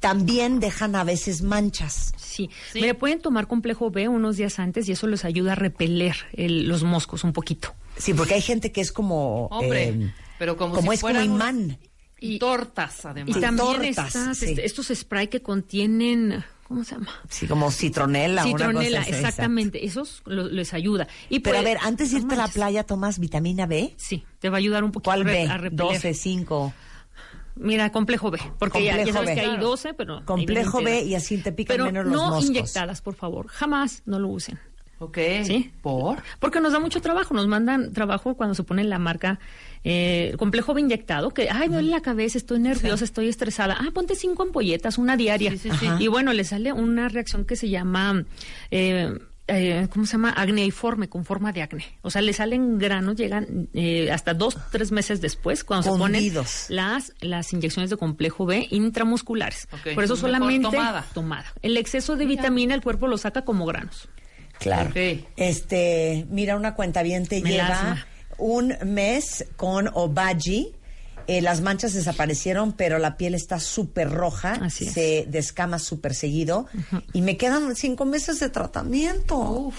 también dejan a veces manchas. Sí. Mira, pueden tomar complejo B unos días antes y eso les ayuda a repeler el- los moscos un poquito. Sí, porque hay gente que es como... Hombre, eh, pero como, como si es como fueran imán. Y tortas, además. Y también tortas, estas, sí. este, estos spray que contienen, ¿cómo se llama? Sí, como citronela. una Citronela, cosa así, exactamente. Esos lo- les ayuda. Y Pero a ver, antes de irte a la playa, ¿tomas vitamina B? Sí, te va a ayudar un poquito ¿Cuál a B? a repeler. 12, 5. Mira, complejo B, porque ya, sabes B. que hay Claro. 12, pero... Complejo B y así te pican Pero menos los no moscos. inyectadas, por favor. Jamás no lo usen. Ok. ¿Sí? ¿Por? Porque nos da mucho trabajo, nos mandan trabajo cuando se pone la marca eh, complejo B inyectado, que, ay, me duele la cabeza, estoy nerviosa, estoy estresada. Ah, ponte cinco ampolletas, una diaria. Sí, sí, sí. Y bueno, le sale una reacción que se llama... Eh, eh, ¿Cómo se llama? Acneiforme, con forma de acné. O sea, le salen granos, llegan eh, hasta dos, tres meses después, cuando se ponen las, las inyecciones de complejo B intramusculares. Por eso solamente tomada. tomada. El exceso de vitamina el cuerpo lo saca como granos. Claro. Este, mira, una cuenta bien te lleva un mes con Obagi. Eh, las manchas desaparecieron, pero la piel está súper roja, se descama súper seguido y me quedan cinco meses de tratamiento.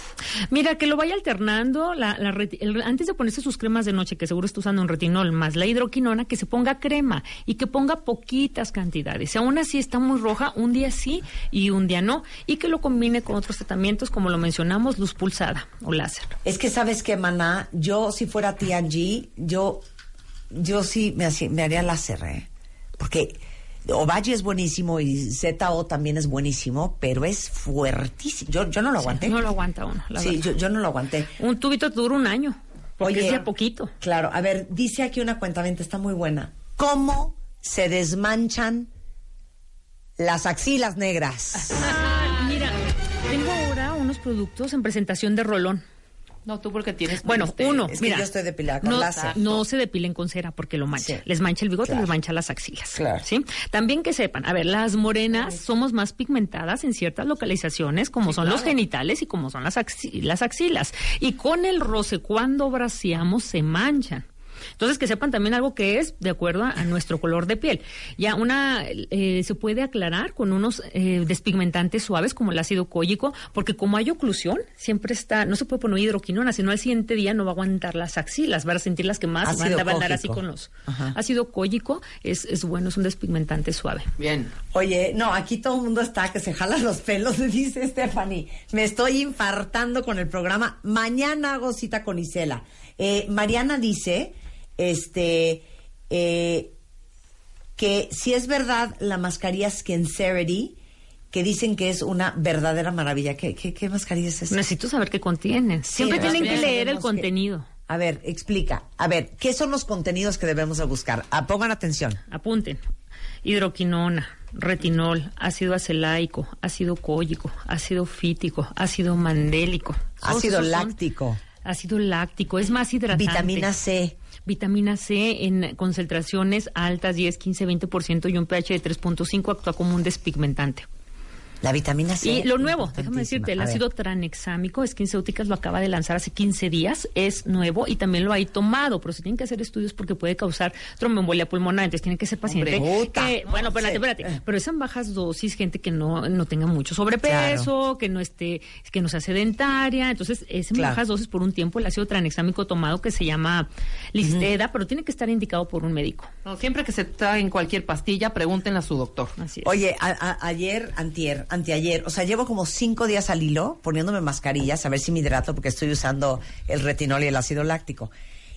Mira, que lo vaya alternando la, la el- antes de ponerse sus cremas de noche, que seguro está usando un retinol más la hidroquinona, que se ponga crema y que ponga poquitas cantidades. Si aún así está muy roja, un día sí y un día no. Y que lo combine con otros tratamientos, como lo mencionamos, luz pulsada o láser. Es que sabes que, maná, yo si fuera T&G, yo, yo sí me, hacía- me haría láser, ¿eh? Porque Obagi es buenísimo y ZO también es buenísimo, pero es fuertísimo. Yo, yo no lo aguanté. no lo aguanta uno, la sí, yo, yo no lo aguanté. Un tubito dura un año. Porque Oye, es de poquito. Claro, a ver, dice aquí una cuentamente, está muy buena. ¿Cómo se desmanchan las axilas negras? Ah, [LAUGHS] mira, tengo ahora unos productos en presentación de rolón. No, tú porque tienes. Bueno, este, uno, es que mira, yo estoy depilada con no, láser. no se depilen con cera porque lo mancha. Sí. Les mancha el bigote, Claro. les mancha las axilas. Claro. ¿sí? También que sepan, a ver, las morenas somos más pigmentadas en ciertas localizaciones, como son los genitales y como son las, axi- las axilas. Y con el roce, cuando braceamos, se manchan. Entonces, que sepan también algo que es de acuerdo a, a nuestro color de piel. Ya una eh, se puede aclarar con unos eh, despigmentantes suaves como el ácido cólico, porque como hay oclusión, siempre está, no se puede poner hidroquinona, sino al siguiente día no va a aguantar las axilas, va a sentir las que más van a andar así cólico. con los. Ajá. Ácido cólico es, es bueno, es un despigmentante suave. Bien. Oye, no, aquí todo el mundo está que se jala los pelos, [LAUGHS] dice Stephanie. Me estoy infartando con el programa. Mañana hago cita con Isela. Eh, Mariana dice, este, eh, que si es verdad la mascarilla Skincerity, que dicen que es una verdadera maravilla. ¿Qué, qué, qué mascarilla es esa? Necesito saber qué contiene. Siempre tienen que leer el que- contenido. A ver, explica. A ver, ¿qué son los contenidos que debemos de buscar? Ah, pongan atención. Apunten. Hidroquinona, retinol, ácido acelaico, ácido cólico, ácido fítico, ácido mandélico. Ácido láctico. Ácido láctico, es más hidratante. Vitamina C. Vitamina C en concentraciones altas, 10, 15, 20% y un pH de 3.5 actúa como un despigmentante. La vitamina C. Y lo nuevo, déjame decirte, el ácido tranexámico, SkinCeuticals lo acaba de lanzar hace 15 días, es nuevo y también lo hay tomado, pero se tienen que hacer estudios porque puede causar tromboembolia pulmonar, entonces tiene que ser paciente Hombre, puta. que, bueno, espérate, espérate, pero es en bajas dosis, gente que no, no tenga mucho sobrepeso, que no esté, que no sea sedentaria, entonces es en Claro. bajas dosis por un tiempo el ácido tranexámico tomado que se llama Listeda, pero tiene que estar indicado por un médico. No, siempre que se traen cualquier pastilla, pregúntenle a su doctor. Así es. Oye, a- a- ayer, antier, anteayer, o sea, llevo como cinco días al hilo poniéndome mascarillas a ver si me hidrato porque estoy usando el retinol y el ácido láctico.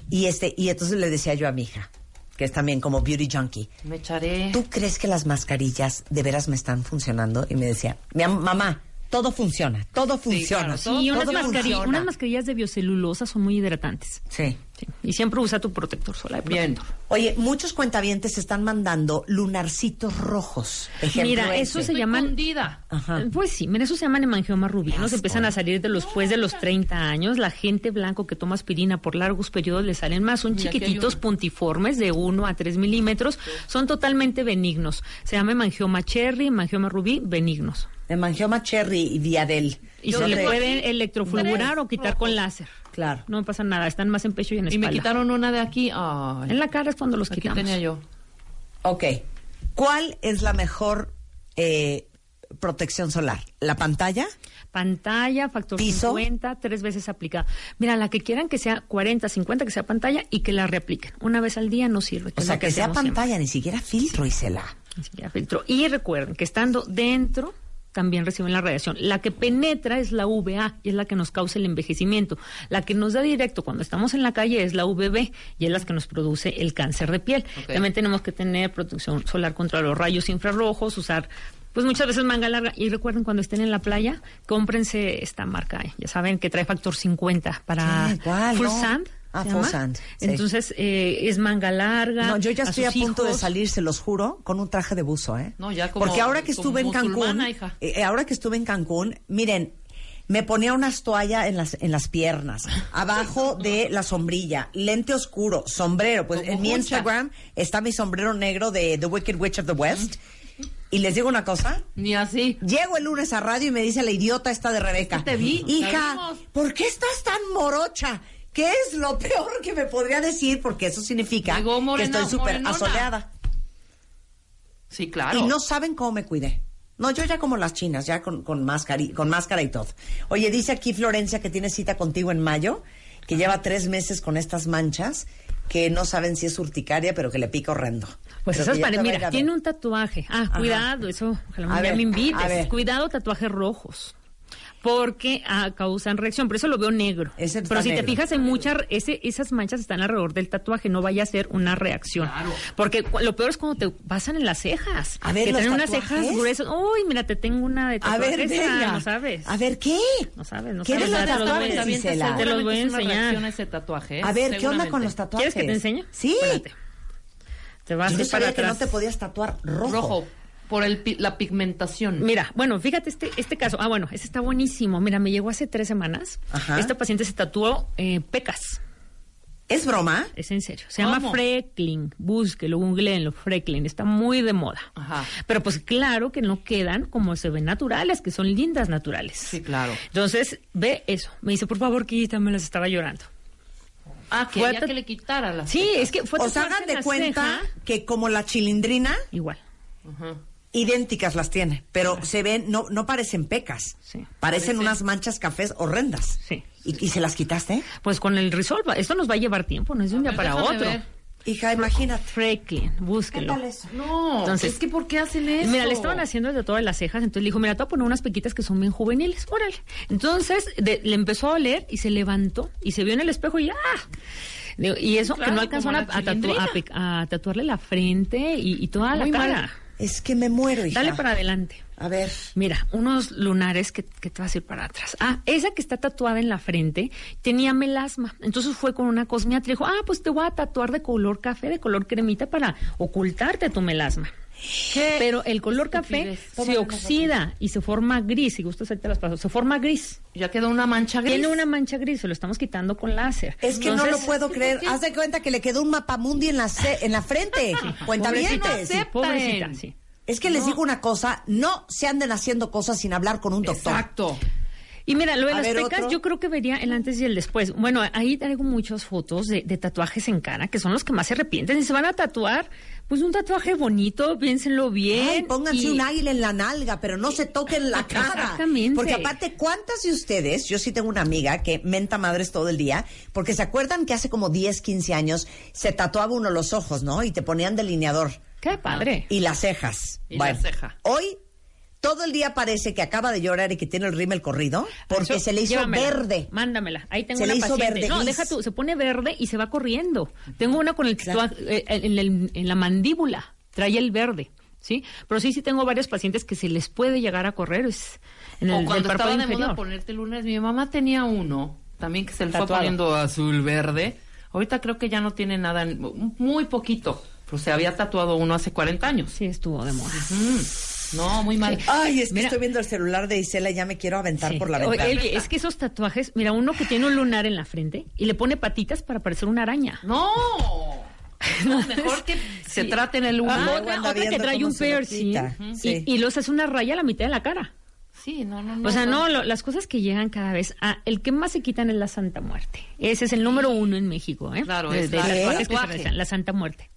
Y este, y entonces le decía yo a mi hija, que es también como beauty junkie, Me echaré. ¿tú crees que las mascarillas de veras me están funcionando? Y me decía, mamá, todo funciona, todo funciona. claro, Y unas, todo funciona. unas mascarillas de biocelulosa son muy hidratantes. Sí. Sí. Y siempre usa tu protector solar. Bien. Oye, muchos cuentavientes están mandando lunarcitos rojos. Ejemplo Mira, ese. eso se llaman. Ajá. Pues sí, mira, eso se llaman hemangioma rubinos. asco. Empiezan a salir de los, después de los 30 años. La gente blanco que toma aspirina por largos periodos le salen más. Son Mira, chiquititos, puntiformes, de 1 a 3 milímetros. Son totalmente benignos. Se llama hemangioma cherry, hemangioma rubí, benignos. Hemangioma cherry y diadel. Y se le te- puede electrofluorar o quitar con láser. Claro. No pasa nada, están más en pecho y en Y espalda. me quitaron una de aquí. Ay, En la cara es cuando los aquí quitamos. tenía yo. Ok. ¿Cuál es la mejor eh, protección solar? ¿La pantalla? Pantalla, factor ¿Piso? 50, tres veces aplicada. Mira, la que quieran que sea 40, 50, que sea pantalla y que la reapliquen. Una vez al día no sirve. O sea, que sea pantalla, ni siquiera filtro, Isela. ni siquiera filtro. Y recuerden que estando dentro también reciben la radiación. La que penetra es la UVA y es la que nos causa el envejecimiento. La que nos da directo cuando estamos en la calle es la UVB y es la que nos produce el cáncer de piel. También tenemos que tener protección solar contra los rayos infrarrojos, usar pues muchas veces manga larga. Y recuerden cuando estén en la playa, cómprense esta marca. Ya saben que trae factor 50 para full No. sand. Ah, se full llama. sand, sí. Entonces eh, es manga larga. No, yo ya estoy a punto de salir, se los juro, con un traje de buzo, ¿eh? No, ya como- Porque ahora que estuve en Cancún, hija. eh, ahora que estuve en Cancún, miren, me ponía unas toallas en las, en las piernas, [LAUGHS] abajo de la sombrilla, lente oscuro, sombrero. Pues Como en mi. Instagram está mi sombrero negro de The Wicked Witch of the West. Y les digo una cosa, Ni así. Llego el lunes a radio y me dice la idiota esta de Rebeca. Te vi, Hija. ¿por qué estás tan morocha? ¿Qué es lo [LAUGHS] peor que me podría decir? Porque eso significa Llegó que estoy súper asoleada. Sí, claro. Y no saben cómo me cuidé. No, yo ya como las chinas, ya con, con, máscara, y- con máscara y todo. Oye, dice aquí Florencia que tiene cita contigo en mayo, que lleva tres meses con estas manchas, que no saben si es urticaria, pero que le pica horrendo. Pues Pero eso es que ya para, te va a ir mira, tiene un tatuaje. Ah, Ajá. cuidado, eso, ojalá A ver, me invites. a ver. Cuidado, tatuajes rojos. Porque ah, causan reacción, por eso lo veo negro. Ese Pero si te fijas en muchas, ese, esas manchas están alrededor del tatuaje, no vaya a ser una reacción. Porque cu- lo peor es cuando te pasan en las cejas. A ver, que ¿los tienen unas tatuajes? cejas gruesas. Uy, mira, te tengo una de A ver, tatuajes. ah, venga. No sabes. A ver, ¿qué? No sabes, no ¿Qué sabes. los Ya te los voy- tatuajes, te los voy a Seguramente es una enseñar. reacción a ese tatuaje. ¿eh? A ver, ¿qué onda con los tatuajes? ¿Quieres que te enseñe? Sí. Espérate. Te vas Yo no a ir para sabía que no te podías tatuar rojo. Rojo. Por el, pi- la pigmentación. Mira, bueno, fíjate este, este caso. Ah, bueno, este está buenísimo. Mira, me llegó hace tres semanas. Ajá. Esta paciente se tatuó eh, pecas. ¿Es broma? Es en serio. Se llama. Freckling. Búsquelo, googleenlo. Freckling. Está muy de moda. Ajá. Pero pues claro que no quedan como se ven naturales, que son lindas naturales. Sí, claro. Entonces, ve eso. Me dice, por favor, quítamela. las estaba llorando. Ah, Fue quería a ta- que le quitara las Sí, pecas. es que fue O sea, hagan de cuenta ceja. que como la chilindrina, Igual. Ajá. Idénticas las tiene, pero se ven, no, no parecen pecas. Sí. Parecen Parece- unas manchas cafés horrendas. Sí. ¿Y, y se las quitaste? Pues con el Resolva. Esto nos va a llevar tiempo, no es de un día ver, para otro. ver. Hija, imagínate. Freckling, búsquelo. No, Entonces- es que ¿por qué hacen eso? Mira, le estaban haciendo de todas las cejas, entonces le dijo, mira, te voy a poner unas pequitas que son bien juveniles, órale. Entonces de- le empezó a oler y se levantó y se vio en el espejo y ¡ah! Y eso Claro, que no alcanzó a, a tatu- a a tatuarle la frente y, y toda Muy la mal. cara. Es que me muero, hija. Dale para adelante. A ver. Mira, unos lunares que, que te vas a ir para atrás. Ah, esa que está tatuada en la frente tenía melasma. Entonces fue con una cosmiatra y dijo, ah, pues te voy a tatuar de color café, de color cremita para ocultarte tu melasma. Pero el color café se oxida y se forma gris. Si gustas, ahorita las paso. Se forma gris. Ya quedó una mancha gris. Tiene una mancha gris, se lo estamos quitando con láser. Es que no lo puedo creer. Haz de cuenta que le quedó un mapamundi en la, ce- en la frente. Sí, pobrecita, sí. Es que les digo una cosa, no se anden haciendo cosas sin hablar con un doctor. Exacto. Y mira, lo de A las ver, pecas, otro. yo creo que vería el antes y el después. Bueno, ahí traigo muchas fotos de, de tatuajes en cara, que son los que más se arrepienten. Y se van a tatuar, pues un tatuaje bonito, piénsenlo bien. Ay, pónganse y- un águila en la nalga, pero no se toquen la [LAUGHS] cara. Exactamente. Porque aparte, ¿cuántas de ustedes? Yo sí tengo una amiga que menta madres todo el día, porque se acuerdan que hace como 10, 15 años se tatuaba uno los ojos, ¿no? Y te ponían delineador. Qué padre. Y las cejas. Y la ceja. Hoy todo el día parece que acaba de llorar y que tiene el rímel corrido, porque Eso, se le hizo llévamela, verde. Mándamela. Ahí tengo Se una le hizo paciente. verde no, deja tú, se pone verde y se va corriendo. Tengo una con el tatuaje eh, en, el- en la mandíbula, trae el verde, ¿sí? Pero sí, sí tengo varios pacientes que se les puede llegar a correr es en el O cuando estaba de inferior. moda ponerte lunes, mi mamá tenía uno, también que se le fue poniendo azul verde. Ahorita creo que ya no tiene nada, muy poquito. Pero se había tatuado uno hace 40 años. Sí, estuvo de moda. No, muy mal. Ay, es que Mira. estoy viendo el celular de Isela y ya me quiero aventar Sí. por la ventana. oye, es que esos tatuajes, mira, uno que tiene un lunar en la frente y le pone patitas para parecer una araña. No. [LAUGHS] No, mejor que se trate en el Ah, lugar. luego otra, otra que trae un piercing quita. y- Sí. y, los hace una raya a la mitad de la cara. Sí, no, no, no. O sea, no, lo- las cosas que llegan cada vez. Ah, el que más se quitan es la Santa Muerte. Ese es el número uno en México, ¿eh? Claro, de, es de que se la Santa Muerte.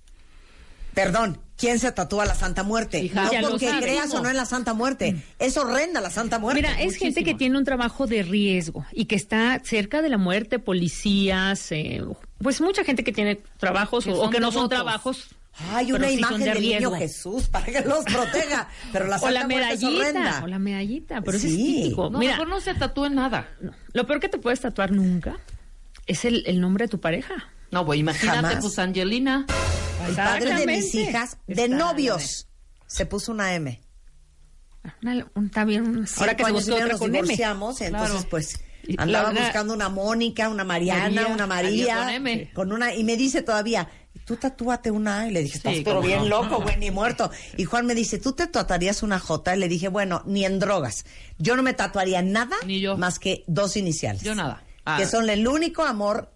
Perdón, ¿quién se tatúa la Santa Muerte? Hija, no porque creas o no en la Santa Muerte. Es horrenda la Santa Muerte. Mira, es gente que tiene un trabajo de riesgo y que está cerca de la muerte, policías, eh, pues mucha gente que tiene trabajos Que o, o que no son trabajos. Hay una sí imagen de del niño. Jesús para que los proteja. Pero la o Santa la Muerte es medallita, horrenda. o la medallita, pero eso es Sí. típico. No, Mira, mejor no se tatúe nada. lo peor que te puedes tatuar nunca es el, el nombre de tu pareja. No, pues imagínate, Jamás. pues Angelina. El padre de mis hijas, de novios, se puso una M. Una- un- un- ahora que se buscó otra nos con M. divorciamos, entonces Claro. pues andaba buscando una Mónica, una Mariana, María, una María con M. con una y me dice todavía, tú tatúate una A", y le dije, estás Sí, pero bien no. loco, güey, ni [LAUGHS] muerto. Y Juan me dice, ¿tú te tatuarías una J? Y le dije, bueno, ni en drogas. Yo no me tatuaría nada Ni yo. más que dos iniciales. Yo nada. Ah. Que son el único amor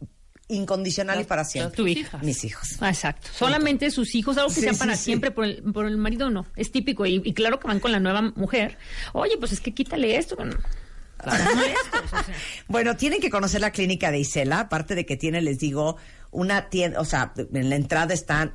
incondicional y para siempre. tu hija. Mis hijos. Ah, Exacto. Solamente sus hijos, algo que Sí, sea para sí. siempre, por el, por el marido no. Es típico. Y, y claro que van con la nueva mujer. Oye, pues es que quítale esto. Bueno, [LAUGHS] Bueno, tienen que conocer la clínica de Isela, aparte de que tiene, les digo, una tienda, o sea, en la entrada están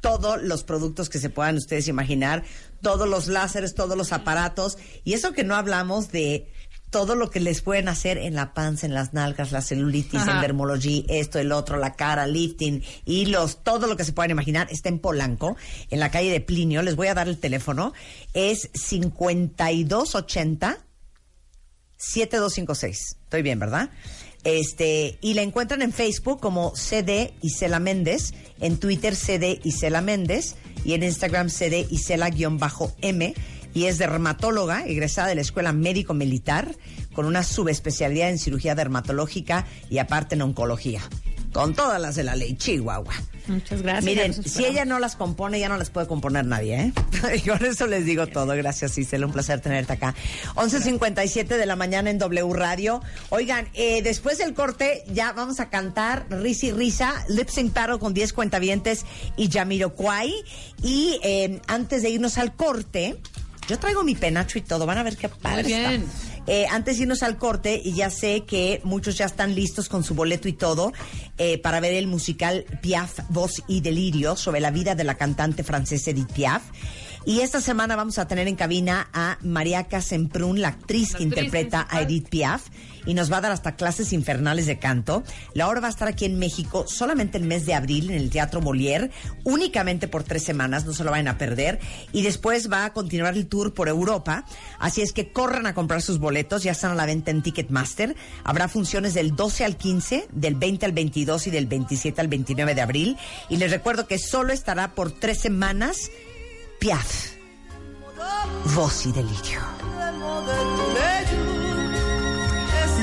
todos los productos que se puedan ustedes imaginar, todos los láseres, todos los aparatos, y eso que no hablamos de todo lo que les pueden hacer en la panza, en las nalgas, la celulitis, Ajá. en dermología, esto, el otro, la cara, lifting, hilos, todo lo que se puedan imaginar, está en Polanco, en la calle de Plinio. Les voy a dar el teléfono. Es 5280 7256. Estoy bien, ¿verdad? Este, y la encuentran en Facebook como CD Isela Méndez, en Twitter CD Isela Méndez y en Instagram CD Isela-M y es dermatóloga, egresada de la Escuela Médico Militar con una subespecialidad en cirugía dermatológica y aparte en oncología. Con todas las de la ley Chihuahua. Muchas gracias. Miren, si ella no las compone, ya no las puede componer nadie, ¿eh? [LAUGHS] y con eso les digo todo. Gracias, Isela. Un placer tenerte acá. 11.57 de la mañana en W Radio. Oigan, eh, después del corte ya vamos a cantar Risa y Risa, Lip Sync Battle con 10 cuentavientes y Jamiroquai. Y eh, antes de irnos al corte, yo traigo mi penacho y todo. Van a ver qué padre Muy bien. está. Eh, antes de irnos al corte, y ya sé que muchos ya están listos con su boleto y todo eh, para ver el musical Piaf, Voz y Delirio sobre la vida de la cantante francesa Edith Piaf. Y esta semana vamos a tener en cabina a Mariaca Semprún, la actriz que interpreta a Edith Piaf, y nos va a dar hasta clases infernales de canto. La obra va a estar aquí en México solamente el mes de abril en el Teatro Molière, únicamente por tres semanas, no se lo vayan a perder. Y después va a continuar el tour por Europa. Así es que corran a comprar sus boletos, ya están a la venta en Ticketmaster. Habrá funciones del 12 al 15, del 20 al 22 y del 27 al 29 de abril. Y les recuerdo que solo estará por tres semanas Piaf. Voz y delirio.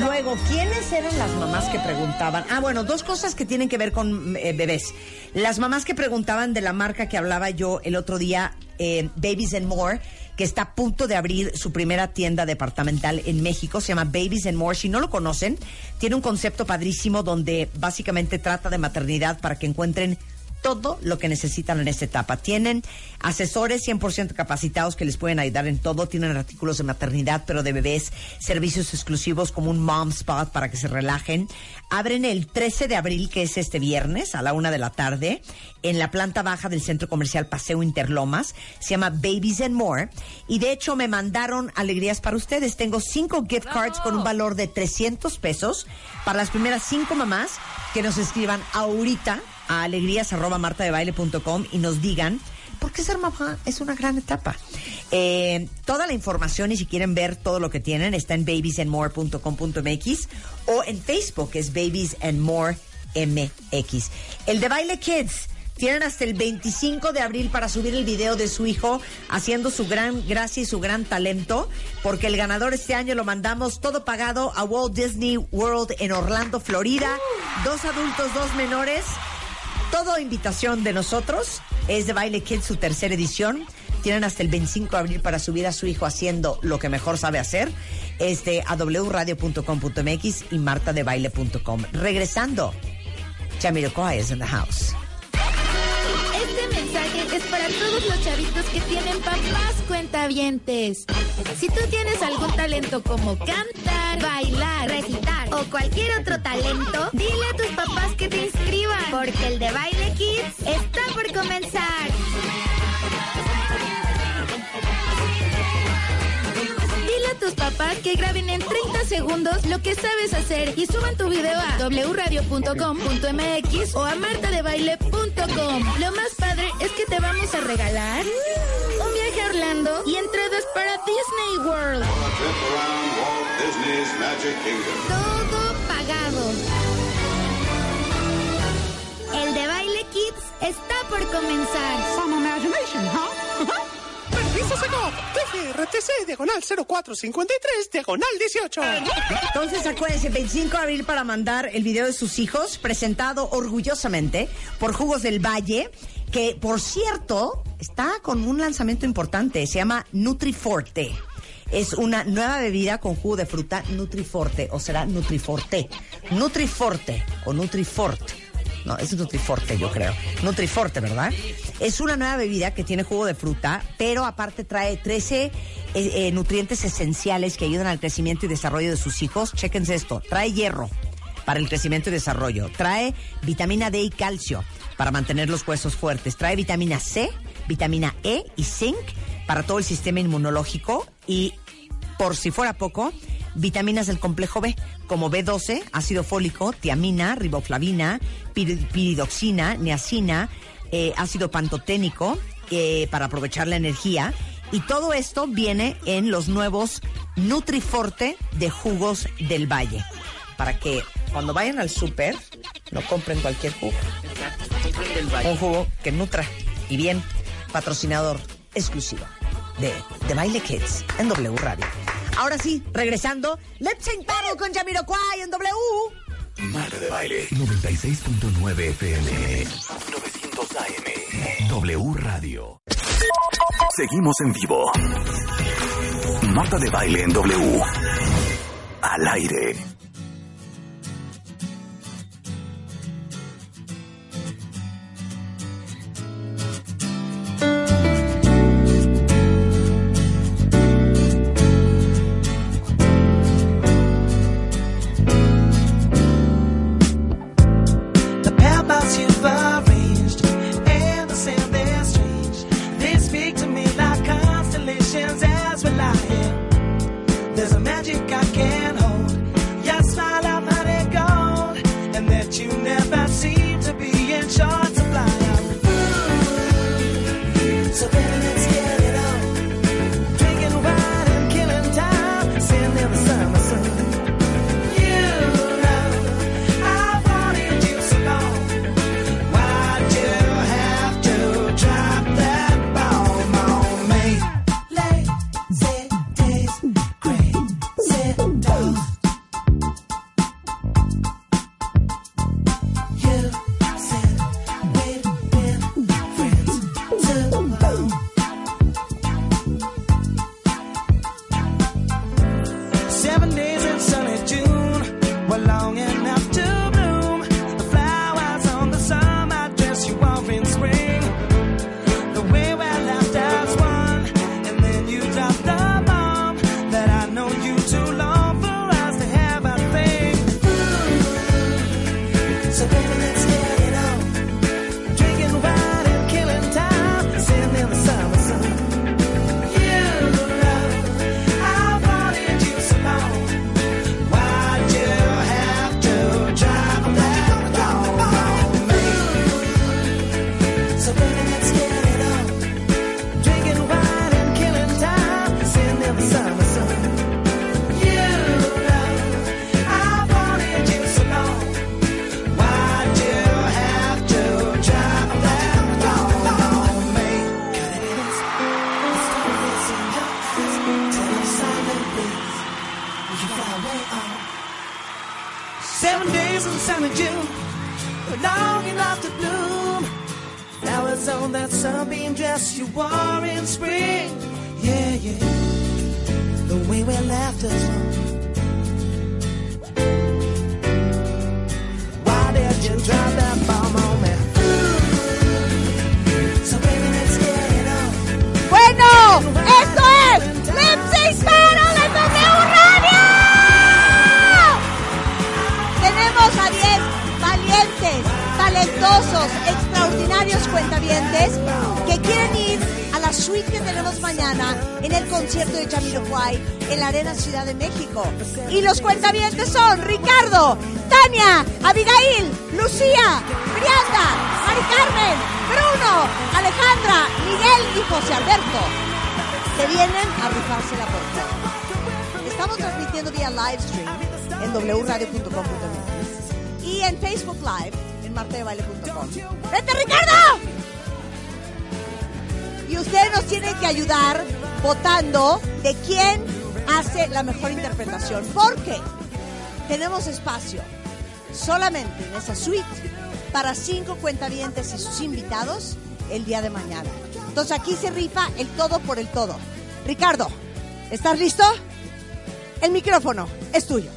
Luego, ¿quiénes eran las mamás que preguntaban? Ah, bueno, dos cosas que tienen que ver con eh, bebés. Las mamás que preguntaban de la marca que hablaba yo el otro día, eh, Babies and More, que está a punto de abrir su primera tienda departamental en México, se llama Babies More. Si no lo conocen, tiene un concepto padrísimo donde básicamente trata de maternidad para que encuentren todo lo que necesitan en esta etapa. Tienen asesores 100% capacitados que les pueden ayudar en todo. Tienen artículos de maternidad, pero de bebés, servicios exclusivos como un mom spot para que se relajen. Abren el 13 de abril, que es este viernes, a la una de la tarde, en la planta baja del centro comercial Paseo Interlomas. Se llama Babies and More. Y de hecho me mandaron alegrías para ustedes. Tengo cinco gift cards con un valor de 300 pesos para las primeras cinco mamás que nos escriban ahorita a alegrías.martadebaile.com y nos digan por qué ser mamá es una gran etapa. Eh, toda la información y si quieren ver todo lo que tienen está en babiesandmore.com.mx o en Facebook es Babies and MX. El de Baile Kids. Tienen hasta el 25 de abril para subir el video de su hijo haciendo su gran gracia y su gran talento, porque el ganador este año lo mandamos todo pagado a Walt Disney World en Orlando, Florida. Dos adultos, dos menores. Todo invitación de nosotros. Es de Baile Kids su tercera edición. Tienen hasta el 25 de abril para subir a su hijo haciendo lo que mejor sabe hacer. Este a wradio.com.mx y martadebaile.com. Regresando, Jamiroquai is in the house. Es para todos los chavitos que tienen papás cuentavientes. Si tú tienes algún talento como cantar, bailar, recitar o cualquier otro talento, dile a tus papás que te inscriban, porque el de Baile Kids está por comenzar. A tus papás que graben en 30 segundos lo que sabes hacer y suban tu video a wradio.com.mx o a martadebaile.com. Lo más padre es que te vamos a regalar un viaje a Orlando y entradas para Disney World. Todo pagado. El de Baile Kids está por comenzar. Some imagination, huh? TGRTC, diagonal 0453, diagonal 18. Entonces acuérdense, 25 de abril para mandar el video de sus hijos, presentado orgullosamente por Jugos del Valle, que por cierto está con un lanzamiento importante, se llama Nutriforte. Es una nueva bebida con jugo de fruta Nutriforte, o será Nutriforte. Nutriforte o Nutriforte. No, es Nutriforte, yo creo. Nutriforte, ¿verdad? Es una nueva bebida que tiene jugo de fruta, pero aparte trae 13 eh, eh, nutrientes esenciales que ayudan al crecimiento y desarrollo de sus hijos. Chéquense esto. Trae hierro para el crecimiento y desarrollo. Trae vitamina D y calcio para mantener los huesos fuertes. Trae vitamina C, vitamina E y zinc para todo el sistema inmunológico y por si fuera poco, vitaminas del complejo B, como B12, ácido fólico, tiamina, riboflavina, pir- piridoxina, niacina, eh, ácido pantoténico, para aprovechar la energía. Y todo esto viene en los nuevos Nutriforte de Jugos del Valle. Para que cuando vayan al súper, no compren cualquier jugo. Un jugo que nutra y bien, patrocinador exclusivo de The Baile Kids en W Radio. Ahora sí, regresando, Let's Battle con Jamiroquai en W. Marta de Baile. 96.9 FM 900 AM W Radio. Seguimos en vivo. Marta de Baile en W. Al aire vienen a rifarse la puerta. Estamos transmitiendo vía live stream en wradio.com.mx y en Facebook Live en martadebaile.com. ¡Vete, Ricardo! Y ustedes nos tienen que ayudar votando de quién hace la mejor interpretación. Porque tenemos espacio solamente en esa suite para cinco cuentavientes y sus invitados el día de mañana. Entonces aquí se rifa el todo por el todo. Ricardo, ¿estás listo? El micrófono es tuyo.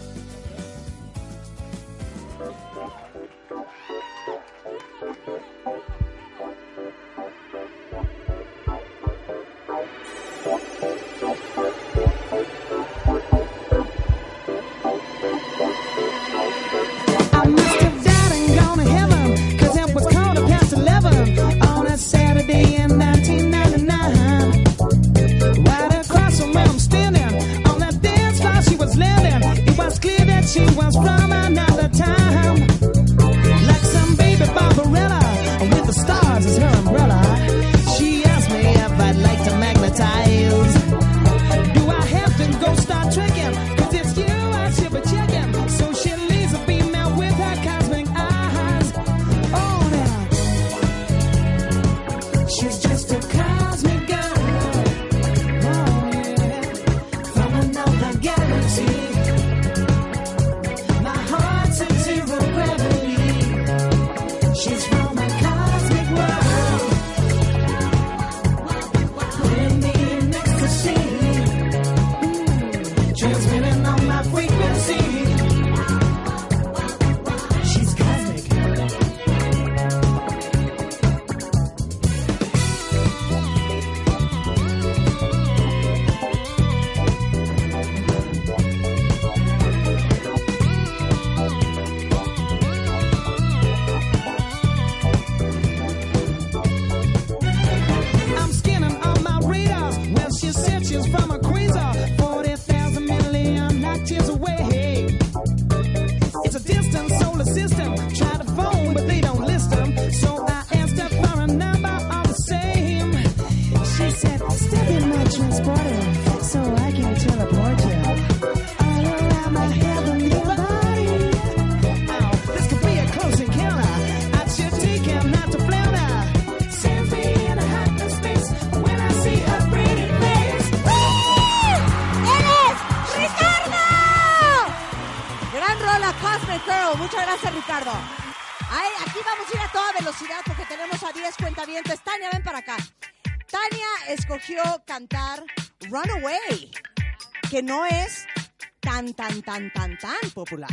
tan, tan, tan, tan, tan popular.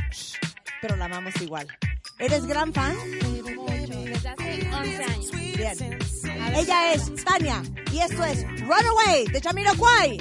Pero la amamos igual. ¿Eres gran fan? Bien. Ella es Tania y esto es Runaway de Jamiroquai.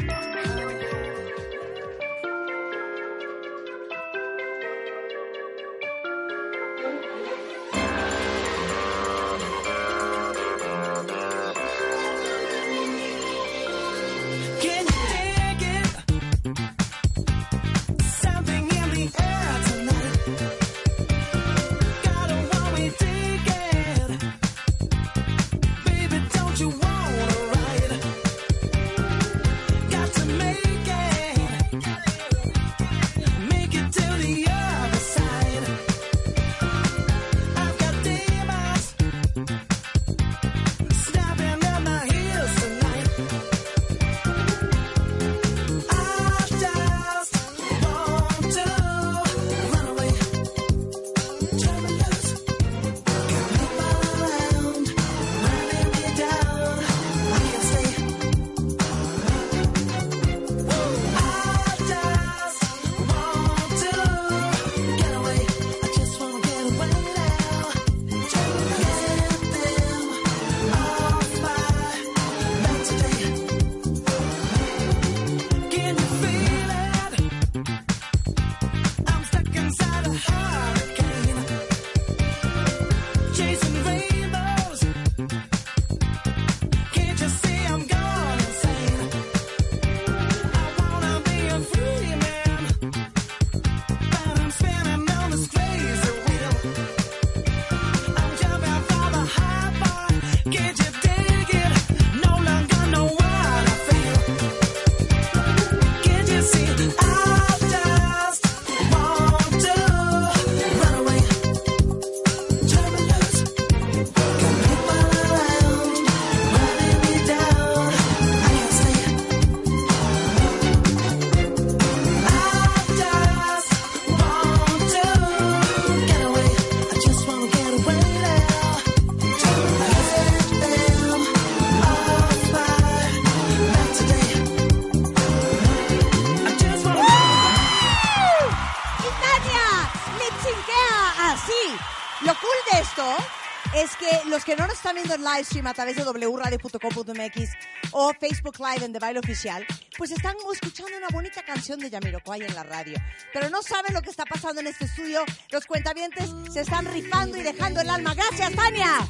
están viendo en live stream a través de wradio.com.mx o Facebook Live en The Baile Oficial, pues están escuchando una bonita canción de Yamiroquai en la radio. Pero no saben lo que está pasando en este estudio. Los cuentavientes se están rifando y dejando el alma. Gracias, Tania.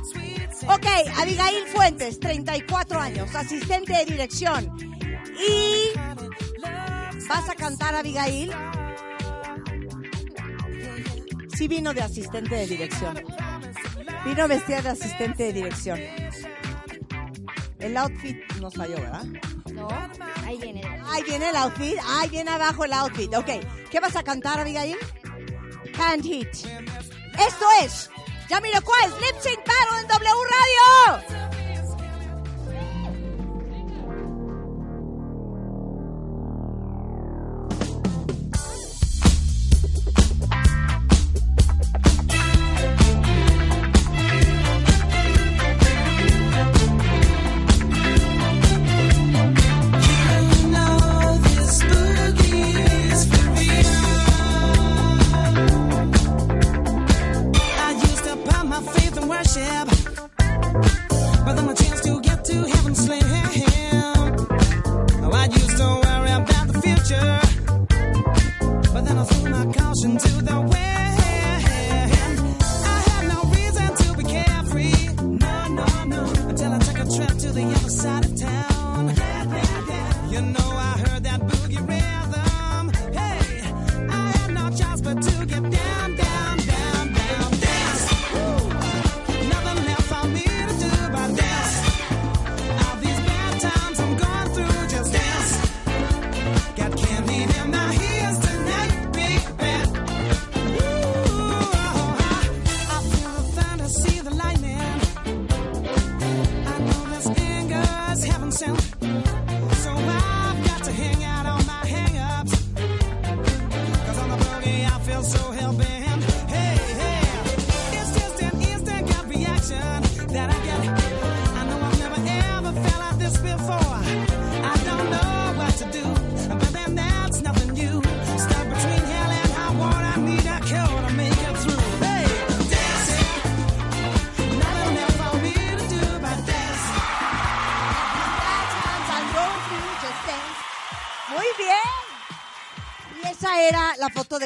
Ok, Abigail Fuentes, 34 años, asistente de dirección. Y vas a cantar, Abigail. Sí vino de asistente de dirección. Vino vestida de asistente de dirección. El outfit nos falló, ¿verdad? No, ahí viene. Ahí viene el outfit, ahí viene abajo el outfit. Ok, ¿qué vas a cantar, Abigail? Hand Hit. Esto es Ya Yamiro Cuál, Lip Sync Battle en W Radio.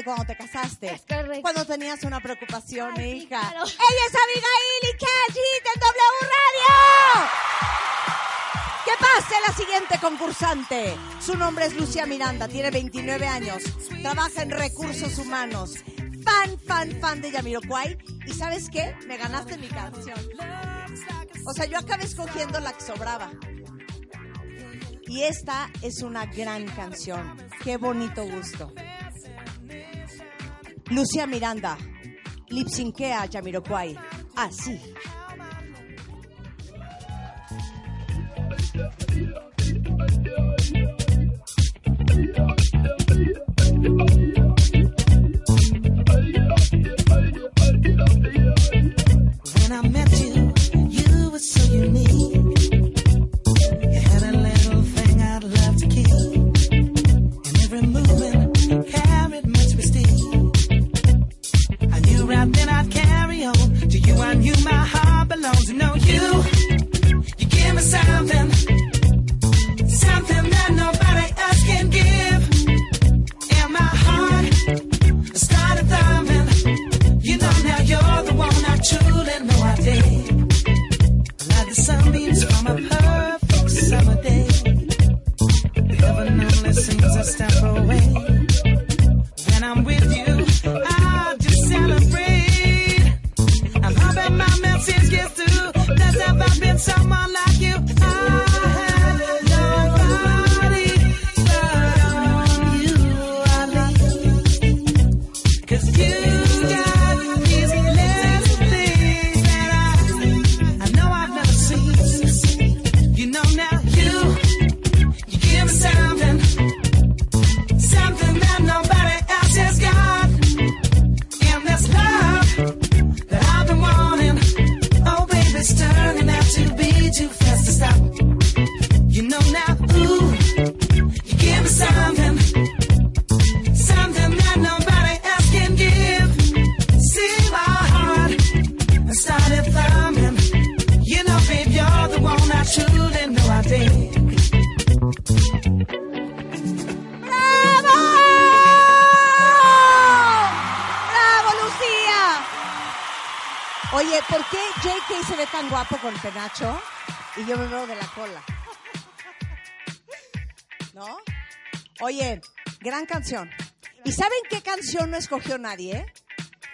cuando te casaste. Cuando tenías una preocupación, hija. Ella es Abigail y Cash del W Radio. Que pase la siguiente concursante. Su nombre es Lucia Miranda, tiene 29 años, trabaja en recursos humanos, fan, fan, fan de Yamiroquai. ¿Y sabes qué? Me ganaste mi canción. O sea, yo acabé escogiendo la que sobraba. Y esta es una gran canción. Qué bonito gusto. Lucia Miranda, Lipsinquea Yamiroquai, así. yo me veo de la cola. ¿No? Oye, gran canción. ¿Y saben qué canción no escogió nadie?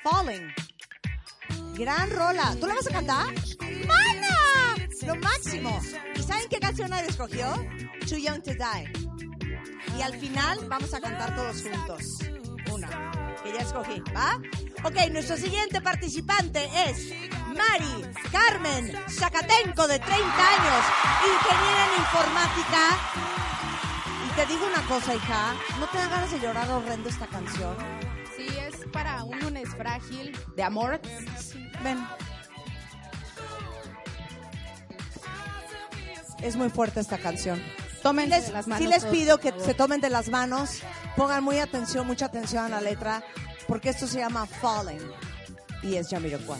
Falling. Gran rola. ¿Tú la vas a cantar? ¡Mana! Lo máximo. ¿Y saben qué canción nadie escogió? Too Young to Die. Y al final vamos a cantar todos juntos. Una. Que ya escogí, ¿va? Ok, nuestro siguiente participante es Mari Carmen Zacatenco, de 30 años, ingeniera en informática. Y te digo una cosa, hija, ¿no te dan ganas de llorar horrendo esta canción? Sí, es para un lunes frágil de amor. Ven. Es muy fuerte esta canción. Les- de las manos sí les pido que se tomen de las manos, pongan muy atención, mucha atención a la letra, porque esto se llama Falling y es Jamiroquai.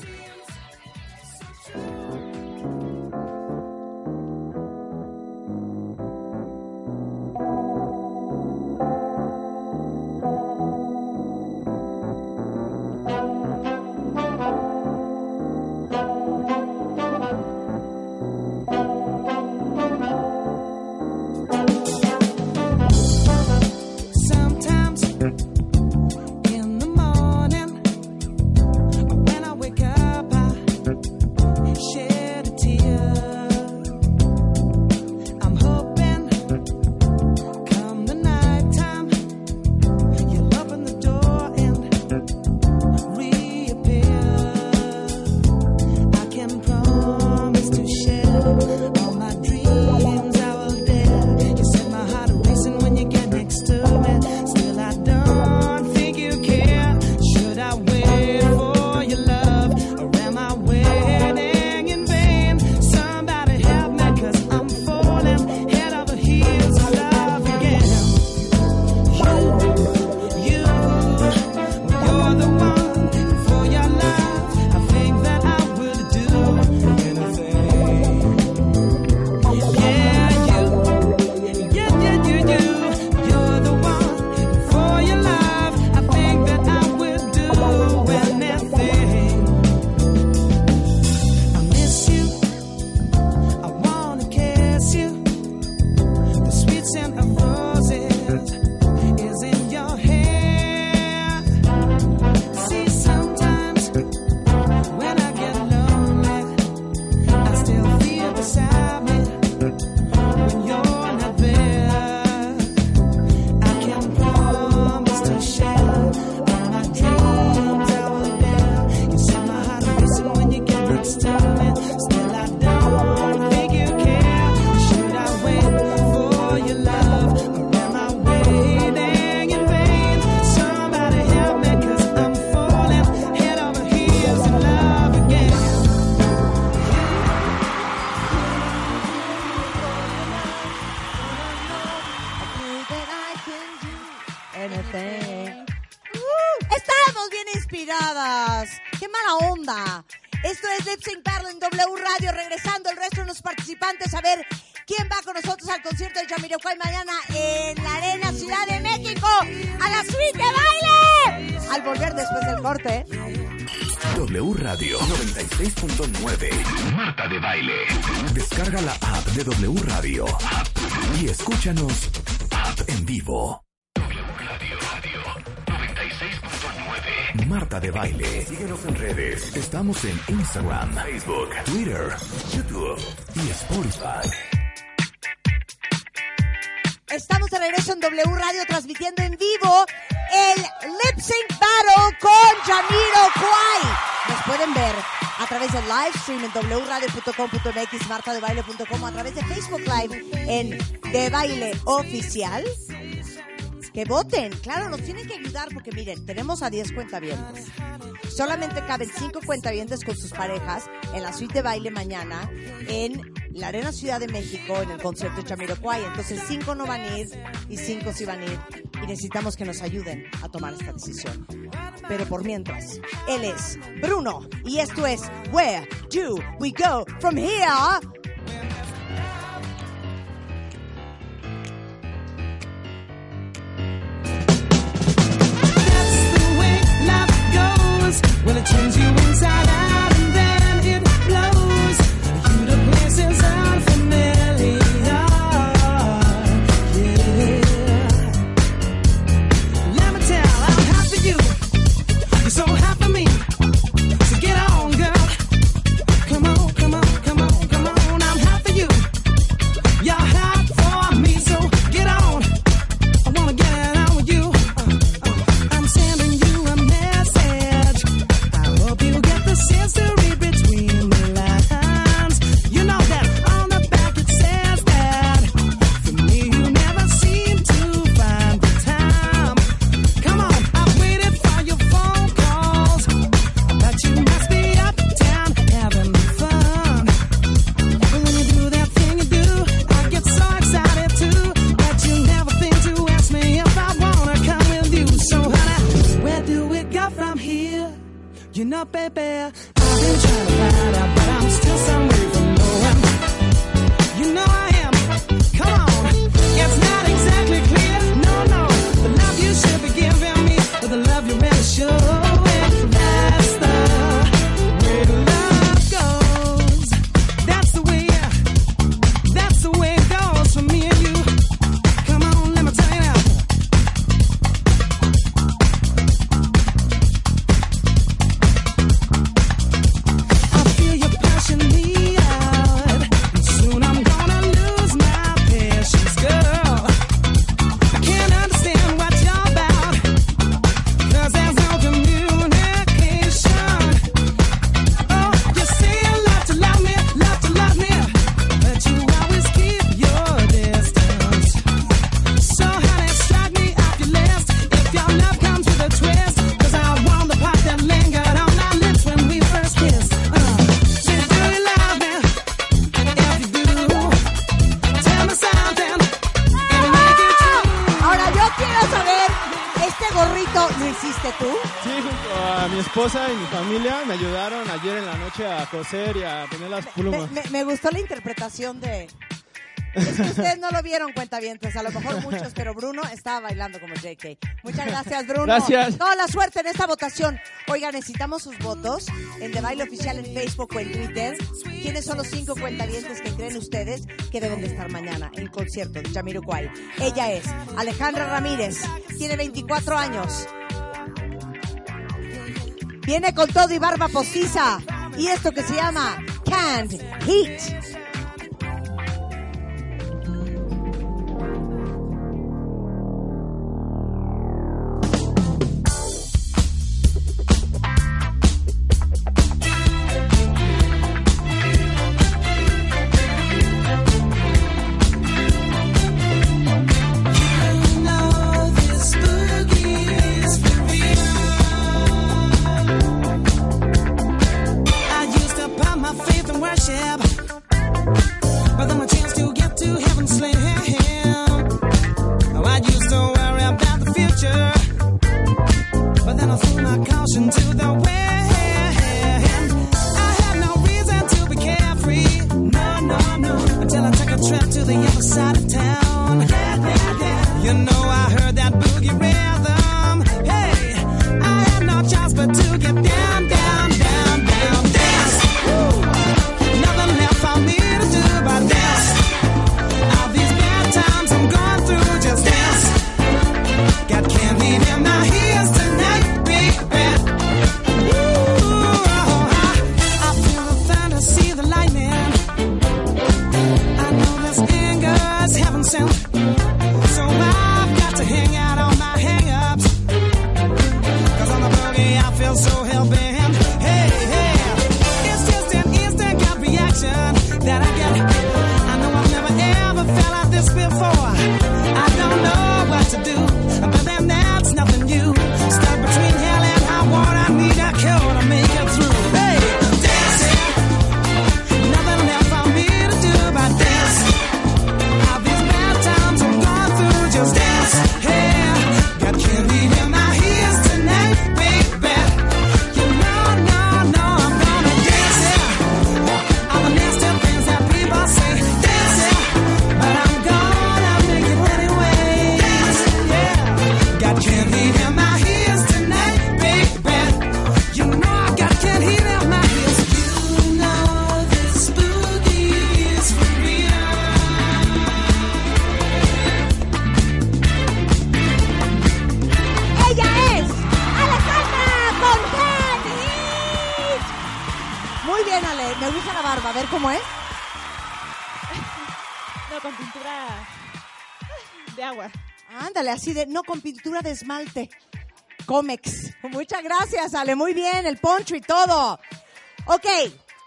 Jamiroquai mañana en la Arena Ciudad de México. ¡A la suite de baile! Al volver después del corte. W Radio 96.9. Marta de Baile. Descarga la app de W Radio. Y escúchanos en vivo. Marta de Baile. Síguenos en redes. Estamos en Instagram, Facebook, Twitter, YouTube y Spotify. Stream en wradio.com.mx, martadebaile.com, a través de Facebook Live en De Baile Oficial. Que voten, claro, nos tienen que ayudar porque miren, tenemos a 10 cuentavientes. Solamente caben 5 cuentavientes con sus parejas en la suite de baile mañana en la Arena Ciudad de México en el concierto de Jamiroquai. Entonces 5 no van a ir y 5 sí van a ir y necesitamos que nos ayuden a tomar esta decisión. Pero por mientras, él es Bruno y esto es Where Do We Go From Here? Well, it turns you inside las plumas. Me, gustó la interpretación de... Es que ustedes no lo vieron, cuenta cuentavientes, a lo mejor muchos, pero Bruno estaba bailando como JK. Muchas gracias, Bruno. Gracias. Toda la suerte en esta votación. Oiga, necesitamos sus votos en The Baile Oficial en Facebook o en Twitter. ¿Quiénes son los cinco cuentavientes que creen ustedes que deben de estar mañana en concierto de Jamiroquai? Ella es Alejandra Ramírez, tiene 24 años. Viene con todo y barba postiza y esto que se llama Canned Heat. pintura de esmalte. Comex. Muchas gracias, Ale. Muy bien, el poncho y todo. Ok,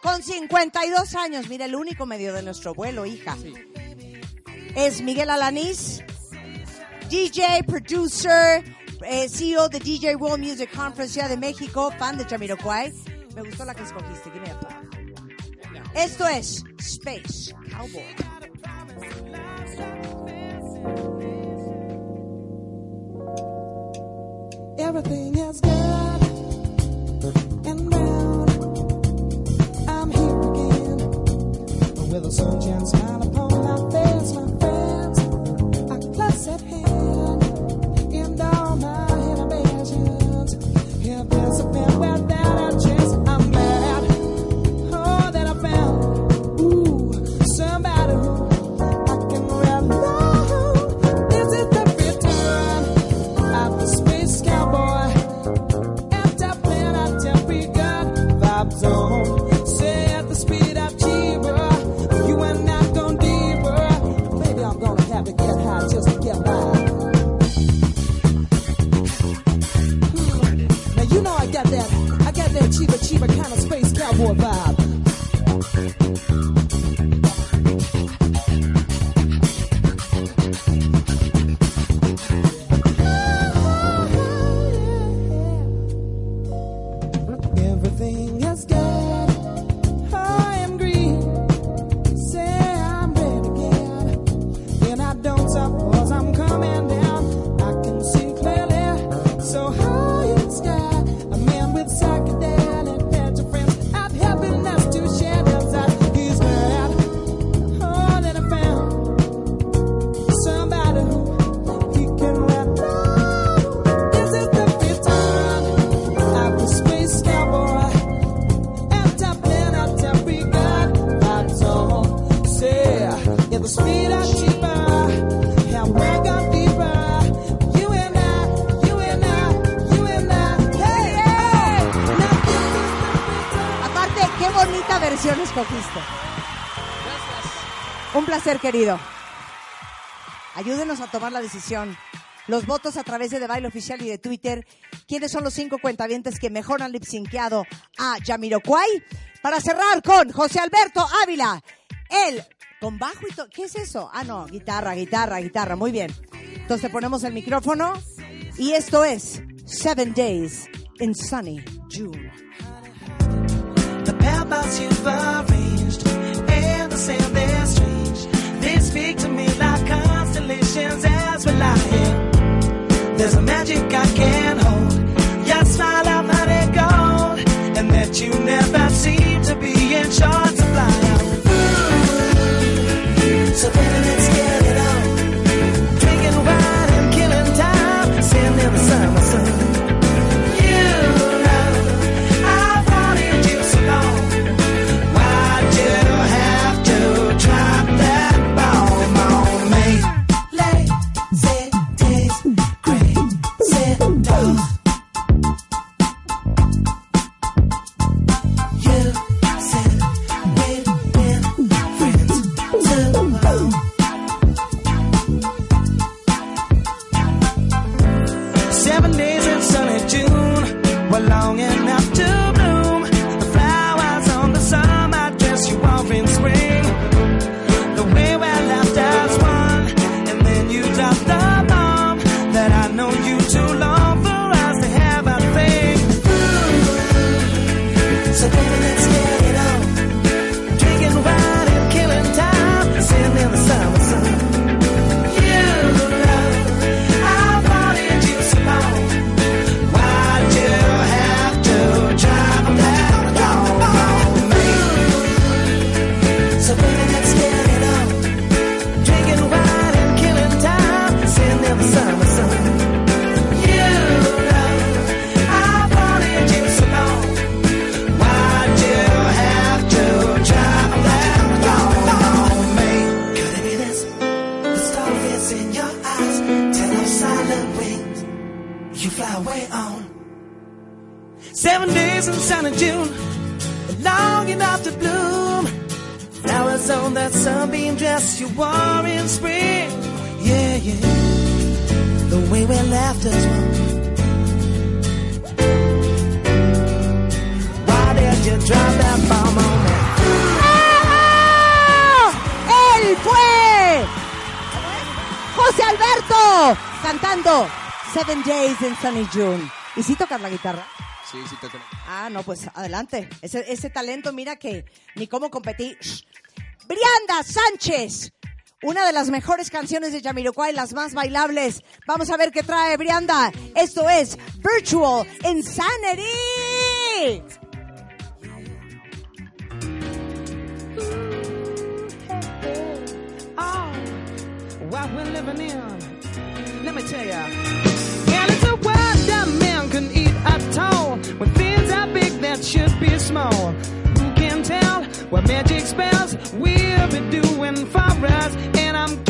con 52 años, mira, el único medio de nuestro vuelo, hija. Es Miguel Alanís, DJ, producer, eh, CEO de DJ World Music Conference de México, fan de Chamiroquai. Me gustó la que escogiste, Esto es Space. buena versión escogiste. Gracias. Un placer, querido. Ayúdenos a tomar la decisión. Los votos a través de The Baile Oficial y de Twitter. ¿Quiénes son los cinco cuentavientes que mejor han lipsinqueado a Yamiroquai? Para cerrar con José Alberto Ávila. Él, con bajo y todo. ¿Qué es eso? Ah, no, guitarra, guitarra, guitarra. Muy bien. Entonces ponemos el micrófono. Y esto es Seven Days in Sunny June. The paths you've arranged and the sand that's strange. They speak to me like constellations as we lie here. There's a magic I can't hold. Your smile, I'm not gold, and that you never seem to be in charge of life. Sunny June. ¿Y sí tocas la guitarra? Sí, sí toco. Ah, no, pues adelante. Ese, talento, mira que ni cómo competir. Brianda Sánchez. Una de las mejores canciones de Jamiroquai, las más bailables. Vamos a ver qué trae Brianda. Esto es Virtual Insanity. Ah, we're living in. Let me tell you. that should be small. Who can tell what magic spells we'll be doing for us? And I'm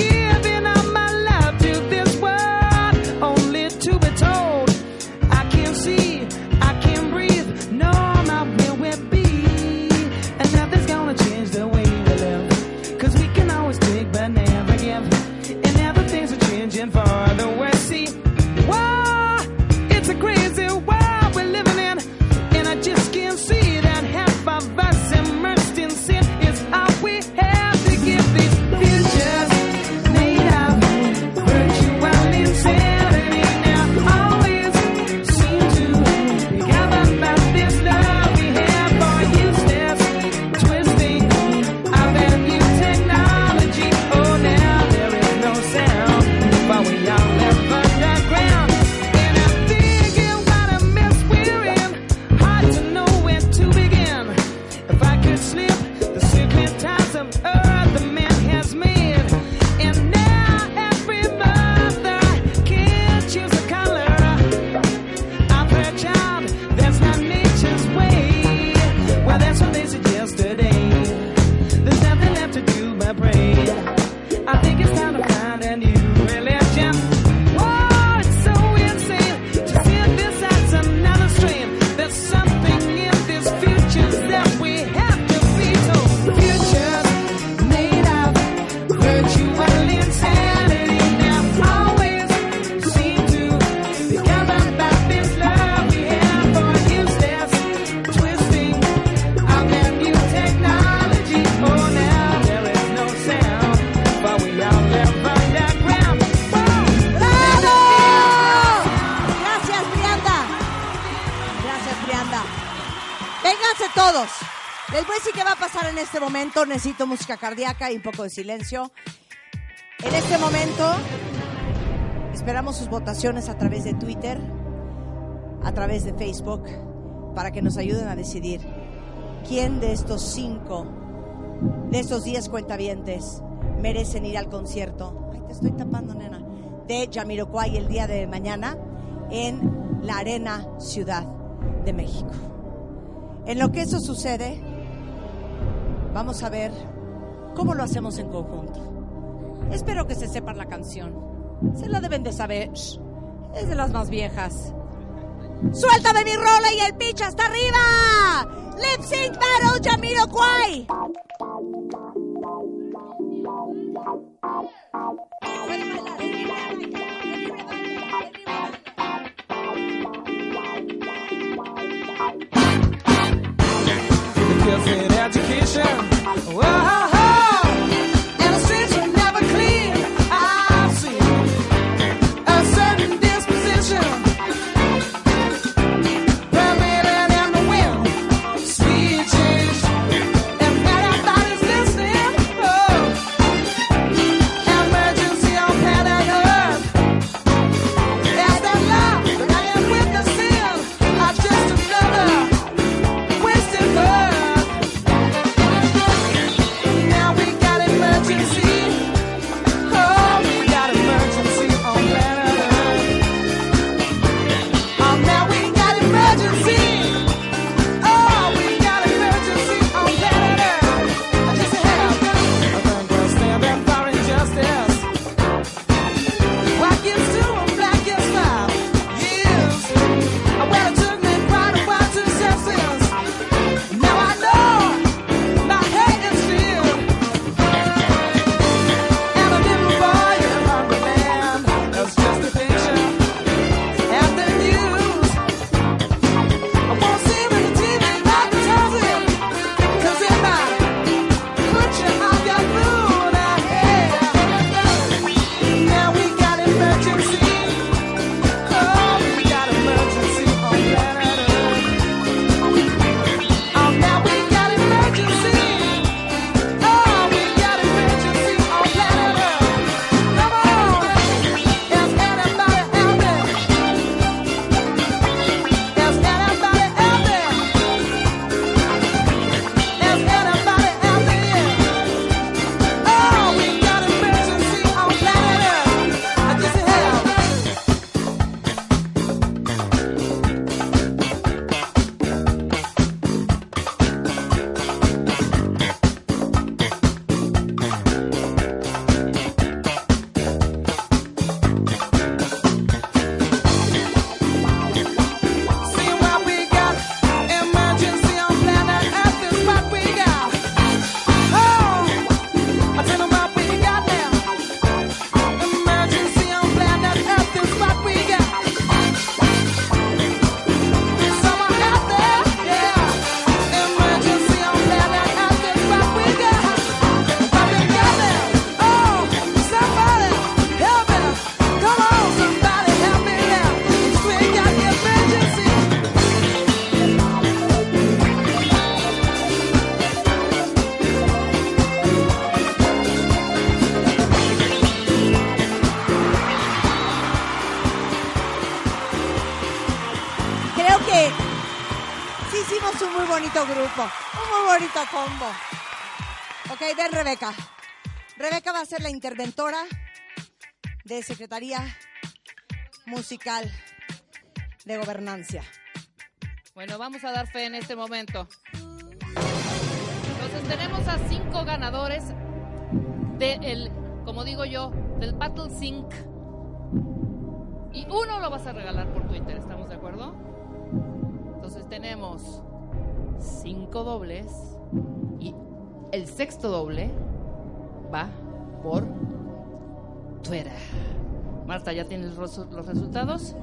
en este momento. Necesito música cardíaca y un poco de silencio. En este momento esperamos sus votaciones a través de Twitter, a través de Facebook, para que nos ayuden a decidir quién de estos cinco, de estos diez cuentavientes, merecen ir al concierto. Ay, te estoy tapando, nena. De Jamiroquai el día de mañana en la Arena Ciudad de México. En lo que eso sucede, Vamos a ver cómo lo hacemos en conjunto. Espero que se sepan la canción. Se la deben de saber. Es de las más viejas. ¡Suéltame mi rola y el pitch hasta arriba! ¡Lip Sync Battle Jamiroquai! Grupo, un muy combo. Ok, ven Rebeca. Rebeca va a ser la interventora de Secretaría Musical de Gobernancia. Bueno, vamos a dar fe en este momento. Entonces tenemos a cinco ganadores del, como digo yo, del Battle Sync. Y uno lo vas a regalar por Twitter, ¿estamos de acuerdo? Entonces tenemos cinco dobles y el sexto doble va por Twitter. Marta, ¿ya tienes los, resultados?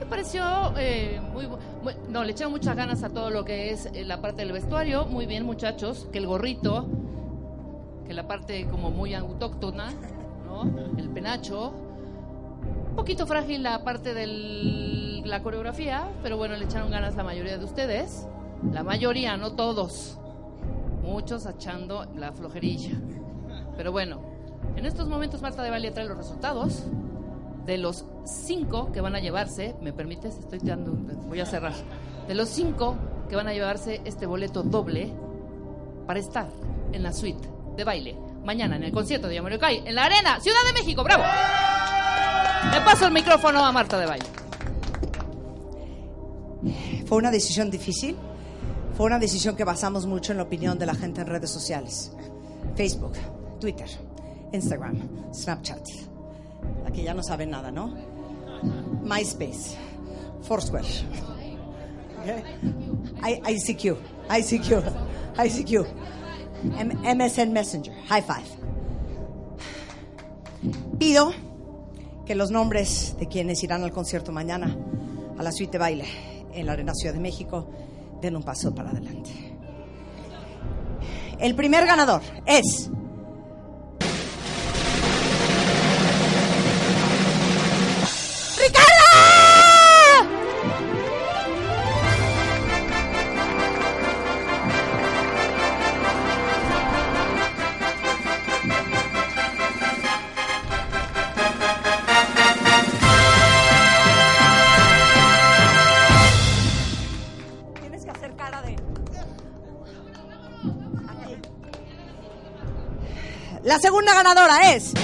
Me pareció eh, muy, muy- No, le echaron muchas ganas a todo lo que es eh, la parte del vestuario. Muy bien, muchachos. Que el gorrito, que la parte como muy autóctona, ¿no? El penacho. Un poquito frágil la parte de la coreografía, pero bueno, le echaron ganas la mayoría de ustedes. La mayoría, no todos. Muchos echando la flojerilla. Pero bueno, en estos momentos Marta de Valle trae los resultados de los cinco que van a llevarse, ¿me permites? Estoy dando, voy a cerrar. De los cinco que van a llevarse este boleto doble para estar en la suite de baile mañana en el concierto de Yamoyocay en la Arena, Ciudad de México. ¡Bravo! Le paso el micrófono a Marta de Valle. Fue una decisión difícil. Fue una decisión que basamos mucho en la opinión de la gente en redes sociales. Facebook, Twitter, Instagram, Snapchat. La que ya no sabe nada, ¿no? MySpace, Foursquare. I- ICQ, ICQ, ICQ. MSN Messenger, High Five. Pido que los nombres de quienes irán al concierto mañana a la suite de baile en la Arena Ciudad de México den un paso para adelante. El primer ganador es ¡Ricardo! La segunda ganadora es.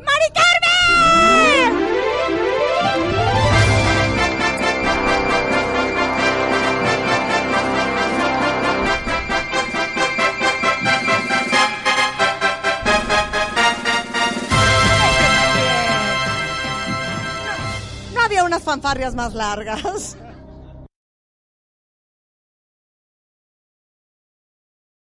¡Mari Carmen! No había unas fanfarrias más largas.